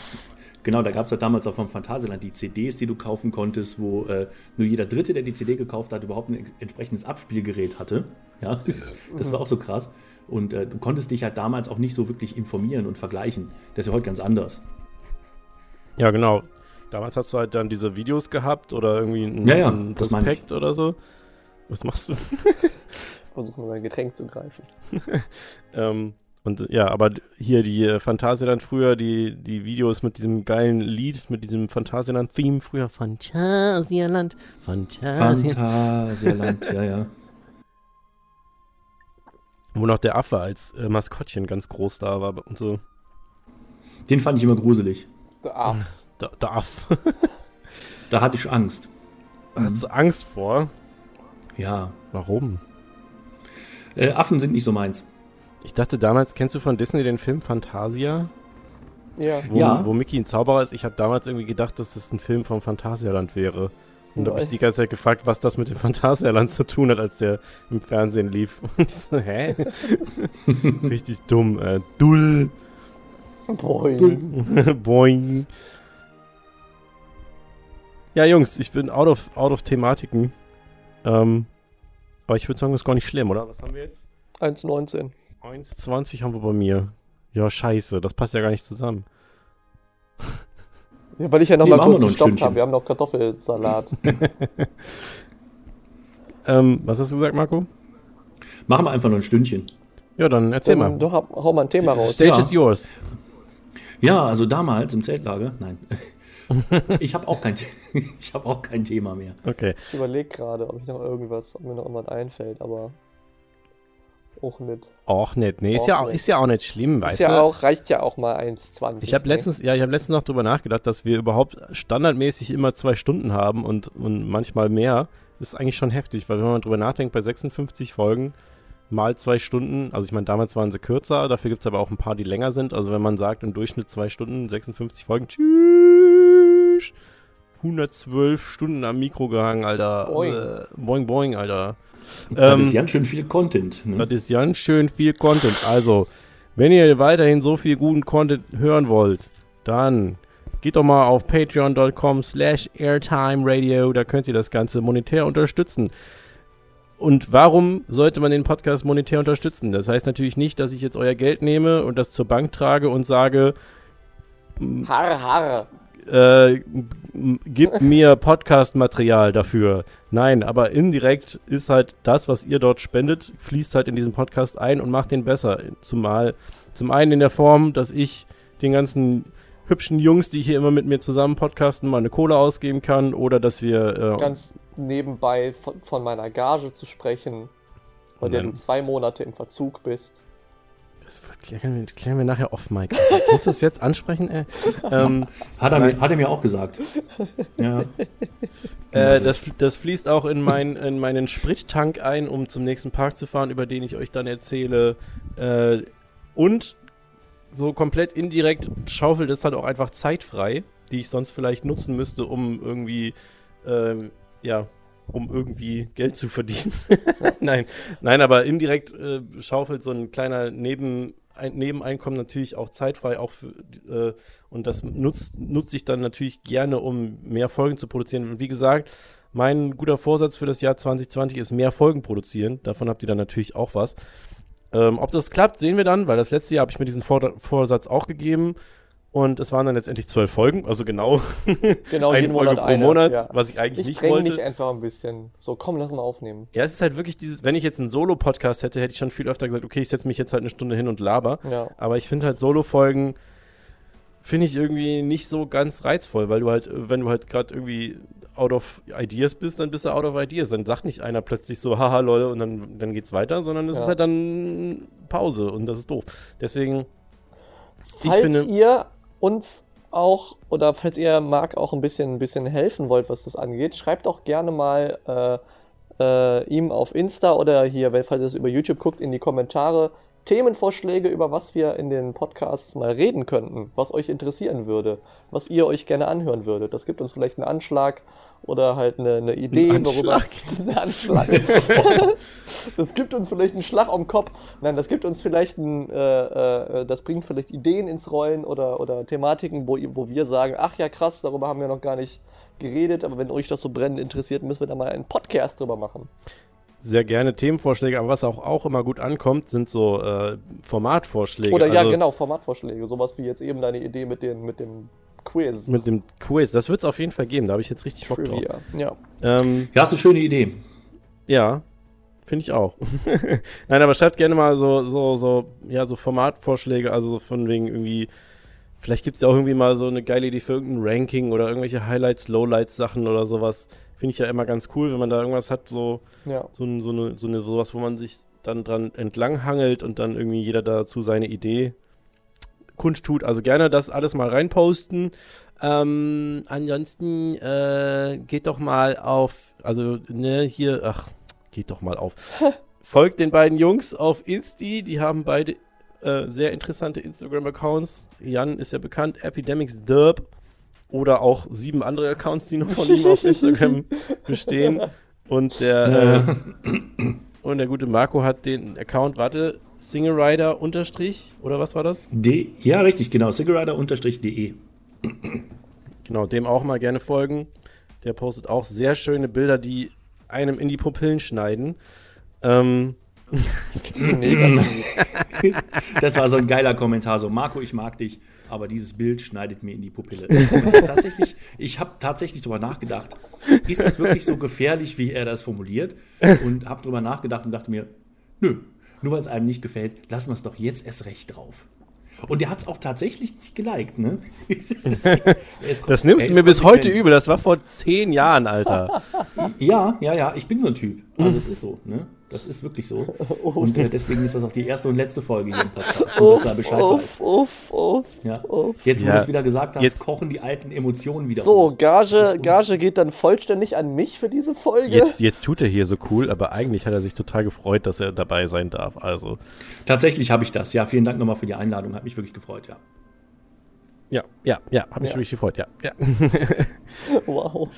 Genau, da gab es ja damals auch vom Phantasialand die CDs, die du kaufen konntest, wo äh, nur jeder Dritte, der die CD gekauft hat, überhaupt ein entsprechendes Abspielgerät hatte. Ja, das war auch so krass. Und äh, du konntest dich halt damals auch nicht so wirklich informieren und vergleichen. Das ist ja heute ganz anders. Ja, genau. Damals hast du halt dann diese Videos gehabt oder irgendwie ein, Ja, ja, ein ich. Prospekt oder so. Was machst du? <laughs> Versuchen wir mal ein Getränk zu greifen. <laughs> ähm, und äh, ja, aber hier die äh, Phantasialand früher, die, die Videos mit diesem geilen Lied, mit diesem Phantasialand-Theme früher. Phantasialand, Phantasialand. Phantasialand, ja, ja. <laughs> Wo noch der Affe als äh, Maskottchen ganz groß da war und so. Den fand ich immer gruselig. Ah, Der, der Aff. <laughs> Da hatte ich Angst. Hast du Angst vor? Ja. Warum? Äh, Affen sind nicht so meins. Ich dachte damals, kennst du von Disney den Film Fantasia? ja. Wo, Ja. wo Mickey ein Zauberer ist. Ich habe damals irgendwie gedacht, dass das ein Film vom Phantasialand wäre. Und habe Nein. ich die ganze Zeit gefragt, was das mit dem Phantasialand zu tun hat, als der im Fernsehen lief. <laughs> Und ich so, hä? <laughs> Richtig dumm. Äh, dull. Boing. <laughs> Boing. Ja, Jungs, ich bin out of, out of Thematiken. Ähm, aber ich würde sagen, das ist gar nicht schlimm, oder? Was haben wir jetzt? 1,19. 1,20 haben wir bei mir. Ja, scheiße, das passt ja gar nicht zusammen. <laughs> Ja, weil ich ja noch Nee, kurz noch gestoppt habe. Wir haben noch Kartoffelsalat. <laughs> <laughs> Ähm, was hast du gesagt, Marco? Machen wir einfach nur ein Stündchen. Ja, dann erzähl Dann mal. doch, hau- hau mal ein Thema raus. Stage Ja. is yours. Ja, also damals im Zeltlager, nein. ich habe auch, kein The- ich hab auch kein Thema mehr. Okay. Ich überlege gerade, ob ich noch irgendwas, ob mir noch irgendwas einfällt, aber auch nicht. Och nicht, nee, ist Och ja, auch, nicht. ist ja auch nicht schlimm, weißt Ist ja du? auch, reicht ja auch mal 1,20. ich habe ne? letztens, ja, ich habe letztens noch drüber nachgedacht, dass wir überhaupt standardmäßig immer zwei Stunden haben und, und manchmal mehr. Ist eigentlich schon heftig, weil wenn man drüber nachdenkt, bei 56 Folgen mal zwei Stunden, also ich meine, damals waren sie kürzer, dafür gibt es aber auch ein paar, die länger sind. Also wenn man sagt, im Durchschnitt zwei Stunden, 56 Folgen, tschüss, 112 Stunden am Mikro gehangen, Alter. Boing. Äh, boing, boing, Alter. Das Ähm, ist ganz schön viel Content. Ne? Das ist ganz schön viel Content. Also, wenn ihr weiterhin so viel guten Content hören wollt, dann geht doch mal auf patreon.com slash airtime radio. Da könnt ihr das Ganze monetär unterstützen. Und warum sollte man den Podcast monetär unterstützen? Das heißt natürlich nicht, dass ich jetzt euer Geld nehme und das zur Bank trage und sage, Harr, harr. Äh, gib mir Podcast-Material dafür. Nein, aber indirekt ist halt das, was ihr dort spendet, fließt halt in diesen Podcast ein und macht den besser. Zumal zum einen in der Form, dass ich den ganzen hübschen Jungs, die hier immer mit mir zusammen podcasten, mal eine Kohle ausgeben kann oder dass wir äh, Ganz nebenbei von, von meiner Gage zu sprechen, bei der du zwei Monate im Verzug bist. Das klären wir, klären wir nachher off, Mike. Muss das jetzt ansprechen? Äh, ähm, Hat er, mir, hat er mir auch gesagt. Ja. äh, das, das fließt auch in, mein, in meinen Sprittank ein, um zum nächsten Park zu fahren, über den ich euch dann erzähle. Äh, und so komplett indirekt schaufelt es halt auch einfach Zeit frei, die ich sonst vielleicht nutzen müsste, um irgendwie, ähm, ja, um irgendwie Geld zu verdienen. <laughs> nein, nein, aber indirekt äh, schaufelt so ein kleiner Neben, ein Nebeneinkommen natürlich auch zeitfrei, auch für, äh, und das nutzt, nutze ich dann natürlich gerne, um mehr Folgen zu produzieren. Und wie gesagt, mein guter Vorsatz für das Jahr 2020 ist mehr Folgen produzieren. Davon habt ihr dann natürlich auch was. Ähm, ob das klappt, sehen wir dann, weil das letzte Jahr habe ich mir diesen Vor Vorsatz auch gegeben. Und es waren dann letztendlich zwölf Folgen, also genau, <laughs> Genau, eine Folge Monat pro eine, Monat, ja. was ich eigentlich Ich nicht wollte. mich einfach ein bisschen. So, komm, lass mal aufnehmen. Ja, es ist halt wirklich dieses, wenn ich jetzt einen Solo-Podcast hätte, hätte ich schon viel öfter gesagt, okay, ich setze mich jetzt halt eine Stunde hin und laber. Ja. Aber ich finde halt Solo-Folgen, finde ich irgendwie nicht so ganz reizvoll, weil du halt, wenn du halt gerade irgendwie out of ideas bist, dann bist du out of ideas. Dann sagt nicht einer plötzlich so, haha, lol, und dann, dann geht's weiter, sondern es Ja. ist halt dann Pause und das ist doof. Deswegen, ich Falls finde, ihr uns auch oder falls ihr Marc auch ein bisschen, ein bisschen helfen wollt, was das angeht, schreibt auch gerne mal äh, äh, ihm auf Insta oder hier, falls ihr es über YouTube guckt, in die Kommentare Themenvorschläge, über was wir in den Podcasts mal reden könnten, was euch interessieren würde, was ihr euch gerne anhören würdet. Das gibt uns vielleicht einen Anschlag oder halt eine, eine Idee, Ein worüber. <laughs> Ein Anschlag. <laughs> das gibt uns vielleicht einen Schlag am Kopf. Nein, das gibt uns vielleicht ein, äh, äh, das bringt vielleicht Ideen ins Rollen oder, oder Thematiken, wo, wo wir sagen, ach ja krass, darüber haben wir noch gar nicht geredet, aber wenn euch das so brennend interessiert, müssen wir da mal einen Podcast drüber machen. sehr gerne Themenvorschläge, aber was auch, auch immer gut ankommt, sind so äh, Formatvorschläge. Oder ja, Also genau, Formatvorschläge. Sowas wie jetzt eben deine Idee mit, den, mit dem Quiz. Mit dem Quiz, das wird es auf jeden Fall geben, da habe ich jetzt richtig Bock drauf. Ja. Ähm, ja, ist eine schöne Idee. Ja, finde ich auch. <laughs> Nein, aber schreibt gerne mal so, so, so, ja, so Formatvorschläge, also so von wegen irgendwie, vielleicht gibt es ja auch irgendwie mal so eine geile Idee für irgendein Ranking oder irgendwelche Highlights, Lowlights Sachen oder sowas. Finde ich ja immer ganz cool, wenn man da irgendwas hat, so, ja. so, so eine, so eine, sowas, wo man sich dann dran entlanghangelt und dann irgendwie jeder dazu seine Idee kundtut. Also gerne das alles mal reinposten. Ähm, ansonsten äh, geht doch mal auf, also ne, hier, ach, geht doch mal auf. <laughs> Folgt den beiden Jungs auf Insti, die haben beide äh, sehr interessante Instagram-Accounts. Jan ist ja bekannt, Epidemics Derb oder auch sieben andere Accounts, die noch von ihm auf Instagram <laughs> bestehen. Und der, <laughs> äh, und der gute Marco hat den Account, warte, Single Rider unterstrich, oder was war das? D ja, richtig, genau. Cigarrider-de. Genau, dem auch mal gerne folgen. Der postet auch sehr schöne Bilder, die einem in die Pupillen schneiden. Ähm, <laughs> So. <laughs> Das war so ein geiler Kommentar. So, Marco, ich mag dich, aber dieses Bild schneidet mir in die Pupille. <laughs> Und tatsächlich, ich habe tatsächlich darüber nachgedacht, ist das wirklich so gefährlich, wie er das formuliert? Und habe darüber nachgedacht und dachte mir, nö, nur weil es einem nicht gefällt, lassen wir es doch jetzt erst recht drauf. Und der hat es auch tatsächlich nicht geliked, ne? <laughs> <laughs> Das nimmst du mir bis heute übel. Das war vor zehn Jahren, Alter. Ja, ja, ja, ich bin so ein Typ. Also es ist so, ne? Das ist wirklich so. <laughs> Und äh, deswegen ist das auch die erste und letzte Folge hier im <laughs> Podcast, um dass er Bescheid uff, uff, uff. Ja. Jetzt, wo Ja. du es wieder gesagt hast, Jetzt- kochen die alten Emotionen wieder So. Gage, Gage geht dann vollständig an mich für diese Folge. Jetzt, jetzt tut er hier so cool, aber eigentlich hat er sich total gefreut, dass er dabei sein darf. Also, Tatsächlich habe ich das. Ja, vielen Dank nochmal für die Einladung. Hat mich wirklich gefreut, ja. ja, ja, ja, hab mich Ja. wirklich gefreut, ja. ja. <laughs> Wow.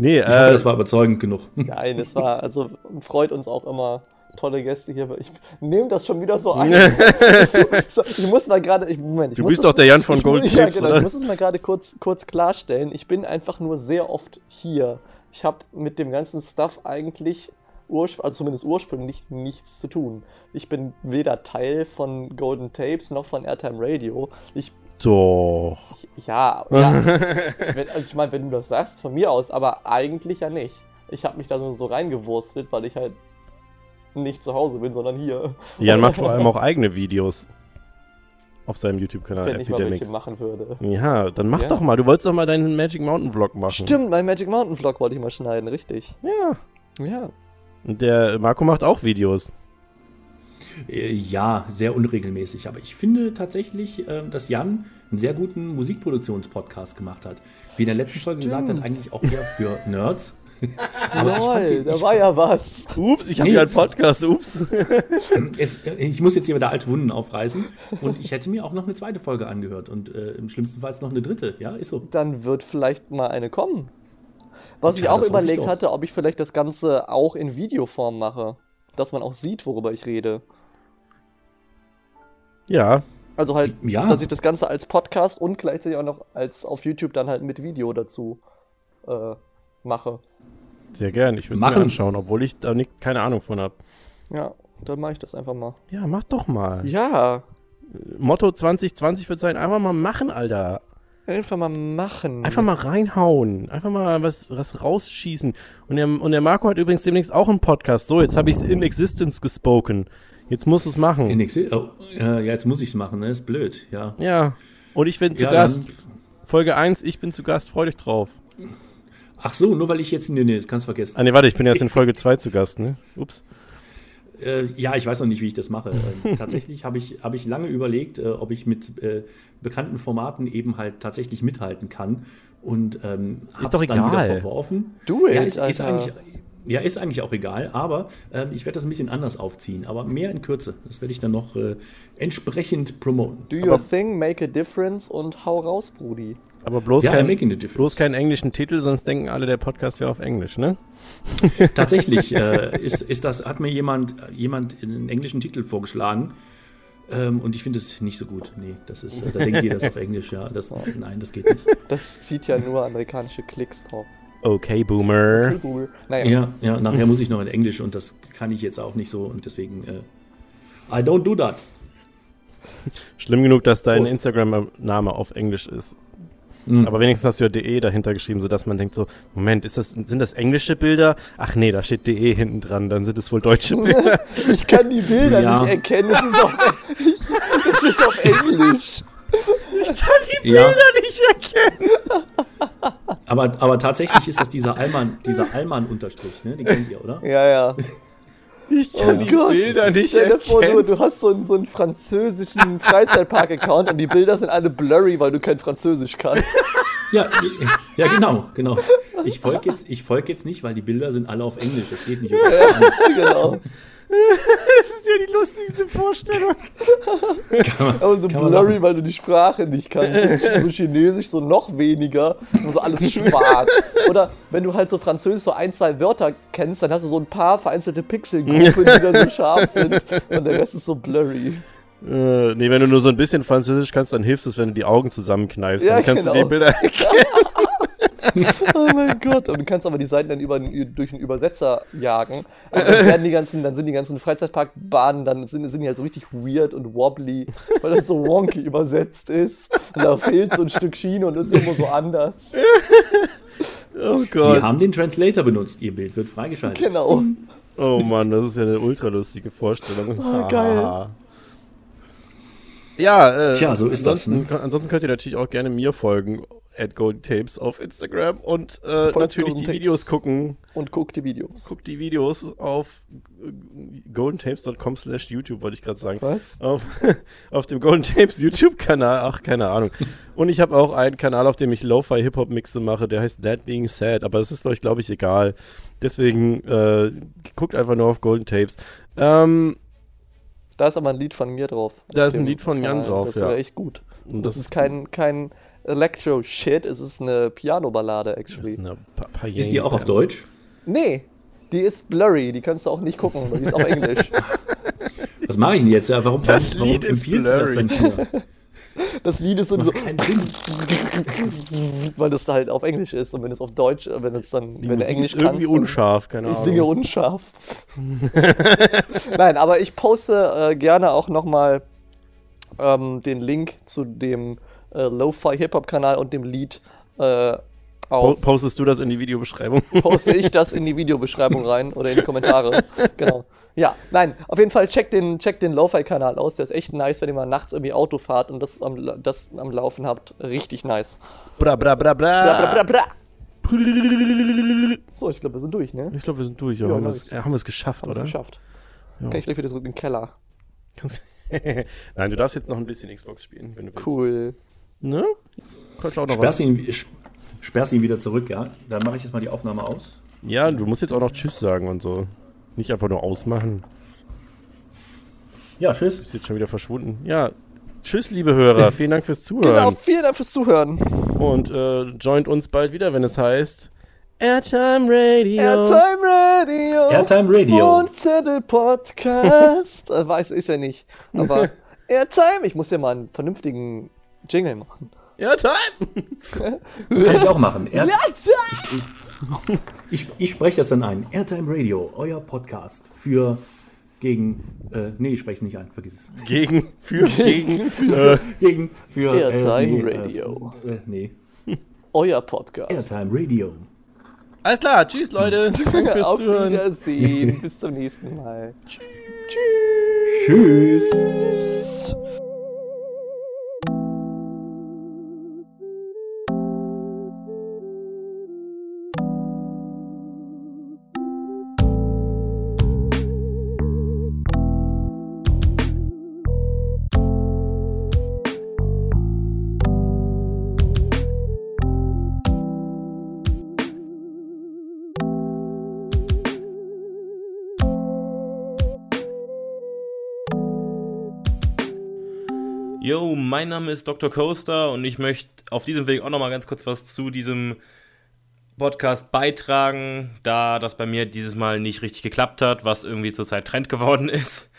Nee, Ich hoffe, äh, das war überzeugend genug. <laughs> Nein, es war, also freut uns auch immer. Tolle Gäste hier. Ich nehme das schon wieder so ein. <laughs> ich muss mal gerade. Ich, Moment, ich Du muss bist das- doch der Jan von ich, Golden <laughs> Ja, Tapes, genau. oder? Ich muss es mal gerade kurz, kurz klarstellen. Ich bin einfach nur sehr oft hier. Ich habe mit dem ganzen Stuff eigentlich, also zumindest ursprünglich, nichts zu tun. Ich bin weder Teil von Golden Tapes noch von Airtime Radio. Ich doch. Ja, ja. <laughs> wenn, also ich meine, wenn du das sagst, von mir aus, aber eigentlich ja nicht. Ich habe mich da so, so reingewurstelt, weil ich halt nicht zu Hause bin, sondern hier. Jan macht vor allem <laughs> auch eigene Videos auf seinem YouTube-Kanal wenn ich mal welche Epidemics. machen würde. Ja, dann mach Ja. doch mal. Du wolltest doch mal deinen Magic Mountain Vlog machen. Stimmt, mein Magic Mountain Vlog wollte ich mal schneiden, richtig. Ja. Ja. Und der Marco macht auch Videos. Äh, Ja, sehr unregelmäßig. Aber ich finde tatsächlich, äh, dass Jan einen sehr guten Musikproduktionspodcast gemacht hat. Wie in der letzten Folge gesagt hat, eigentlich auch eher für <laughs> Nerds. Aber ich fand Lol, den- da ich war ja was. Ups, ich habe Nee. hier einen Podcast. Ups. <laughs> Jetzt, äh, ich muss jetzt hier wieder alte Wunden aufreißen und ich hätte mir auch noch eine zweite Folge angehört und äh, im schlimmsten Fall noch eine dritte. Ja, ist so. Dann wird vielleicht mal eine kommen. Was Tja, ich auch ich überlegt doch. hatte, ob ich vielleicht das Ganze auch in Videoform mache. Dass man auch sieht, worüber ich rede. Ja, Also halt, Ja. dass ich das Ganze als Podcast und gleichzeitig auch noch als auf YouTube dann halt mit Video dazu äh, mache. sehr gern. Ich würde es mir anschauen, obwohl ich da nicht, keine Ahnung von habe. Ja, dann mache ich das einfach mal. Ja, mach doch mal. Ja, Motto 2020 wird sein, einfach mal machen, Alter. einfach mal machen. Einfach mal reinhauen. Einfach mal was, was rausschießen. Und der, und der Marco hat übrigens demnächst auch einen Podcast. So, jetzt habe ich es in Existence gespoken. Jetzt musst du es machen. In Excel, oh, ja, jetzt muss ich es machen, ne? Ist blöd, ja. ja. Und ich bin zu Ja, Gast. Folge 1, ich bin zu Gast. Freu dich drauf. Ach so, nur weil ich jetzt. Nee, nee, das kannst du vergessen. Ah, nee, warte, ich bin erst in Folge 2 zu Gast, ne? Ups. Äh, ja, ich weiß noch nicht, wie ich das mache. Äh, <laughs> tatsächlich habe ich, hab ich lange überlegt, äh, ob ich mit äh, bekannten Formaten eben halt tatsächlich mithalten kann. Und ähm, hab's doch dann egal. wieder verworfen. It, ja, ist, ist eigentlich, ja, ist eigentlich auch egal, aber ähm, ich werde das ein bisschen anders aufziehen, aber mehr in Kürze. Das werde ich dann noch äh, entsprechend promoten. Do your thing, make a difference und hau raus, Brudi. Aber bloß, Ja, kein, bloß keinen englischen Titel, sonst denken alle, der Podcast wäre auf Englisch, ne? <laughs> Tatsächlich äh, ist, ist das, hat mir jemand, jemand einen englischen Titel vorgeschlagen. Ähm, und ich finde es nicht so gut. Nee, das ist, äh, da denkt jeder das auf Englisch, ja. Das, <laughs> nein, das geht nicht. Das zieht ja nur amerikanische Klicks drauf. Okay, Boomer. Naja, Ja, ja, nachher muss ich noch in Englisch und das kann ich jetzt auch nicht so und deswegen, äh, I don't do that. Schlimm genug, dass dein. Instagram-Name auf Englisch ist. Mhm. Aber wenigstens hast du ja DE dahinter geschrieben, sodass man denkt so, Moment, ist das, sind das englische Bilder? Ach nee, da steht DE hinten dran, dann sind es wohl deutsche <laughs> Bilder. ich kann die Bilder Ja. nicht erkennen. Es ist auf, <laughs> es ist auf Englisch. Ja, nicht erkennen. aber, aber tatsächlich ist das dieser Allmann, dieser Allmann-Unterstrich, ne? Den kennt ihr, oder? Ja, ja. Ich Oh kann die Gott. Bilder nicht Stell dir vor, du, erkennen. du hast so einen, so einen französischen Freizeitpark-Account und die Bilder sind alle blurry, weil du kein Französisch kannst. Ja, ja, genau, genau. Ich folge jetzt, ich folg jetzt nicht, weil die Bilder sind alle auf Englisch. Das geht nicht. genau. <laughs> Das ist ja die lustigste Vorstellung. Aber so blurry, weil du die Sprache nicht kannst. So Chinesisch, so noch weniger. So alles <laughs> schwarz. Oder wenn du halt so Französisch so ein, zwei Wörter kennst, dann hast du so ein paar vereinzelte Pixelgruppen, die dann so <laughs> scharf sind. Und der Rest ist so blurry. Äh, nee, wenn du nur so ein bisschen Französisch kannst, dann hilft es, wenn du die Augen zusammenkneifst. Ja, dann kannst du genau. die Bilder erkennen. <laughs> Oh mein Gott. Und du kannst aber die Seiten dann über, durch einen Übersetzer jagen. Und dann, werden die ganzen, dann sind die ganzen Freizeitparkbahnen, dann sind, sind die halt so richtig weird und wobbly, weil das so wonky übersetzt ist. Und da fehlt so ein Stück Schiene und ist irgendwo so anders. Oh Sie Gott. haben den Translator benutzt. Ihr Bild wird freigeschaltet. Genau. Oh Mann, das ist ja eine ultra lustige Vorstellung. Oh, geil. Ja, äh, Tja, so ist das, ne? ansonsten, ansonsten könnt ihr natürlich auch gerne mir folgen, at Golden Tapes auf Instagram und äh, natürlich Golden die Tapes. Videos gucken. Und guck die Videos. Guckt die Videos auf goldentapes.com slash YouTube, wollte ich gerade sagen. Was? Auf, <laughs> auf dem Golden Tapes YouTube-Kanal, ach, keine Ahnung. Und ich habe auch einen Kanal, auf dem ich Lo-Fi Hip-Hop-Mixe mache, der heißt That Being Sad, aber es ist euch, glaube ich, egal. Deswegen äh, guckt einfach nur auf Golden Tapes. Ähm, Da ist aber ein Lied von mir drauf. Da ist ein Lied von Jan Kanal. drauf, Das ja. war echt gut. und Das, ist kein, kein Electro-Shit, es ist eine Piano-Ballade, ist actually. eine Pa- Ist die auch auf Deutsch? Nee, die ist blurry, die kannst du auch nicht gucken, weil die ist auf Englisch. <laughs> Was mache ich denn jetzt? Ja, Warum, Das warum Lied ist empfiehlst du das blurry. denn hier? <laughs> Das Lied ist so, so <laughs> weil das da halt auf Englisch ist und wenn es auf Deutsch, äh, wenn es dann, Die wenn du Musik Englisch ist irgendwie kannst, unscharf, keine Ich Ahnung. singe unscharf. Nein, aber ich poste äh, gerne auch nochmal ähm, den Link zu dem äh, Lo-Fi Hip-Hop-Kanal und dem Lied äh, auf. postest du das in die Videobeschreibung? <laughs> Poste ich das in die <laughs> Videobeschreibung rein oder in die Kommentare. genau. Ja, nein, auf jeden Fall checkt den, checkt den Lo-Fi-Kanal aus. Der ist echt nice, wenn ihr mal nachts irgendwie Auto fahrt und das am, das am Laufen habt. Richtig nice. bra, bra, bra, bra. Bra, bra, bra, bra. So, ich glaube, wir sind durch, ne? Ich glaube, wir sind durch. Ja, haben nice. wir es haben wir es geschafft, Haben es oder? geschafft. Ja. Kann ich gleich wieder zurück in den Keller. <laughs> Nein, du darfst jetzt noch ein bisschen Xbox spielen, wenn du willst. Cool. Ne? Kannst auch noch Sperrst was. ihn, sp- sperrst ihn wieder zurück, ja? Dann mache ich jetzt mal die Aufnahme aus. Ja, du musst jetzt auch noch Tschüss sagen und so. Nicht einfach nur ausmachen. Ja, tschüss. Ist jetzt schon wieder verschwunden. Ja. Tschüss, liebe Hörer. <laughs> Vielen Dank fürs Zuhören. Genau, vielen Dank fürs Zuhören. Und äh, joint uns bald wieder, wenn es heißt Airtime Radio. Airtime Radio. Airtime Radio. Und Zettel Podcast. <laughs> äh, weiß ist ja nicht. Aber <laughs> Airtime, ich muss ja mal einen vernünftigen Jingle machen. Airtime! <laughs> Das kann ich auch machen. Air Airtime! ich, ich spreche das dann ein. Airtime Radio, euer Podcast für gegen. Äh, nee, ich spreche es nicht ein, vergiss es. Gegen, für, gegen. äh, Gegen für. Airtime nee, Radio. Äh, äh, nee. Euer Podcast. Airtime Radio. alles klar, tschüss, Leute. <laughs> Danke fürs Auf Zuhören. Wiedersehen. Bis zum nächsten Mal. <laughs> Tschüss. Yo, mein Name ist Dr. Coaster und ich möchte auf diesem Weg auch nochmal ganz kurz was zu diesem Podcast beitragen, da das bei mir dieses Mal nicht richtig geklappt hat, was irgendwie zurzeit Trend geworden <laughs> ist.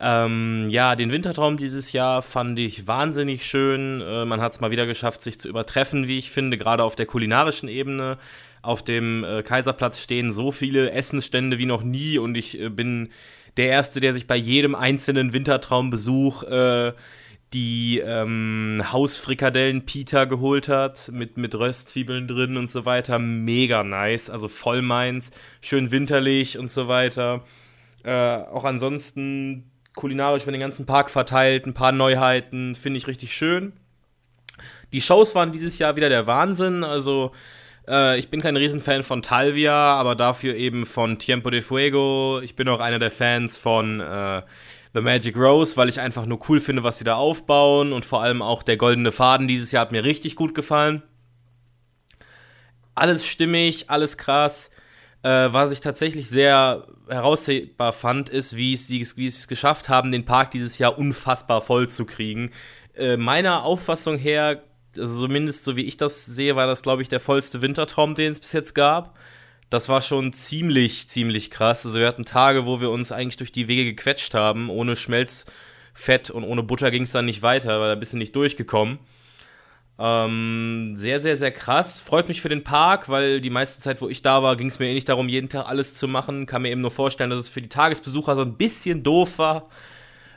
Ähm, ja, den Wintertraum dieses Jahr fand ich wahnsinnig schön. Äh, man hat es mal wieder geschafft, sich zu übertreffen, wie ich finde, gerade auf der kulinarischen Ebene. Auf dem äh, Kaiserplatz stehen so viele Essensstände wie noch nie und ich äh, bin der Erste, der sich bei jedem einzelnen Wintertraumbesuch äh, die ähm, Hausfrikadellen Pita geholt hat, mit, mit Röstzwiebeln drin und so weiter. Mega nice, also voll meins, schön winterlich und so weiter. Äh, auch ansonsten kulinarisch über den ganzen Park verteilt, ein paar Neuheiten, finde ich richtig schön. Die Shows waren dieses Jahr wieder der Wahnsinn, also äh, ich bin kein Riesenfan von Talvia, aber dafür eben von Tiempo de Fuego. Ich bin auch einer der Fans von äh, The Magic Rose, weil ich einfach nur cool finde, was sie da aufbauen und vor allem auch der goldene Faden dieses Jahr hat mir richtig gut gefallen. Alles stimmig, alles krass. Äh, was ich tatsächlich sehr heraushebbar fand, ist, wie es, sie- wie sie es geschafft haben, den Park dieses Jahr unfassbar voll zu kriegen. Äh, meiner Auffassung her, also zumindest so wie ich das sehe, war das, glaube ich, der vollste Wintertraum, den es bis jetzt gab. Das war schon ziemlich, ziemlich krass. Also wir hatten Tage, wo wir uns eigentlich durch die Wege gequetscht haben. Ohne Schmelzfett und ohne Butter ging es dann nicht weiter, weil da bist du nicht durchgekommen. Ähm, sehr, sehr, sehr krass. Freut mich für den Park, weil die meiste Zeit, wo ich da war, ging es mir eh nicht darum, jeden Tag alles zu machen. Kann mir eben nur vorstellen, dass es für die Tagesbesucher so ein bisschen doof war.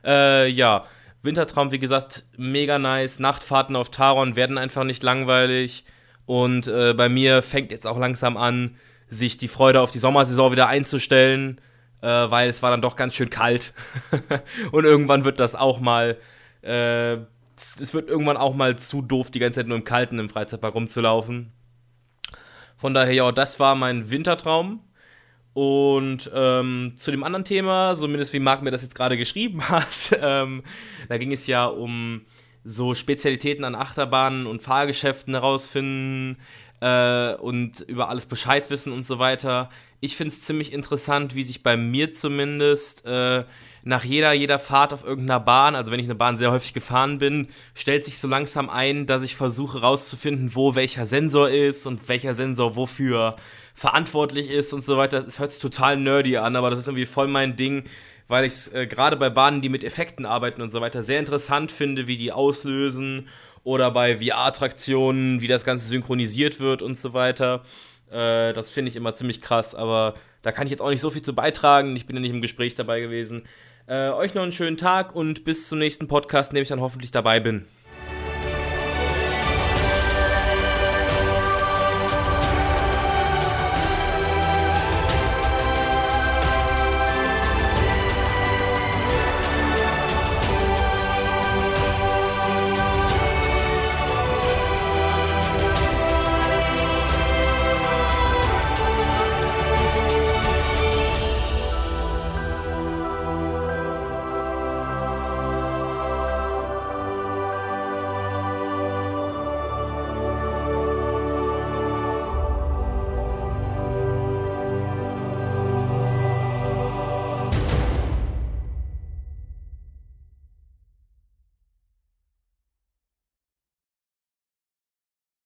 Äh, ja, Wintertraum, wie gesagt, mega nice. Nachtfahrten auf Taron werden einfach nicht langweilig. Und äh, bei mir fängt jetzt auch langsam an, sich die Freude auf die Sommersaison wieder einzustellen, äh, weil es war dann doch ganz schön kalt. <laughs> Und irgendwann wird das auch mal, äh, es wird irgendwann auch mal zu doof, die ganze Zeit nur im Kalten im Freizeitpark rumzulaufen. Von daher, ja, das war mein Wintertraum. Und ähm, zu dem anderen Thema, zumindest wie Marc mir das jetzt gerade geschrieben <laughs> hat, ähm, da ging es ja um so Spezialitäten an Achterbahnen und Fahrgeschäften herausfinden äh, und über alles Bescheid wissen und so weiter. Ich finde es ziemlich interessant, wie sich bei mir zumindest äh, nach jeder, jeder Fahrt auf irgendeiner Bahn, also wenn ich eine Bahn sehr häufig gefahren bin, stellt sich so langsam ein, dass ich versuche rauszufinden, wo welcher Sensor ist und welcher Sensor wofür verantwortlich ist und so weiter. Es hört sich total nerdy an, aber das ist irgendwie voll mein Ding, weil ich es äh, gerade bei Bahnen, die mit Effekten arbeiten und so weiter, sehr interessant finde, wie die auslösen oder bei VR-Attraktionen, wie das Ganze synchronisiert wird und so weiter. Äh, das finde ich immer ziemlich krass, aber da kann ich jetzt auch nicht so viel zu beitragen. Ich bin ja nicht im Gespräch dabei gewesen. Äh, euch noch einen schönen Tag und bis zum nächsten Podcast, in dem ich dann hoffentlich dabei bin.